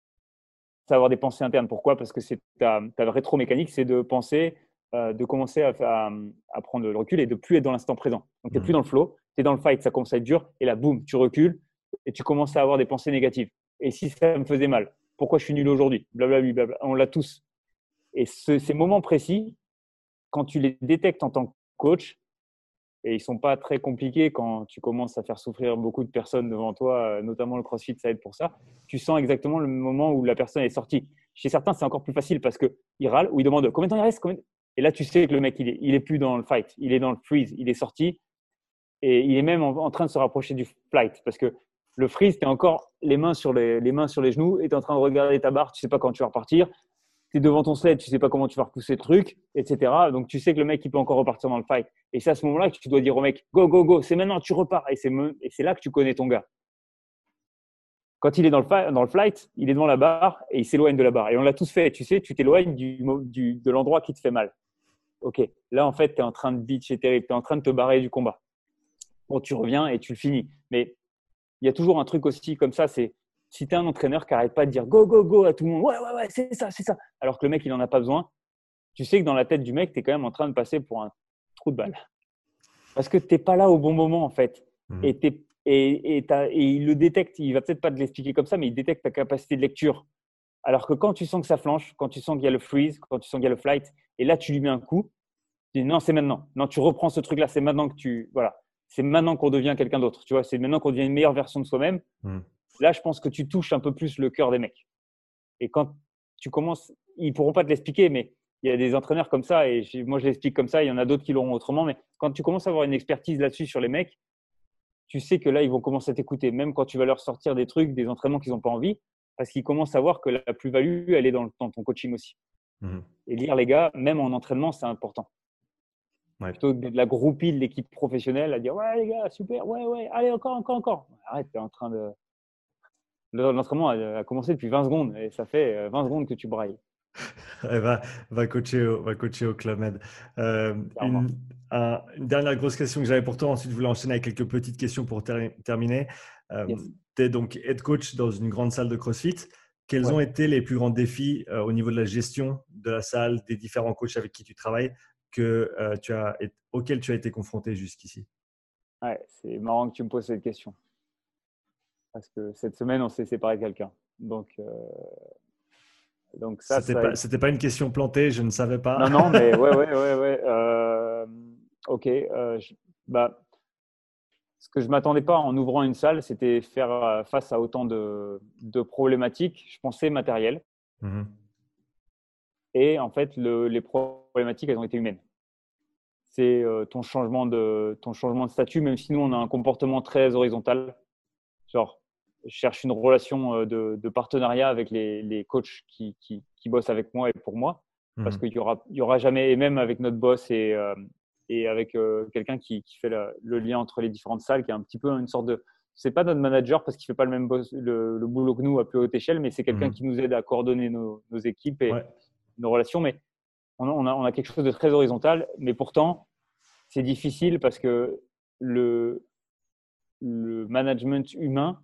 à avoir des pensées internes. Pourquoi? Parce que c'est ta, ta rétro-mécanique, c'est de penser euh, de commencer à, à, prendre le recul et de plus être dans l'instant présent. Donc, tu n'es plus mmh. dans le flow, tu es dans le fight, ça commence à être dur, et là, boum, tu recules et tu commences à avoir des pensées négatives. Et si ça me faisait mal Pourquoi je suis nul aujourd'hui? Blablabla, on l'a tous. Et ces moments précis, quand tu les détectes en tant que coach, et ils sont pas très compliqués quand tu commences à faire souffrir beaucoup de personnes devant toi, euh, notamment le CrossFit, ça aide pour ça. Tu sens exactement le moment où la personne est sortie. Chez certains, c'est encore plus facile parce qu'ils râlent ou ils demandent combien de temps il reste? Et là, tu sais que le mec, il est, plus dans le fight, il est dans le freeze, il est sorti et il est même en, train de se rapprocher du flight parce que le freeze, tu es encore les mains, sur les, les mains sur les genoux et tu es en train de regarder ta barre, tu sais pas quand tu vas repartir. Tu es devant ton sled, tu sais pas comment tu vas repousser le truc, etc. Donc tu sais que le mec, il peut encore repartir dans le fight. Et c'est à ce moment-là que tu dois dire au mec, go, go, go, c'est maintenant, tu repars. Et c'est là que tu connais ton gars. Quand il est dans le, dans le flight, il est devant la barre et il s'éloigne de la barre. Et on l'a tous fait. Tu sais, tu t'éloignes du, du, de l'endroit qui te fait mal ok, là en fait, tu es en train de bitcher terrible, tu es en train de te barrer du combat. Bon, tu reviens et tu le finis. Mais il y a toujours un truc aussi comme ça, c'est si tu es un entraîneur qui n'arrête pas de dire go, go, go à tout le monde, ouais, ouais, ouais, c'est ça, c'est ça, alors que le mec, il n'en a pas besoin, tu sais que dans la tête du mec, tu es quand même en train de passer pour un trou de balle. Parce que tu n'es pas là au bon moment, en fait. Mmh. Et, et, et, et, il le détecte, il va peut-être pas te l'expliquer comme ça, mais il détecte ta capacité de lecture. Alors que quand tu sens que ça flanche, quand tu sens qu'il y a le freeze, quand tu sens qu'il y a le flight, et là tu lui mets un coup, tu dis non, c'est maintenant. Non, tu reprends ce truc-là, c'est maintenant que tu. Voilà. C'est maintenant qu'on devient quelqu'un d'autre. Tu vois, c'est maintenant qu'on devient une meilleure version de soi-même. Hmm. Là, je pense que tu touches un peu plus le cœur des mecs. Et quand tu commences, ils pourront pas te l'expliquer, mais il y a des entraîneurs comme ça, et moi je l'explique comme ça, il y en a d'autres qui l'auront autrement, mais quand tu commences à avoir une expertise là-dessus sur les mecs, tu sais que là, ils vont commencer à t'écouter, même quand tu vas leur sortir des trucs, des entraînements qu'ils n'ont pas envie, parce qu'ils commencent à voir que la plus-value, elle est dans, ton coaching aussi. Mmh et lire les gars, même en entraînement, c'est important. Plutôt que de la groupie de l'équipe professionnelle à dire Ouais, les gars, super, ouais, ouais, allez, encore, encore, encore. Arrête, tu es en train de. L'entraînement a, commencé depuis 20 secondes et ça fait 20 euh, secondes que tu brailles. [laughs] va, va, coacher au, va coacher au Club Med. Euh, une, dernière grosse question que j'avais pour toi. Ensuite, je voulais enchaîner avec quelques petites questions pour terminer. Euh, tu es donc head coach dans une grande salle de CrossFit. Quels ont été les plus grands défis au niveau de la gestion de la salle, des différents coachs avec qui tu travailles, que, tu as, auxquels tu as été confronté jusqu'ici? Ouais, c'est marrant que tu me poses cette question parce que cette semaine, on s'est séparé de quelqu'un. Donc, euh, donc ça. C'était pas, une question plantée, je ne savais pas. Non, non, mais [laughs] ouais, ouais, ouais, ouais. Euh, ok. Euh, bah, ce que je m'attendais pas en ouvrant une salle, c'était faire face à autant de, de problématiques. Je pensais matérielles. Mmh Et en fait, le, les problématiques, elles ont été humaines. C'est ton, changement de, ton changement de statut, même si nous, on a un comportement très horizontal. Genre, je cherche une relation euh, de, partenariat avec les, coachs qui, bossent avec moi et pour moi. Parce mmh. qu'il n'y aura, y aura jamais, et même avec notre boss et, euh, et avec euh, quelqu'un qui, fait le lien entre les différentes salles, qui est un petit peu une sorte de. C'est pas notre manager parce qu'il fait pas le même boss, le, boulot que nous à plus haute échelle, mais c'est quelqu'un mmh. qui nous aide à coordonner nos, équipes et nos relations. Mais on a, on a, quelque chose de très horizontal, mais pourtant, c'est difficile parce que le, le management humain,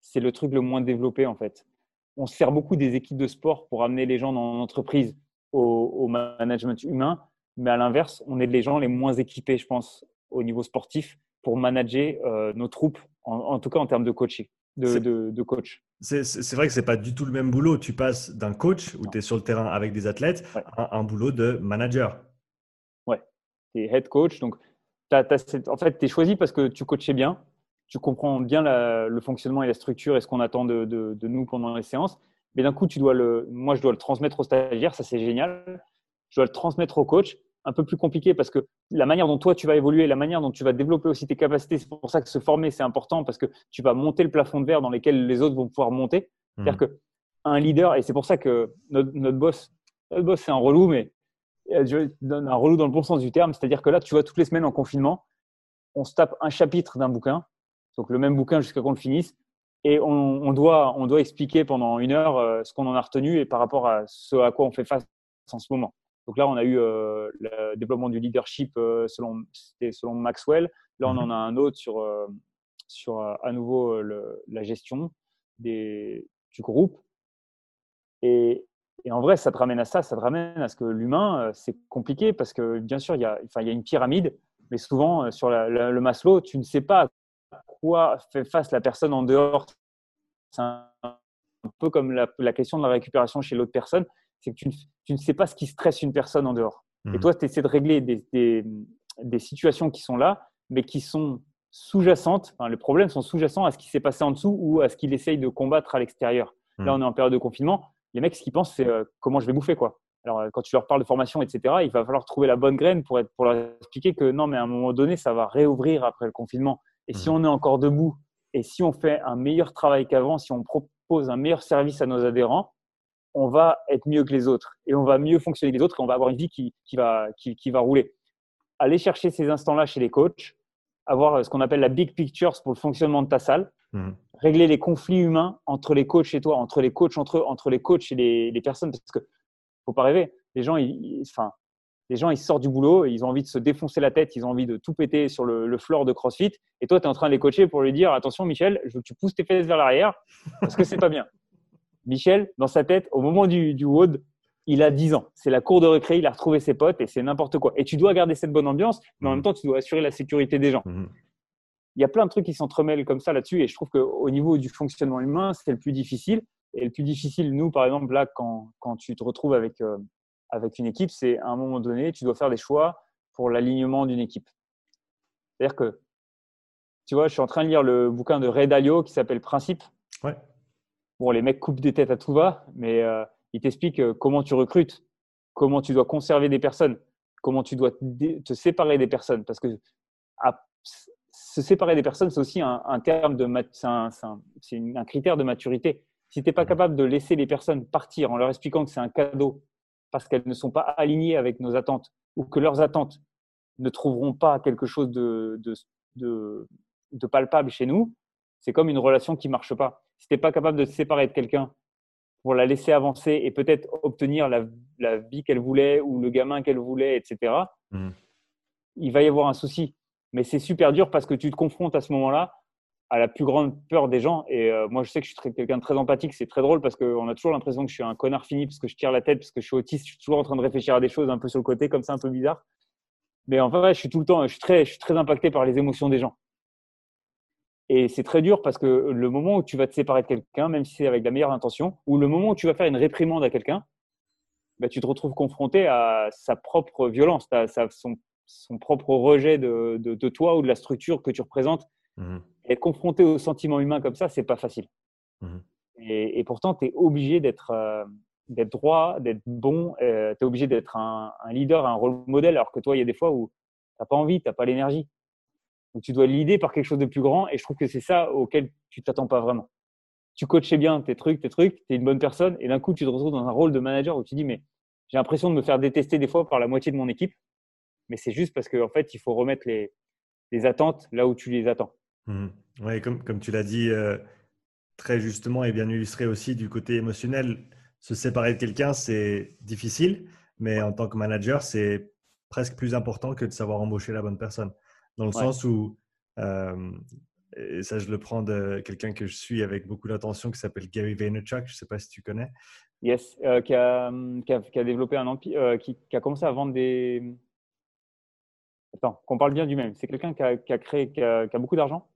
c'est le truc le moins développé en fait. On se sert beaucoup des équipes de sport pour amener les gens dans l'entreprise au, management humain, mais à l'inverse, on est les gens les moins équipés, je pense, au niveau sportif pour manager euh, nos troupes, en, tout cas en termes de coaching. De, coach. C'est vrai que c'est pas du tout le même boulot. Tu passes d'un coach où tu es sur le terrain avec des athlètes à un boulot de manager. Ouais, tu es head coach. Donc, en fait, tu es choisi parce que tu coachais bien, tu comprends bien le fonctionnement et la structure et ce qu'on attend de, nous pendant les séances. Mais d'un coup, tu dois le, moi, je dois le transmettre au stagiaire, ça c'est génial. Je dois le transmettre au coach, un peu plus compliqué parce que la manière dont toi tu vas évoluer, la manière dont tu vas développer aussi tes capacités, c'est pour ça que se former c'est important parce que tu vas monter le plafond de verre dans lequel les autres vont pouvoir monter. C'est-à-dire mmh. que un leader, et c'est pour ça que notre, boss, notre boss c'est un relou, mais je donne un relou dans le bon sens du terme. C'est-à-dire que là, tu vois, toutes les semaines en confinement, on se tape un chapitre d'un bouquin donc le même bouquin jusqu'à qu'on le finisse. Et on, doit, on doit expliquer pendant une heure euh, ce qu'on en a retenu et par rapport à ce à quoi on fait face en ce moment. Donc là, on a eu euh, le développement du leadership euh, selon, selon Maxwell. Là, on mhm. en a un autre sur, sur à nouveau la gestion des, du groupe. Et, et, en vrai, ça te ramène à ça, ça te ramène à ce que l'humain, c'est compliqué parce que bien sûr, il y, a, enfin, il y a une pyramide, mais souvent sur le Maslow, tu ne sais pas quoi fait face la personne en dehors. C'est un, peu comme la, question de la récupération chez l'autre personne. C'est que tu ne, sais pas ce qui stresse une personne en dehors. Et mmh. toi, tu essaies de régler des, situations qui sont là, mais qui sont sous-jacentes. Enfin, les problèmes sont sous-jacents à ce qui s'est passé en dessous ou à ce qu'il essaye de combattre à l'extérieur. Là, mmh. on est en période de confinement. Les mecs, ce qu'ils pensent, c'est euh, comment je vais bouffer, quoi. Alors, euh, quand tu leur parles de formation, etc., il va falloir trouver la bonne graine pour, être, pour leur expliquer que non, mais à un moment donné, ça va réouvrir après le confinement. Et si mmh. on est encore debout et si on fait un meilleur travail qu'avant, si on propose un meilleur service à nos adhérents, on va être mieux que les autres et on va mieux fonctionner que les autres et on va avoir une vie qui, va, qui, va rouler. Aller chercher ces instants-là chez les coachs, avoir ce qu'on appelle la big picture pour le fonctionnement de ta salle, mmh. régler les conflits humains entre les coachs et toi, entre les coachs entre eux, entre les coachs et les, personnes, parce que faut pas rêver. Les gens, ils, enfin, les gens, ils sortent du boulot, ils ont envie de se défoncer la tête, ils ont envie de tout péter sur le, le floor de CrossFit. Et toi, tu es en train de les coacher pour lui dire Attention, Michel, je veux que tu pousses tes fesses vers l'arrière parce que c'est pas bien. [laughs] Michel, dans sa tête, au moment du, du WOD, il a 10 ans. C'est la cour de récré, il a retrouvé ses potes et c'est n'importe quoi. Et tu dois garder cette bonne ambiance, mais en même mmh. temps, tu dois assurer la sécurité des gens. Mmh. Il y a plein de trucs qui s'entremêlent comme ça là-dessus. Et je trouve qu'au niveau du fonctionnement humain, c'est le plus difficile. Et le plus difficile, nous, par exemple, là, quand, quand tu te retrouves avec, euh, avec une équipe, c'est à un moment donné, tu dois faire des choix pour l'alignement d'une équipe. C'est-à-dire que, tu vois, je suis en train de lire le bouquin de Ray Dalio qui s'appelle Principe. Ouais. Bon, les mecs coupent des têtes à tout va, mais euh, il t'explique euh, comment tu recrutes, comment tu dois conserver des personnes, comment tu dois te séparer des personnes. Parce que se séparer des personnes, c'est aussi un, terme de, c'est un, critère de maturité. Si tu n'es pas capable de laisser les personnes partir en leur expliquant que c'est un cadeau parce qu'elles ne sont pas alignées avec nos attentes ou que leurs attentes ne trouveront pas quelque chose de, de, de, palpable chez nous, c'est comme une relation qui marche pas. Si tu n'es pas capable de te séparer de quelqu'un pour la laisser avancer et peut-être obtenir la, la vie qu'elle voulait ou le gamin qu'elle voulait, etc., mmh. il va y avoir un souci. Mais c'est super dur parce que tu te confrontes à ce moment-là à la plus grande peur des gens. Et euh, moi, je sais que je suis quelqu'un de très empathique. C'est très drôle parce qu'on a toujours l'impression que je suis un connard fini parce que je tire la tête, parce que je suis autiste. Je suis toujours en train de réfléchir à des choses un peu sur le côté, comme ça, un peu bizarre. Mais en vrai, je suis tout le temps, je suis très, je suis très impacté par les émotions des gens. Et c'est très dur parce que le moment où tu vas te séparer de quelqu'un, même si c'est avec la meilleure intention, ou le moment où tu vas faire une réprimande à quelqu'un, bah, tu te retrouves confronté à sa propre violence, à son, son, propre rejet de, de, toi ou de la structure que tu représentes. Mmh être confronté aux sentiments humains comme ça, c'est pas facile. Mmh et, pourtant, tu es obligé d'être euh, d'être droit, d'être bon, euh, tu es obligé d'être un, un, leader, un rôle modèle, alors que toi, il y a des fois où tu n'as pas envie, tu n'as pas l'énergie. Donc tu dois l'idée par quelque chose de plus grand et je trouve que c'est ça auquel tu t'attends pas vraiment. Tu coachais bien tes trucs, tes trucs, tu es une bonne personne et d'un coup tu te retrouves dans un rôle de manager où tu dis mais j'ai l'impression de me faire détester des fois par la moitié de mon équipe, mais c'est juste parce qu'en en fait il faut remettre les, les, attentes là où tu les attends. Mmh. Oui, comme, comme tu l'as dit euh, très justement et bien illustré aussi du côté émotionnel, se séparer de quelqu'un c'est difficile, mais en tant que manager c'est presque plus important que de savoir embaucher la bonne personne dans le sens où, euh, et ça je le prends de quelqu'un que je suis avec beaucoup d'attention qui s'appelle Gary Vaynerchuk, je ne sais pas si tu connais. Yes, euh, qui, a, qui, a, qui, a, développé un empire, qui, qui, a commencé à vendre des. Attends, qu'on parle bien du même. C'est quelqu'un qui a, créé, qui a, beaucoup d'argent.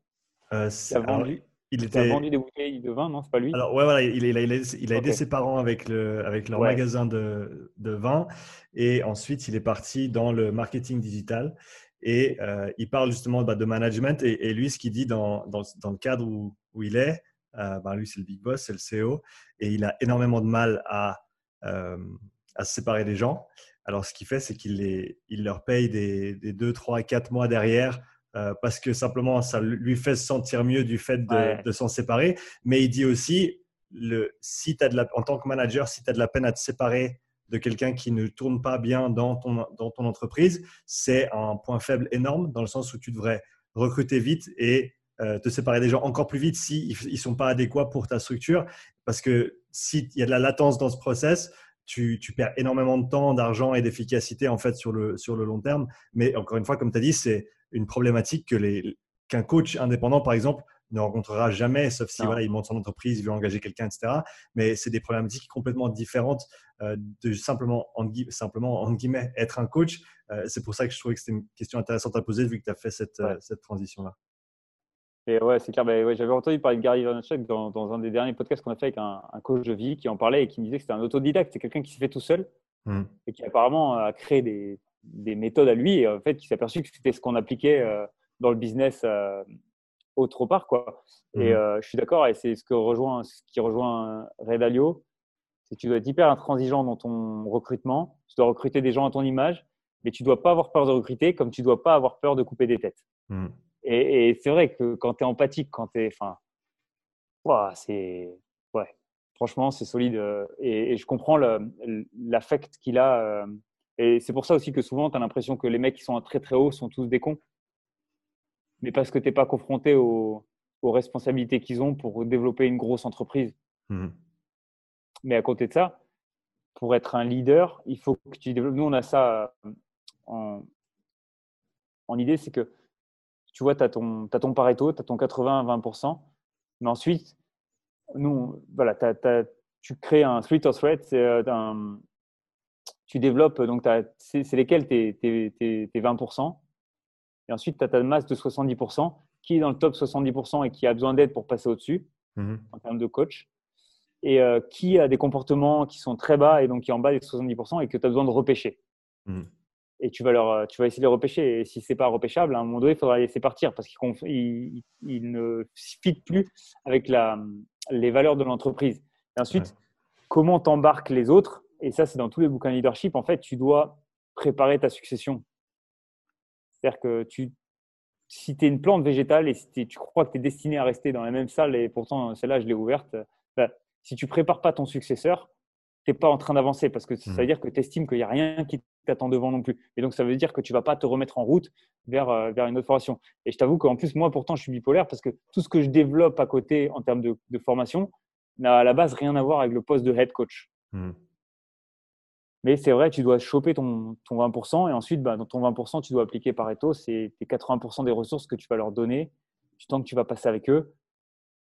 Euh, a vendu, il était... vendu des bouteilles de vin, non C'est pas lui? Alors, ouais, voilà, il, il, a, il a, aidé ses parents avec, le, avec leur magasin de, de, vin. Et ensuite, il est parti dans le marketing digital. Et euh, il parle justement bah, de management. Et, lui, ce qu'il dit dans, dans, dans, le cadre où, où il est, euh, bah, lui, c'est le big boss, c'est le CEO. Et il a énormément de mal à, euh, à se séparer des gens. Alors, ce qu'il fait, c'est qu'il il leur paye des, des 2, 3, 4 mois derrière parce que simplement, ça lui fait se sentir mieux du fait de, de s'en séparer. Mais il dit aussi, le, si as de la, en tant que manager, si tu as de la peine à te séparer de quelqu'un qui ne tourne pas bien dans ton, dans ton entreprise, c'est un point faible énorme dans le sens où tu devrais recruter vite et euh, te séparer des gens encore plus vite s'ils si ne sont pas adéquats pour ta structure. Parce que s'il y a de la latence dans ce process, tu, tu perds énormément de temps, d'argent et d'efficacité en fait sur le, sur le long terme. Mais encore une fois, comme tu as dit, c'est une problématique que les, qu'un coach indépendant, par exemple, ne rencontrera jamais, sauf si voilà, il monte son entreprise, il veut engager quelqu'un, etc. Mais c'est des problématiques complètement différentes euh, de simplement, en, simplement, en guillemets, être un coach. Euh, c'est pour ça que je trouvais que c'était une question intéressante à poser vu que tu as fait cette, euh, cette transition-là. Et ouais, c'est clair. Ben, j'avais entendu parler de Gary Vaynerchuk dans, dans, un des derniers podcasts qu'on a fait avec un, coach de vie qui en parlait et qui me disait que c'était un autodidacte. C'est quelqu'un qui s'est fait tout seul mmh. et qui apparemment a créé des, des, méthodes à lui et en fait qui s'est aperçu que c'était ce qu'on appliquait dans le business autre part. Quoi. Et mmh. euh, je suis d'accord, et c'est ce, que rejoint, ce qui rejoint Red Alio, c'est que tu dois être hyper intransigeant dans ton recrutement, tu dois recruter des gens à ton image, mais tu dois pas avoir peur de recruter comme tu dois pas avoir peur de couper des têtes. Mmh. Et, c'est vrai que quand tu es empathique, quand tu es. Enfin, c'est. Ouais, franchement, c'est solide. Euh, et, je comprends l'affect qu'il a. Et c'est pour ça aussi que souvent, tu as l'impression que les mecs qui sont très très hauts sont tous des cons mais parce que tu n'es pas confronté aux, responsabilités qu'ils ont pour développer une grosse entreprise. Mmh. Mais à côté de ça, pour être un leader, il faut que tu développes. Nous, on a ça euh, en, en idée, c'est que tu vois, tu as, ton, as ton Pareto, tu as ton 80-20%, mais ensuite, nous, voilà, tu crées un street of threat, c'est euh, tu développes, donc c'est lesquels tes, tes, tes 20%, et ensuite, tu as ta masse de 70% qui est dans le top 70% et qui a besoin d'aide pour passer au-dessus mhm. en termes de coach. Et euh, qui a des comportements qui sont très bas et donc qui est en bas des 70% et que tu as besoin de repêcher. Mhm. Et tu vas, leur, euh, tu vas essayer de les repêcher. Et si ce n'est pas repêchable, à un moment donné, il faudra les laisser partir parce qu'ils ne fit plus avec la, les valeurs de l'entreprise. Et ensuite, comment t'embarques les autres Et ça, c'est dans tous les bouquins leadership. En fait, tu dois préparer ta succession. C'est-à-dire que tu, si tu es une plante végétale et si tu crois que tu es destiné à rester dans la même salle, et pourtant celle-là, je l'ai ouverte, bah, si tu prépares pas ton successeur, n'es pas en train d'avancer parce que ça veut Mhm. dire que tu estimes qu'il n'y a rien qui t'attend devant non plus. Et donc, ça veut dire que tu vas pas te remettre en route vers, euh, vers une autre formation. Et je t'avoue qu'en plus, moi, pourtant, je suis bipolaire parce que tout ce que je développe à côté en termes de, de formation n'a à la base rien à voir avec le poste de head coach. Mhm. Mais c'est vrai, tu dois choper ton, ton 20% et ensuite, bah, dans ton 20%, tu dois appliquer Pareto. C'est tes 80% des ressources que tu vas leur donner du temps que tu vas passer avec eux.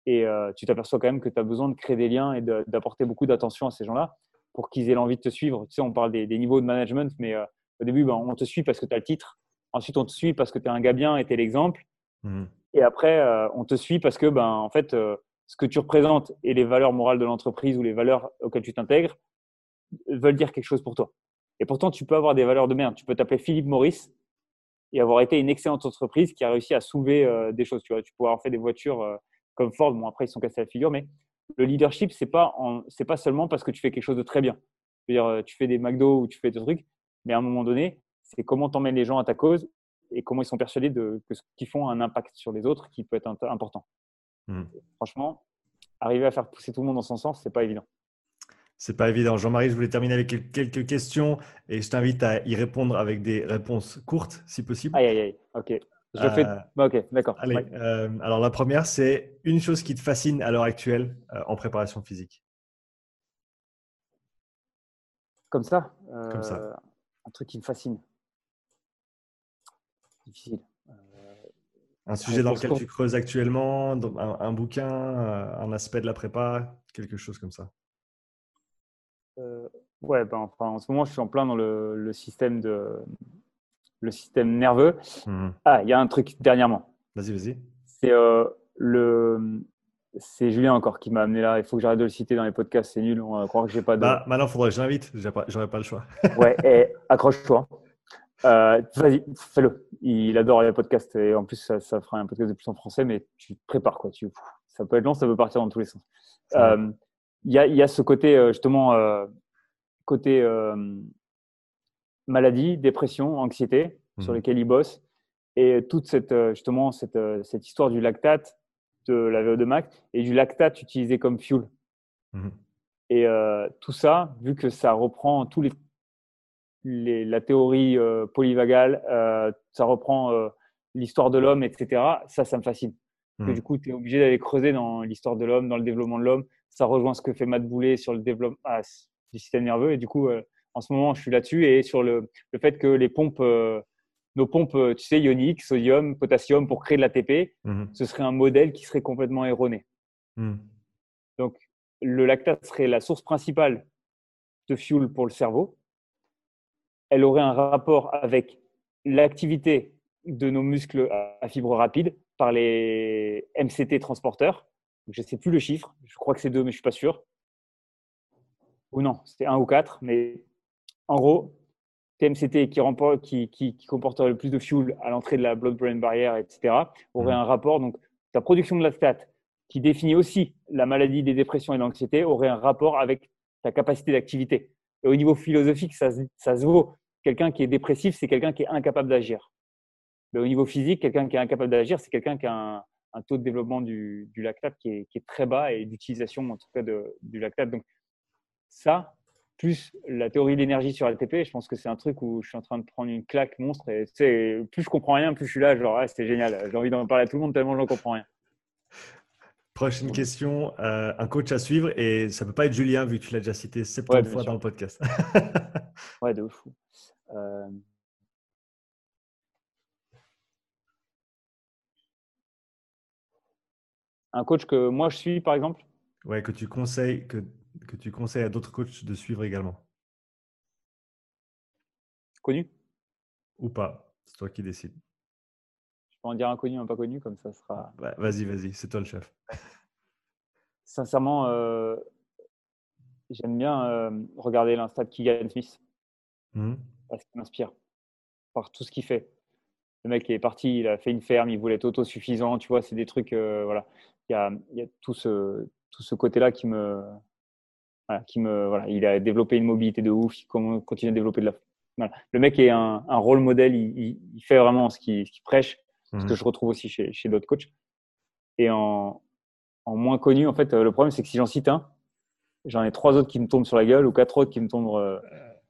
Et euh, tu t'aperçois quand même que tu as besoin de créer des liens et d'apporter beaucoup d'attention à ces gens-là pour qu'ils aient l'envie de te suivre. Tu sais, on parle des, des niveaux de management, mais euh, au début, bah, on te suit parce que tu as le titre. Ensuite, on te suit parce que tu es un gars bien et tu es l'exemple. Mhm. Et après, euh, on te suit parce que, ben, en fait, ce que tu représentes et les valeurs morales de l'entreprise ou les valeurs auxquelles tu t'intègres veulent dire quelque chose pour toi. Et pourtant, tu peux avoir des valeurs de merde. Tu peux t'appeler Philippe Maurice et avoir été une excellente entreprise qui a réussi à soulever euh, des choses. Tu vois, tu peux avoir fait des voitures euh, comme Ford. Bon, après, ils sont cassés la figure, mais le leadership, c'est pas c'est pas seulement parce que tu fais quelque chose de très bien. Je veux dire, euh, tu fais des McDo ou tu fais des trucs, mais à un moment donné, c'est comment t'emmènes les gens à ta cause et comment ils sont persuadés de, que ce qu'ils font a un impact sur les autres qui peut être important. Mhm. Franchement, arriver à faire pousser tout le monde dans son sens, c'est pas évident. C'est pas évident. Jean-Marie, je voulais terminer avec quel- quelques questions et je t'invite à y répondre avec des réponses courtes, si possible. Aïe, aïe, aïe. Ok. Je le fais. Euh, Bah, ok, d'accord. Allez, Ouais. euh, alors la première, c'est une chose qui te fascine à l'heure actuelle euh, en préparation physique. Comme ça. Comme ça. euh, Un truc qui me fascine. Difficile. Un sujet dans lequel tu creuses actuellement, un, un bouquin, un aspect de la prépa, quelque chose comme ça. Euh, ouais, ben, enfin, en ce moment, je suis en plein dans le, le système de le système nerveux. Mhm. Ah, il y a un truc dernièrement. Vas-y, vas-y. C'est euh, le c'est Julien encore qui m'a amené là. Il faut que j'arrête de le citer dans les podcasts. C'est nul. On va croire que j'ai pas de. Bah, maintenant, faudrait que je l'invite. J'aurais pas, pas le choix. [laughs] Ouais, et accroche-toi. Euh, Vas-y, fais-le. Il adore les podcasts et en plus, ça, ça fera un podcast de plus en français, mais tu te prépares quoi. Tu, ça peut être long, ça peut partir dans tous les sens. Euh, Il y, a, il y a ce côté, euh, justement, euh, côté euh, maladie, dépression, anxiété, sur Mhm. lesquels il bosse. Et toute cette, justement, cette, cette histoire du lactate, de la VO2 max et du lactate utilisé comme fuel. Mhm. Et euh, tout ça, vu que ça reprend tous les, les la théorie polyvagale, ça reprend l'histoire de l'homme, etc. Ça, ça me fascine. Que Mhm. du coup, tu es obligé d'aller creuser dans l'histoire de l'homme, dans le développement de l'homme. Ça rejoint ce que fait Matt Boulet sur le développement ah, du système nerveux. Et du coup, euh, en ce moment, je suis là-dessus et sur le, le fait que les pompes, euh, nos pompes, euh, tu sais, ioniques, sodium, potassium, pour créer de l'ATP, Mhm. ce serait un modèle qui serait complètement erroné. Mhm. Donc, le lactate serait la source principale de fuel pour le cerveau. Elle aurait un rapport avec l'activité de nos muscles à fibres rapides par les MCT transporteurs. Je ne sais plus le chiffre, je crois que c'est deux, mais je ne suis pas sûr. Ou non, c'est un ou quatre, mais en gros, TMCT qui, remporte, qui, qui, qui comporterait le plus de fuel à l'entrée de la blood-brain barrier, etc., aurait Mhm. un rapport. Donc, ta production de lactate, qui définit aussi la maladie des dépressions et de l'anxiété, aurait un rapport avec ta capacité d'activité. Et au niveau philosophique, ça, se- ça se vaut. Quelqu'un qui est dépressif, c'est quelqu'un qui est incapable d'agir. Mais au niveau physique, quelqu'un qui est incapable d'agir, c'est quelqu'un qui a un, un taux de développement du, du lactate qui est, qui est très bas et d'utilisation en tout cas de, du lactate. Donc ça, plus la théorie de l'énergie sur LTP, je pense que c'est un truc où je suis en train de prendre une claque monstre. Et tu sais, plus je comprends rien, plus je suis là, genre, ah, c'est génial. J'ai envie d'en parler à tout le monde tellement je n'en comprends rien. Prochaine question, euh, un coach à suivre et ça peut pas être Julien vu que tu l'as déjà cité 70 Ouais, fois sûr. dans le podcast. [laughs] Ouais, de fou. Euh... Un coach que moi je suis, par exemple, ouais, que tu conseilles que, que tu conseilles à d'autres coachs de suivre également connu. ou pas, c'est toi qui décides. Je peux en dire un connu, un pas connu, comme ça sera. Bah, vas-y, vas-y, c'est toi le chef. [laughs] Sincèrement, euh, j'aime bien euh, regarder l'insta de Keegan Smith Mhm. parce qu'il m'inspire par tout ce qu'il fait. Le mec est parti, il a fait une ferme, il voulait être autosuffisant, tu vois, c'est des trucs, euh, voilà. Il y a, il y a tout ce, tout ce côté-là qui me, voilà, qui me, voilà. Il a développé une mobilité de ouf, il continue à développer de la. Voilà. Le mec est un, un rôle modèle, il, fait vraiment ce qu'il prêche, ce Mhm. que je retrouve aussi chez, chez d'autres coachs. Et en, en moins connu, en fait, euh, le problème, c'est que si j'en cite un, j'en ai trois autres qui me tombent sur la gueule ou quatre autres qui me tombent, euh,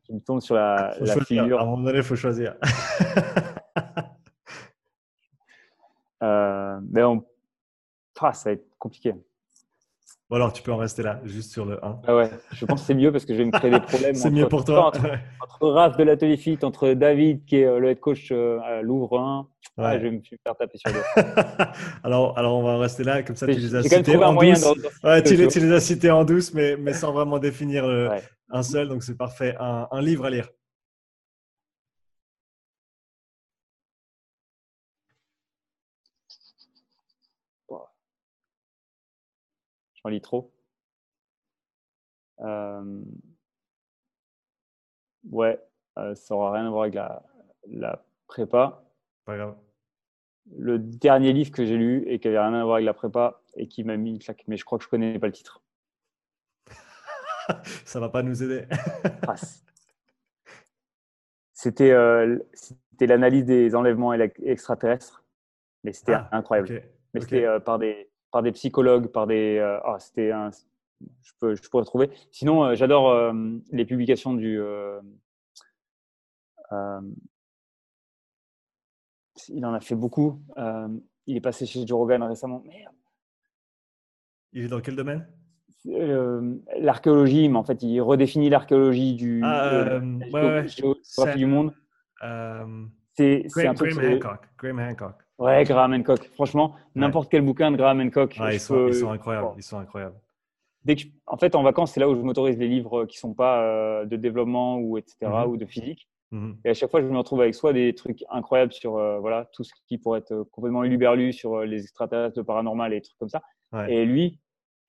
qui me tombent sur la, la figure. À un moment donné, il faut choisir. euh, mais on... ah, ça va être compliqué. Bon alors, tu peux en rester là, juste sur le 1. Ah ouais, je pense que c'est mieux parce que je vais me créer des problèmes. [laughs] c'est mieux pour toi. Entre, entre Raph de l'Atelier Fit, entre David qui est euh, le head coach euh, à Louvre 1, ouais. je vais me faire taper sur le [laughs] alors, alors, on va en rester là, comme ça tu les as cités en douce. ouais, tu, les, tu, les, as cités en douce, mais, mais sans vraiment définir le, un seul, donc c'est parfait. Un, un livre à lire. J'en lis trop. Euh... Ouais, euh, ça n'aura rien à voir avec la, la prépa. Pas grave. Le dernier livre que j'ai lu et qui n'avait rien à voir avec la prépa et qui m'a mis une claque, mais je crois que je connais pas le titre. [laughs] ça va pas nous aider. [laughs] ah, c'était euh, l'analyse des enlèvements extraterrestres, mais c'était ah, incroyable. Okay. Mais okay. c'était euh, par des par des psychologues, par des. Euh, ah, c'était un. Je peux, je pourrais trouver. Sinon, euh, j'adore euh, les publications du. il en a fait beaucoup. il est passé chez Joe Rogan récemment. Merde. Il est dans quel domaine? L'archéologie, mais en fait, il redéfinit l'archéologie du, ah, ouais, ouais. du monde. c'est Graham, Graham Hancock. Graham Hancock. Ouais, Graham Hancock. Franchement, n'importe quel bouquin de Graham Hancock. Ouais, ils, sont, ils, sont, incroyables. Ils sont incroyables. Dès que En fait, en vacances, c'est là où je m'autorise les livres qui sont pas euh, de développement ou etc. -hmm. ou de physique. -hmm. Et à chaque fois, je me retrouve avec soit des trucs incroyables sur euh, voilà tout ce qui pourrait être complètement luberlu sur euh, les extraterrestres, le paranormal et des trucs comme ça. Ouais. Et lui,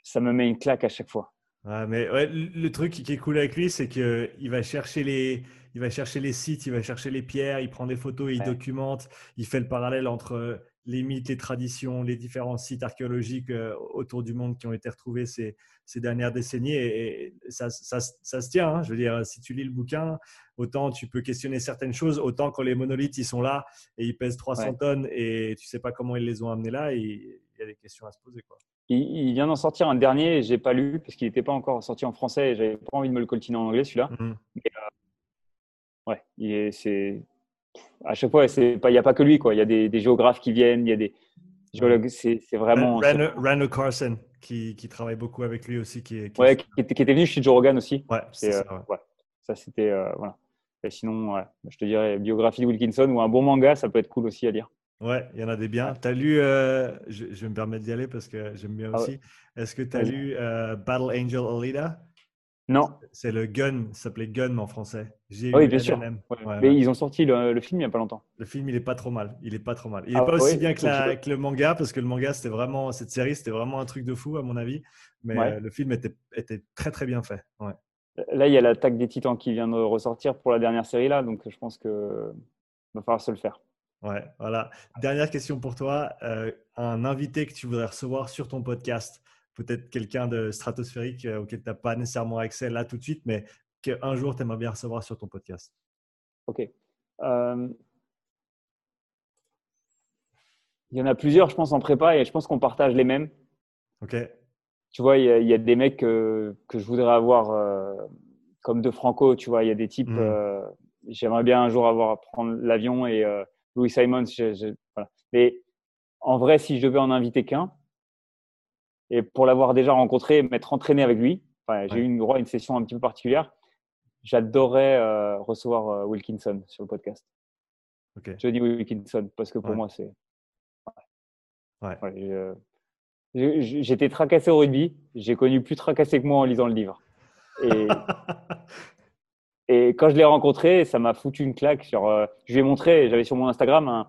ça me met une claque à chaque fois. Ouais, mais ouais, le truc qui est cool avec lui, c'est qu'il va chercher les, il va chercher les sites, il va chercher les pierres, il prend des photos, il ouais. documente, il fait le parallèle entre les mythes, les traditions, les différents sites archéologiques euh, autour du monde qui ont été retrouvés ces, ces dernières décennies. Et, et ça, ça, ça, se tient. Hein. Je veux dire, si tu lis le bouquin, autant tu peux questionner certaines choses, autant quand les monolithes ils sont là et ils pèsent 300 ouais. tonnes et tu sais pas comment ils les ont amenés là, il y a des questions à se poser. Quoi. Il, vient d'en sortir un dernier, j'ai pas lu parce qu'il n'était pas encore sorti en français et j'avais pas envie de me le coltiner en anglais celui-là. Mm -hmm. euh, ouais, c'est à chaque fois, il n'y a pas que lui. Quoi. Il y a des, des, géographes qui viennent, il y a des géologues. C'est vraiment. Randall Carson, qui, qui, travaille beaucoup avec lui aussi. Qui, qui... Ouais, qui était, qui était, venu chez Joe Rogan aussi. Ouais, c'est ça. Euh, ouais. ça c'était. Euh, voilà. Et sinon, je te dirais biographie de Wilkinson ou un bon manga, ça peut être cool aussi à lire. Ouais, il y en a des biens. Tu as lu, euh, je, je, vais me permettre d'y aller parce que j'aime bien aussi. Ah ouais. Est-ce que tu as lu euh, Battle Angel Alita non. C'est le Gun, ça s'appelait Gun en français. oui, bien sûr. Ouais, ouais, mais ils ont sorti le, le, film il n'y a pas longtemps. Le film, il est pas trop mal. Il est pas trop mal. Il n'est ah, pas aussi bien que, la, que, le manga parce que le manga, c'était vraiment cette série, c'était vraiment un truc de fou à mon avis. Mais euh, le film était, était, très très bien fait. Là, il y a l'attaque des Titans qui vient de ressortir pour la dernière série là, donc je pense que va falloir se le faire. Ouais, voilà. Dernière question pour toi. Euh, un invité que tu voudrais recevoir sur ton podcast peut-être quelqu'un de stratosphérique euh, auquel tu n'as pas nécessairement accès là tout de suite, mais qu'un jour tu aimerais bien recevoir sur ton podcast Ok. Euh... Il y en a plusieurs, je pense, en prépa et je pense qu'on partage les mêmes. Ok. Tu vois, il y, a, il y a des mecs que, que, je voudrais avoir euh, comme de Franco, tu vois, il y a des types. Mmh. J'aimerais bien un jour avoir prendre l'avion et Louis Simon. Je, je, voilà. Mais en vrai, si je devais en inviter qu'un, et pour l'avoir déjà rencontré, m'être entraîné avec lui, enfin, j'ai eu une, une session un petit peu particulière. J'adorerais euh, recevoir euh, Wilkinson sur le podcast. Okay. Johnny Wilkinson, parce que pour ouais. moi, c'est. Ouais. J'étais tracassé au rugby. J'ai connu plus tracassé que moi en lisant le livre. Et, [laughs] et quand je l'ai rencontré, ça m'a foutu une claque. Sur, euh, je lui ai montré, j'avais sur mon Instagram un,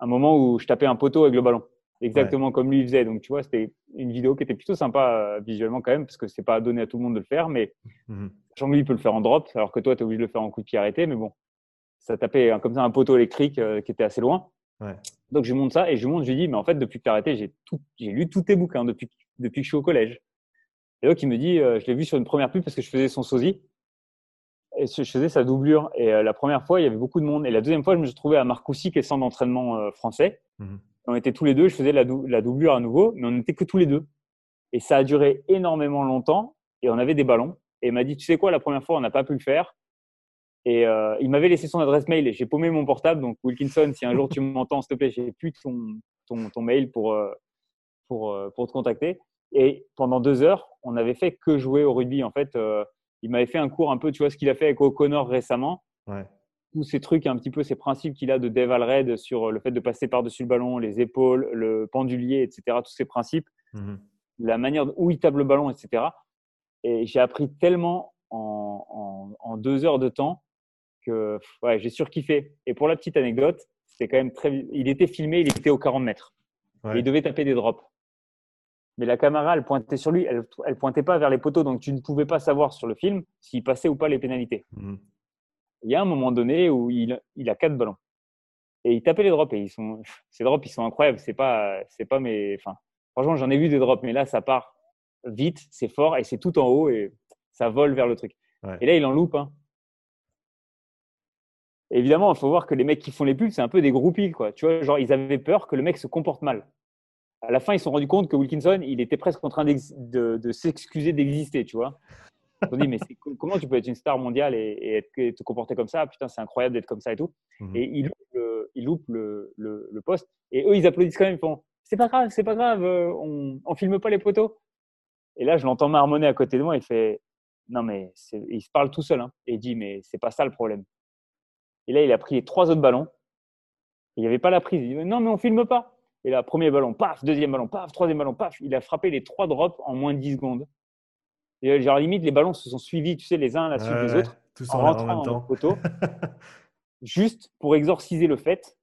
un moment où je tapais un poteau avec le ballon exactement ouais. comme lui faisait. Donc, tu vois, c'était une vidéo qui était plutôt sympa euh, visuellement quand même, parce que c'est pas donné à tout le monde de le faire, mais mm -hmm. lui, il peut le faire en drop, alors que toi, tu es obligé de le faire en coup de pied arrêté, mais bon, ça tapait hein, comme ça un poteau électrique euh, qui était assez loin. Ouais. Donc, je lui montre ça et je lui montre, je lui dis, mais en fait, depuis que tu as arrêté, j'ai lu tous tes bouquins depuis, depuis que je suis au collège. Et donc, il me dit, je l'ai vu sur une première pub parce que je faisais son sosie. Et je faisais sa doublure. Et euh, la première fois, il y avait beaucoup de monde. Et la deuxième fois, je me suis trouvé à Marcoussis, qui est centre d'entraînement euh, français. Mm -hmm on était tous les deux, je faisais la, dou la, doublure à nouveau, mais on n'était que tous les deux. Et ça a duré énormément longtemps. et on avait des ballons. Et il m'a dit, tu sais quoi, la première fois, on n'a pas pu le faire. Et euh, il m'avait laissé son adresse mail et j'ai paumé mon portable. Donc, Wilkinson, si un jour tu m'entends, s'il te plaît, j'ai plus ton, ton, ton, mail pour, pour, pour te contacter. Et pendant deux heures, on n'avait fait que jouer au rugby. En fait, il m'avait fait un cours un peu, tu vois, ce qu'il a fait avec O'Connor récemment. Ouais. Tous ces trucs, un petit peu ces principes qu'il a de Dave Alred sur le fait de passer par-dessus le ballon, les épaules, le pendulier, etc. Tous ces principes, mmh la manière où il table le ballon, etc. Et j'ai appris tellement en, en, en, deux heures de temps que ouais, j'ai surkiffé. Et pour la petite anecdote, c'était quand même très. Il était filmé, il était aux 40 mètres. il devait taper des drops. Mais la caméra, elle pointait sur lui, elle, elle pointait pas vers les poteaux, donc tu ne pouvais pas savoir sur le film s'il passait ou pas les pénalités. Mmh. Il y a un moment donné où il, il, a quatre ballons et il tapait les drops et ils sont, [laughs] ces drops, ils sont incroyables. C'est pas, c'est pas mes, enfin, franchement, j'en ai vu des drops, mais là, ça part vite, c'est fort et c'est tout en haut et ça vole vers le truc. Et là, il en loupe. Hein évidemment, il faut voir que les mecs qui font les pubs, c'est un peu des groupies. Quoi. Tu vois, genre, ils avaient peur que le mec se comporte mal. À la fin, ils se sont rendus compte que Wilkinson, il était presque en train de, s'excuser d'exister, tu vois. Ils se dit, mais comment tu peux être une star mondiale et, te comporter comme ça? Putain, c'est incroyable d'être comme ça et tout. Mhm. Et ils loupent, le, le, poste. Et eux, ils applaudissent quand même. Ils font, c'est pas grave, c'est pas grave, euh, on, on filme pas les poteaux. Et là, je l'entends marmonner à côté de moi. Il fait, non, mais il se parle tout seul. Hein, et il dit, mais c'est pas ça le problème. Et là, il a pris les trois autres ballons. Il n'y avait pas la prise. Il dit non, mais on filme pas. Et là, premier ballon, paf, deuxième ballon, paf, troisième ballon, paf. Il a frappé les trois drops en moins de 10 secondes. Et genre, limite, les ballons se sont suivis, tu sais, les uns à la suite des autres, en rentrant en, photo, [laughs] juste pour exorciser le fait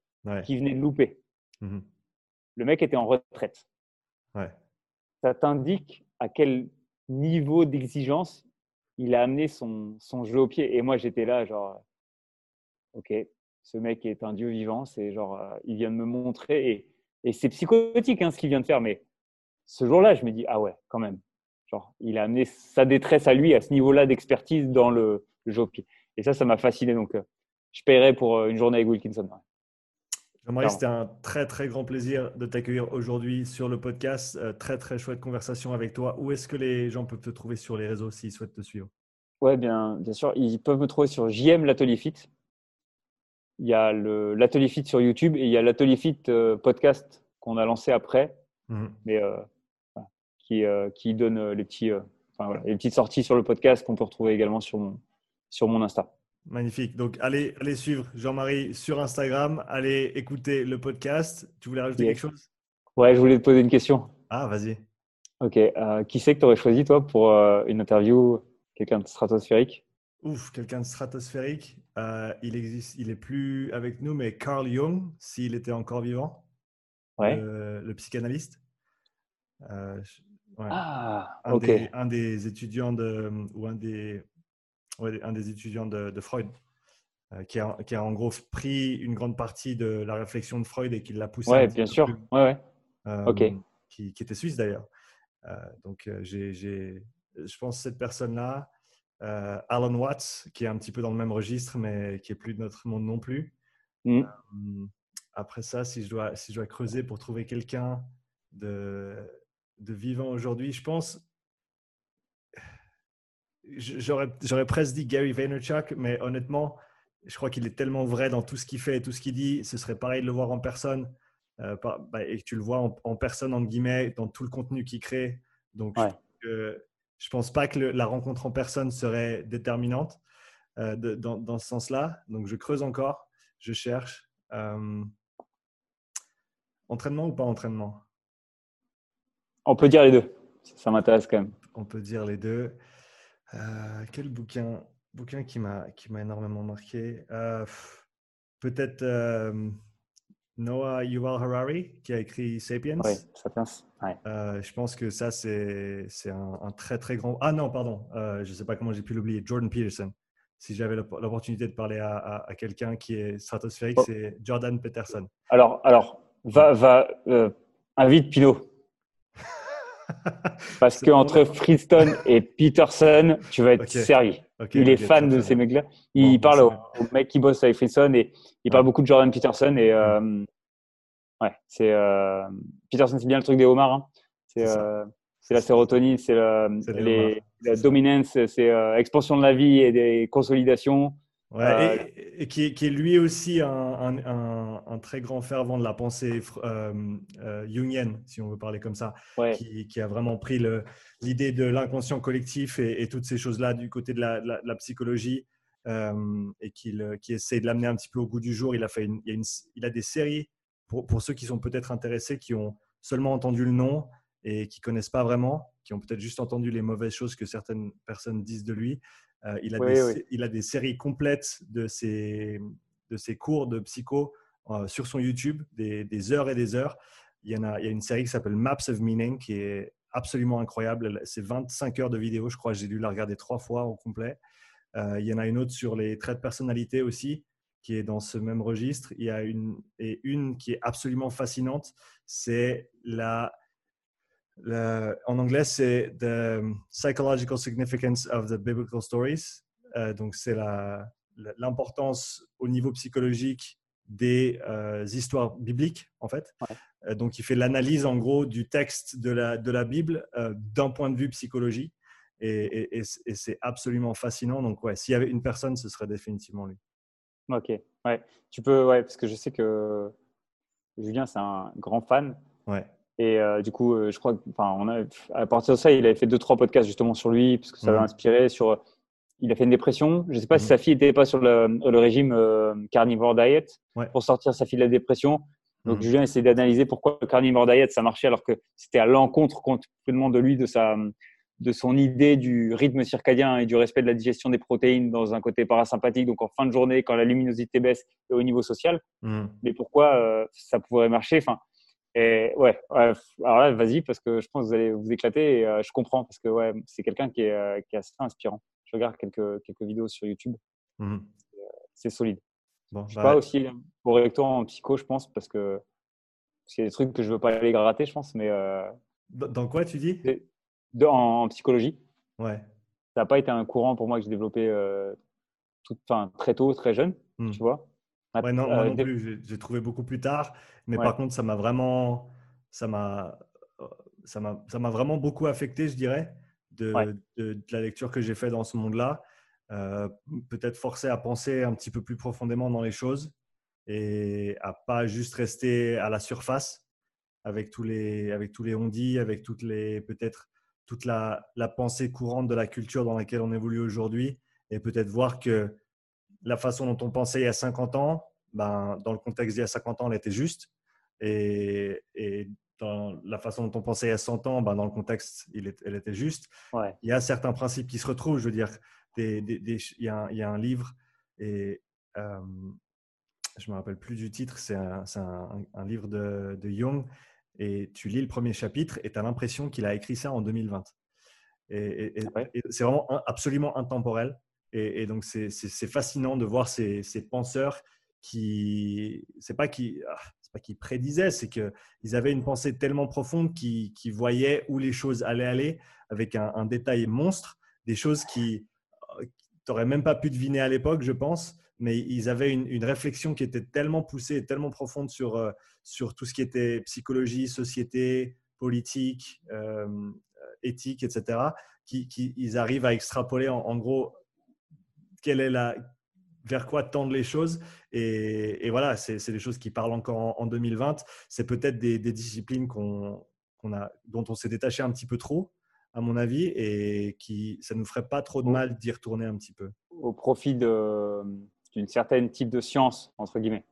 qu'il venait de louper. Mmh le mec était en retraite. Ça t'indique à quel niveau d'exigence il a amené son, son jeu au pied. Et moi, j'étais là, genre, ok, ce mec est un dieu vivant, c'est genre, euh, il vient de me montrer, et, et c'est psychotique hein, ce qu'il vient de faire, mais ce jour-là, je me dis, ah ouais, quand même. Genre, il a amené sa détresse à lui à ce niveau-là d'expertise dans le, le, jeu pied. Et ça, ça m'a fasciné. Donc, euh, je paierais pour euh, une journée avec Wilkinson. Jean-Marie, c'était un très très grand plaisir de t'accueillir aujourd'hui sur le podcast. très très chouette conversation avec toi. Où est-ce que les gens peuvent te trouver sur les réseaux s'ils souhaitent te suivre? Ouais, bien, bien sûr. Ils peuvent me trouver sur JM l'atelier fit il y a l'atelier fit sur YouTube et il y a l'atelier fit euh, podcast qu'on a lancé après, mmh. mais euh, qui, euh, qui donne les, petits, enfin, les petites sorties sur le podcast qu'on peut retrouver également sur mon, sur mon Insta. Magnifique. Donc, allez, allez suivre Jean-Marie sur Instagram. Allez écouter le podcast. Tu voulais rajouter quelque chose? Ouais, je voulais te poser une question. Ah, vas-y. Ok. qui c'est que tu aurais choisi, toi, pour une interview? Quelqu'un de stratosphérique? Ouf, quelqu'un de stratosphérique. Euh, il existe, il est plus avec nous, mais Carl Jung, s'il était encore vivant, le, psychanalyste. Euh, ah, un, des, un, des, étudiants de ou un des un des étudiants de, Freud. Euh, qui, a, qui, a, en gros pris une grande partie de la réflexion de Freud et qui l'a poussé. Ouais, bien sûr. ouais, ouais. ok. Qui, qui, était suisse d'ailleurs. donc, j'ai, je pense que cette personne-là, euh, Alan Watts, qui est un petit peu dans le même registre, mais qui est plus de notre monde non plus. Mm. Euh, après ça, si je, dois, si je dois creuser pour trouver quelqu'un de, de vivant aujourd'hui, je pense. J'aurais presque dit Gary Vaynerchuk, mais honnêtement, je crois qu'il est tellement vrai dans tout ce qu'il fait et tout ce qu'il dit. Ce serait pareil de le voir en personne euh, bah, et que tu le vois en, personne, entre guillemets, dans tout le contenu qu'il crée. Donc, je pense pas que la rencontre en personne serait déterminante euh, dans, ce sens-là. Donc, je creuse encore, je cherche. Euh, entraînement ou pas entraînement? On peut dire les deux. Ça m'intéresse quand même. On peut dire les deux. Euh, quel bouquin Bouquin qui m'a énormément marqué? Peut-être Noah Yuval Harari qui a écrit Sapiens. Oui, Sapiens. Euh, je pense que ça, c'est un, un, très, très grand. Ah non, pardon, euh, je ne sais pas comment j'ai pu l'oublier. Jordan Peterson. Si j'avais l'opportunité de parler à, à, quelqu'un qui est stratosphérique, oh. c'est Jordan Peterson. Alors, alors va, va euh, invite Pinot. [laughs] Parce qu'entre Freestone et Peterson, tu vas être servi. il est fan de ces mecs-là. Il parle au, mec qui bosse avec Freestone et il parle beaucoup de Jordan Peterson. Et euh, ouais, c'est euh, Peterson, c'est bien le truc des homards. Hein. C'est euh, la sérotonine, c'est la, la dominance, c'est expansion de la vie et des consolidations. Ouais, et, qui, est, qui, est, lui aussi un, un, un, très grand fervent de la pensée euh, euh, jungienne, si on veut parler comme ça, qui, qui, a vraiment pris l'idée de l'inconscient collectif et, toutes ces choses-là du côté de la, la, psychologie euh, et qui, qui essaie de l'amener un petit peu au goût du jour. Il a, fait il, a une, il a des séries, pour, pour ceux qui sont peut-être intéressés, qui ont seulement entendu le nom et qui connaissent pas vraiment, qui ont peut-être juste entendu les mauvaises choses que certaines personnes disent de lui. Euh, il, a des, il, a des, séries complètes de ses, de ses cours de psycho euh, sur son YouTube, des, des, heures et des heures. Il y, en a, il y a une série qui s'appelle Maps of Meaning qui est absolument incroyable. C'est 25 heures de vidéo, je crois. J'ai dû la regarder trois fois au complet. Euh, il y en a une autre sur les traits de personnalité aussi, qui est dans ce même registre. Il y a une, et une qui est absolument fascinante, c'est la en anglais, c'est The Psychological Significance of the Biblical Stories. Euh, donc, c'est l'importance au niveau psychologique des euh, histoires bibliques, en fait. Euh, donc, il fait l'analyse, en gros, du texte de la, de la Bible d'un point de vue psychologie. Et, et, c'est absolument fascinant. Donc, ouais, s'il y avait une personne, ce serait définitivement lui. Ok, ouais. Tu peux, ouais, parce que je sais que Julien, c'est un grand fan. Ouais. Et euh, du coup, euh, je crois a, à partir de ça, il avait fait deux, trois podcasts justement sur lui, parce que ça l'a mhm. inspiré. Sur, il a fait une dépression. Je ne sais pas si mhm. sa fille n'était pas sur le, le régime euh, carnivore diet pour sortir sa fille de la dépression. Donc, mhm. Julien essaie d'analyser pourquoi le carnivore diet ça marchait alors que c'était à l'encontre complètement de lui, de, sa, de son idée du rythme circadien et du respect de la digestion des protéines dans un côté parasympathique, donc en fin de journée, quand la luminosité baisse et au niveau social. Mais pourquoi ça pourrait marcher? Enfin, et ouais, alors là, vas-y, parce que je pense que vous allez vous éclater et euh, je comprends parce que ouais, c'est quelqu'un qui est, euh, qui est assez inspirant. Je regarde quelques, quelques vidéos sur YouTube. Mmh euh, c'est solide. Bon, je bah pas aussi pour recto en psycho, je pense, parce que c'est des trucs que je veux pas aller gratter, je pense. Mais, Dans quoi tu dis? En, psychologie. Ouais. Ça n'a pas été un courant pour moi que j'ai développé tout, très tôt, très jeune, mmh. tu vois. Ouais, non, moi non plus. J'ai trouvé beaucoup plus tard. Mais par contre, ça m'a vraiment, ça m'a, ça m'a, vraiment beaucoup affecté, je dirais, de, de, la lecture que j'ai fait dans ce monde-là. Euh, peut-être forcé à penser un petit peu plus profondément dans les choses et à pas juste rester à la surface avec tous les, avec tous les on-dit, avec toutes les, peut-être toute la, la pensée courante de la culture dans laquelle on évolue aujourd'hui et peut-être voir que la façon dont on pensait il y a 50 ans, ben, dans le contexte d'il y a 50 ans, elle était juste. Et, dans la façon dont on pensait il y a 100 ans, ben, dans le contexte, elle était juste. Il y a certains principes qui se retrouvent. Je veux dire, il, y a un, livre, et euh, je ne me rappelle plus du titre, c'est un, livre de, de, Jung. Et tu lis le premier chapitre et tu as l'impression qu'il a écrit ça en 2020. Et, c'est vraiment absolument intemporel. Et, donc, c'est fascinant de voir ces, penseurs qui, c'est pas qui, ah, pas qu'ils prédisaient, c'est qu'ils avaient une pensée tellement profonde qu'ils voyaient où les choses allaient aller avec un, détail monstre, des choses qui euh, tu n'aurais même pas pu deviner à l'époque, je pense, mais ils avaient une, réflexion qui était tellement poussée, tellement profonde sur, euh, sur tout ce qui était psychologie, société, politique, euh, éthique, etc., qu'ils arrivent à extrapoler en gros quelle est la, vers quoi tendent les choses. Et, voilà, c'est des choses qui parlent encore en, 2020. C'est peut-être des, disciplines qu'on a, dont on s'est détaché un petit peu trop, à mon avis, et qui ça nous ferait pas trop de mal d'y retourner un petit peu. Au profit d'une certaine type de science, entre guillemets.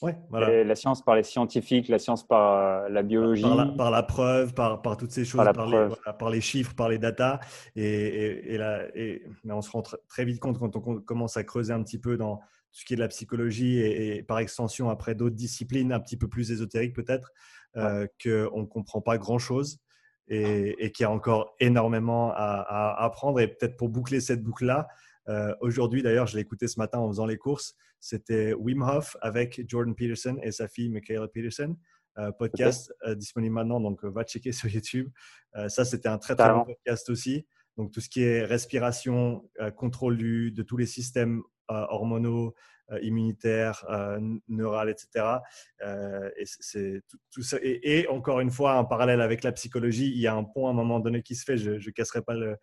Ouais, voilà. la science par les scientifiques, la science par euh, la biologie. Par la, preuve, par, par, toutes ces choses, par, les, par, les, chiffres, par les datas. Et, et, là, et mais on se rend très vite compte quand on commence à creuser un petit peu dans ce qui est de la psychologie et, par extension après d'autres disciplines un petit peu plus ésotériques peut-être, euh, qu'on ne comprend pas grand-chose et, qu'il y a encore énormément à, à apprendre. Et peut-être pour boucler cette boucle-là, euh, aujourd'hui, d'ailleurs, je l'ai écouté ce matin en faisant les courses. C'était Wim Hof avec Jordan Peterson et sa fille Michaela Peterson. Euh, podcast euh, disponible maintenant, donc va checker [laughs] sur YouTube. ça, c'était un très très bon podcast aussi. Donc tout ce qui est respiration, contrôle de tous les systèmes hormonaux, immunitaires, neurales, etc. et, c'est tout, ça. Et, encore une fois, en parallèle avec la psychologie, il y a un pont à un moment donné qui se fait. Je ne casserai pas le,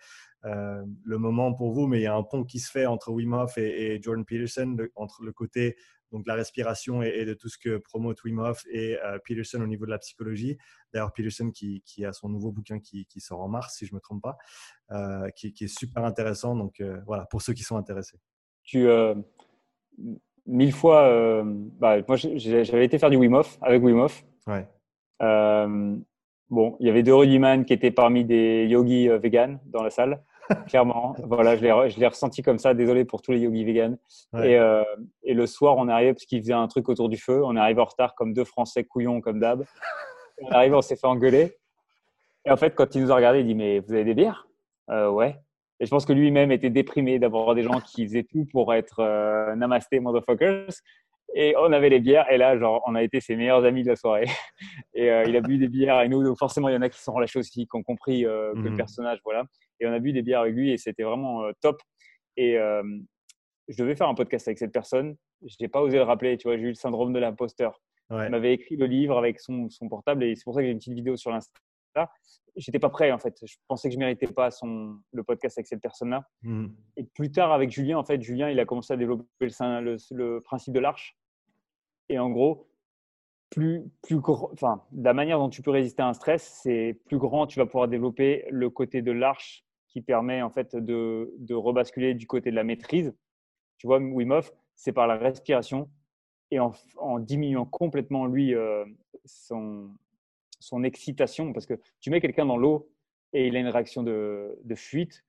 moment pour vous, mais il y a un pont qui se fait entre Wim Hof et, Jordan Peterson, entre le côté donc la respiration et, de tout ce que promote Wim Hof et euh, Peterson au niveau de la psychologie. D'ailleurs, Peterson qui, a son nouveau bouquin qui, sort en mars, si je ne me trompe pas, euh, qui, est super intéressant. Donc euh, voilà, pour ceux qui sont intéressés. Tu, mille fois, bah, moi j'avais été faire du Wim Hof avec Wim Hof. Ouais. bon, il y avait deux rugbyman qui étaient parmi des yogis vegan dans la salle. [laughs] Clairement, voilà, je l'ai ressenti comme ça. Désolé pour tous les yogis vegan. Et, euh, et, le soir, on arrivé parce qu'il faisait un truc autour du feu. On arrivé en retard comme deux Français couillons, comme d'hab. On arrivé, on s'est fait engueuler. Et en fait, quand il nous a regardé, il dit Mais vous avez des bières? Euh, Ouais. Et je pense que lui-même était déprimé d'avoir des gens qui faisaient tout pour être euh, namasté, motherfuckers. Et on avait les bières, et là, genre, on a été ses meilleurs amis de la soirée. [laughs] Et euh, il a bu des bières avec nous, donc forcément, il y en a qui sont relâchés aussi, qui ont compris euh, que le mhm. personnage, voilà. Et on a bu des bières avec lui, et c'était vraiment euh, top. Et je devais faire un podcast avec cette personne. Je n'ai pas osé le rappeler, tu vois, j'ai eu le syndrome de l'imposteur. Il m'avait écrit le livre avec son, son portable, et c'est pour ça que j'ai une petite vidéo sur l'Insta j'étais pas prêt en fait. Je pensais que je méritais pas son, le podcast avec cette personne-là. Hmm. Et plus tard avec Julien, en fait, Julien, il a commencé à développer le, le, principe de l'arche. Et en gros, plus, plus enfin, la manière dont tu peux résister à un stress, c'est plus grand, tu vas pouvoir développer le côté de l'arche qui permet en fait de, de, rebasculer du côté de la maîtrise. Tu vois, Wim Hof, c'est par la respiration et en, en diminuant complètement lui euh, son, son excitation, parce que tu mets quelqu'un dans l'eau et il a une réaction de, fuite.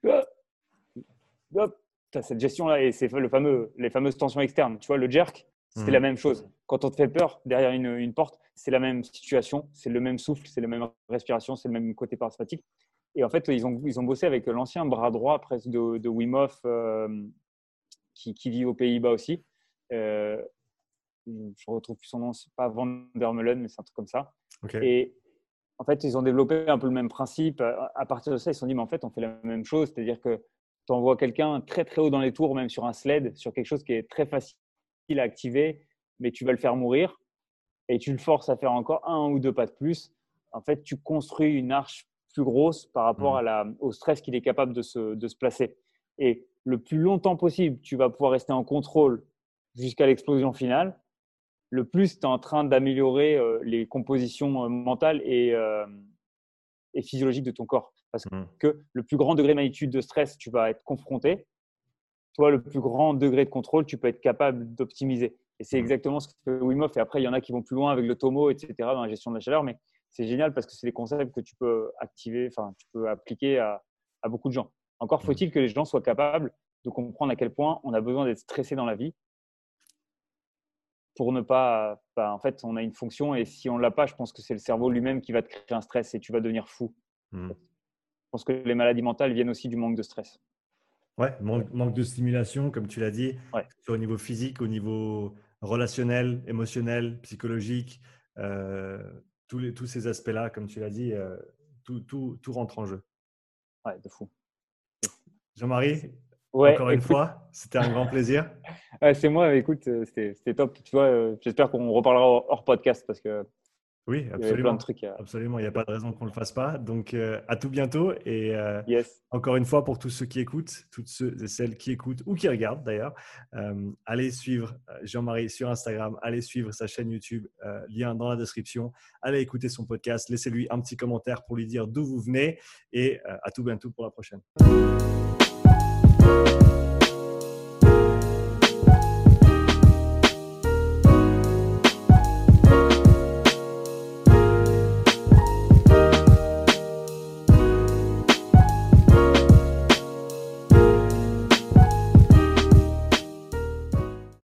Hop, tu as cette gestion-là et c'est le fameux, les fameuses tensions externes. Tu vois, le jerk, c'est la mmh. même chose. Quand on te fait peur derrière une, porte, c'est la même situation, c'est le même souffle, c'est la même respiration, c'est le même côté parasympathique. Et en fait, ils ont, ils ont bossé avec l'ancien bras droit presque de, de Wim Hof, euh, qui, vit aux Pays-Bas aussi. Euh, je retrouve plus son nom, c'est pas Van der Meulen, mais c'est un truc comme ça. Et en fait, ils ont développé un peu le même principe. À partir de ça, ils se sont dit, mais en fait, on fait la même chose. C'est-à-dire que tu envoies quelqu'un très, très haut dans les tours, même sur un sled, sur quelque chose qui est très facile à activer, mais tu vas le faire mourir et tu le forces à faire encore un ou deux pas de plus. En fait, tu construis une arche plus grosse par rapport mmh. à la, au stress qu'il est capable de se, de se placer. Et le plus longtemps possible, tu vas pouvoir rester en contrôle jusqu'à l'explosion finale le plus tu es en train d'améliorer euh, les compositions euh, mentales euh, et, physiologiques de ton corps. Parce mmh. que le plus grand degré de magnitude de stress, tu vas être confronté. Toi, le plus grand degré de contrôle, tu peux être capable d'optimiser. Et c'est mmh. exactement ce que Wim Hof. Et après, il y en a qui vont plus loin avec le Tomo, etc., dans la gestion de la chaleur. Mais c'est génial parce que c'est des concepts que tu peux activer, enfin, tu peux appliquer à, à beaucoup de gens. Encore mmh. faut-il que les gens soient capables de comprendre à quel point on a besoin d'être stressé dans la vie pour ne pas. Bah, en fait, on a une fonction et si on ne l'a pas, je pense que c'est le cerveau lui-même qui va te créer un stress et tu vas devenir fou. Hmm. Je pense que les maladies mentales viennent aussi du manque de stress. Ouais, manque, de stimulation, comme tu l'as dit, au niveau physique, au niveau relationnel, émotionnel, psychologique, euh, tous, les, tous ces aspects-là, comme tu l'as dit, euh, tout, tout, tout rentre en jeu. Ouais, de fou. Jean-Marie, encore une fois, c'était un grand plaisir. [laughs] c'est moi, écoute, euh, c'était top. Tu vois, euh, j'espère qu'on reparlera hors podcast parce que oui, absolument. Il trucs Absolument, il n'y a pas de raison qu'on ne le fasse pas. Donc, euh, à tout bientôt. Et encore une fois, pour tous ceux qui écoutent, toutes ceux et celles qui écoutent ou qui regardent d'ailleurs, allez suivre Jean-Marie sur Instagram, allez suivre sa chaîne YouTube, lien dans la description. Allez écouter son podcast, laissez-lui un petit commentaire pour lui dire d'où vous venez. Et à tout bientôt pour la prochaine. Bye.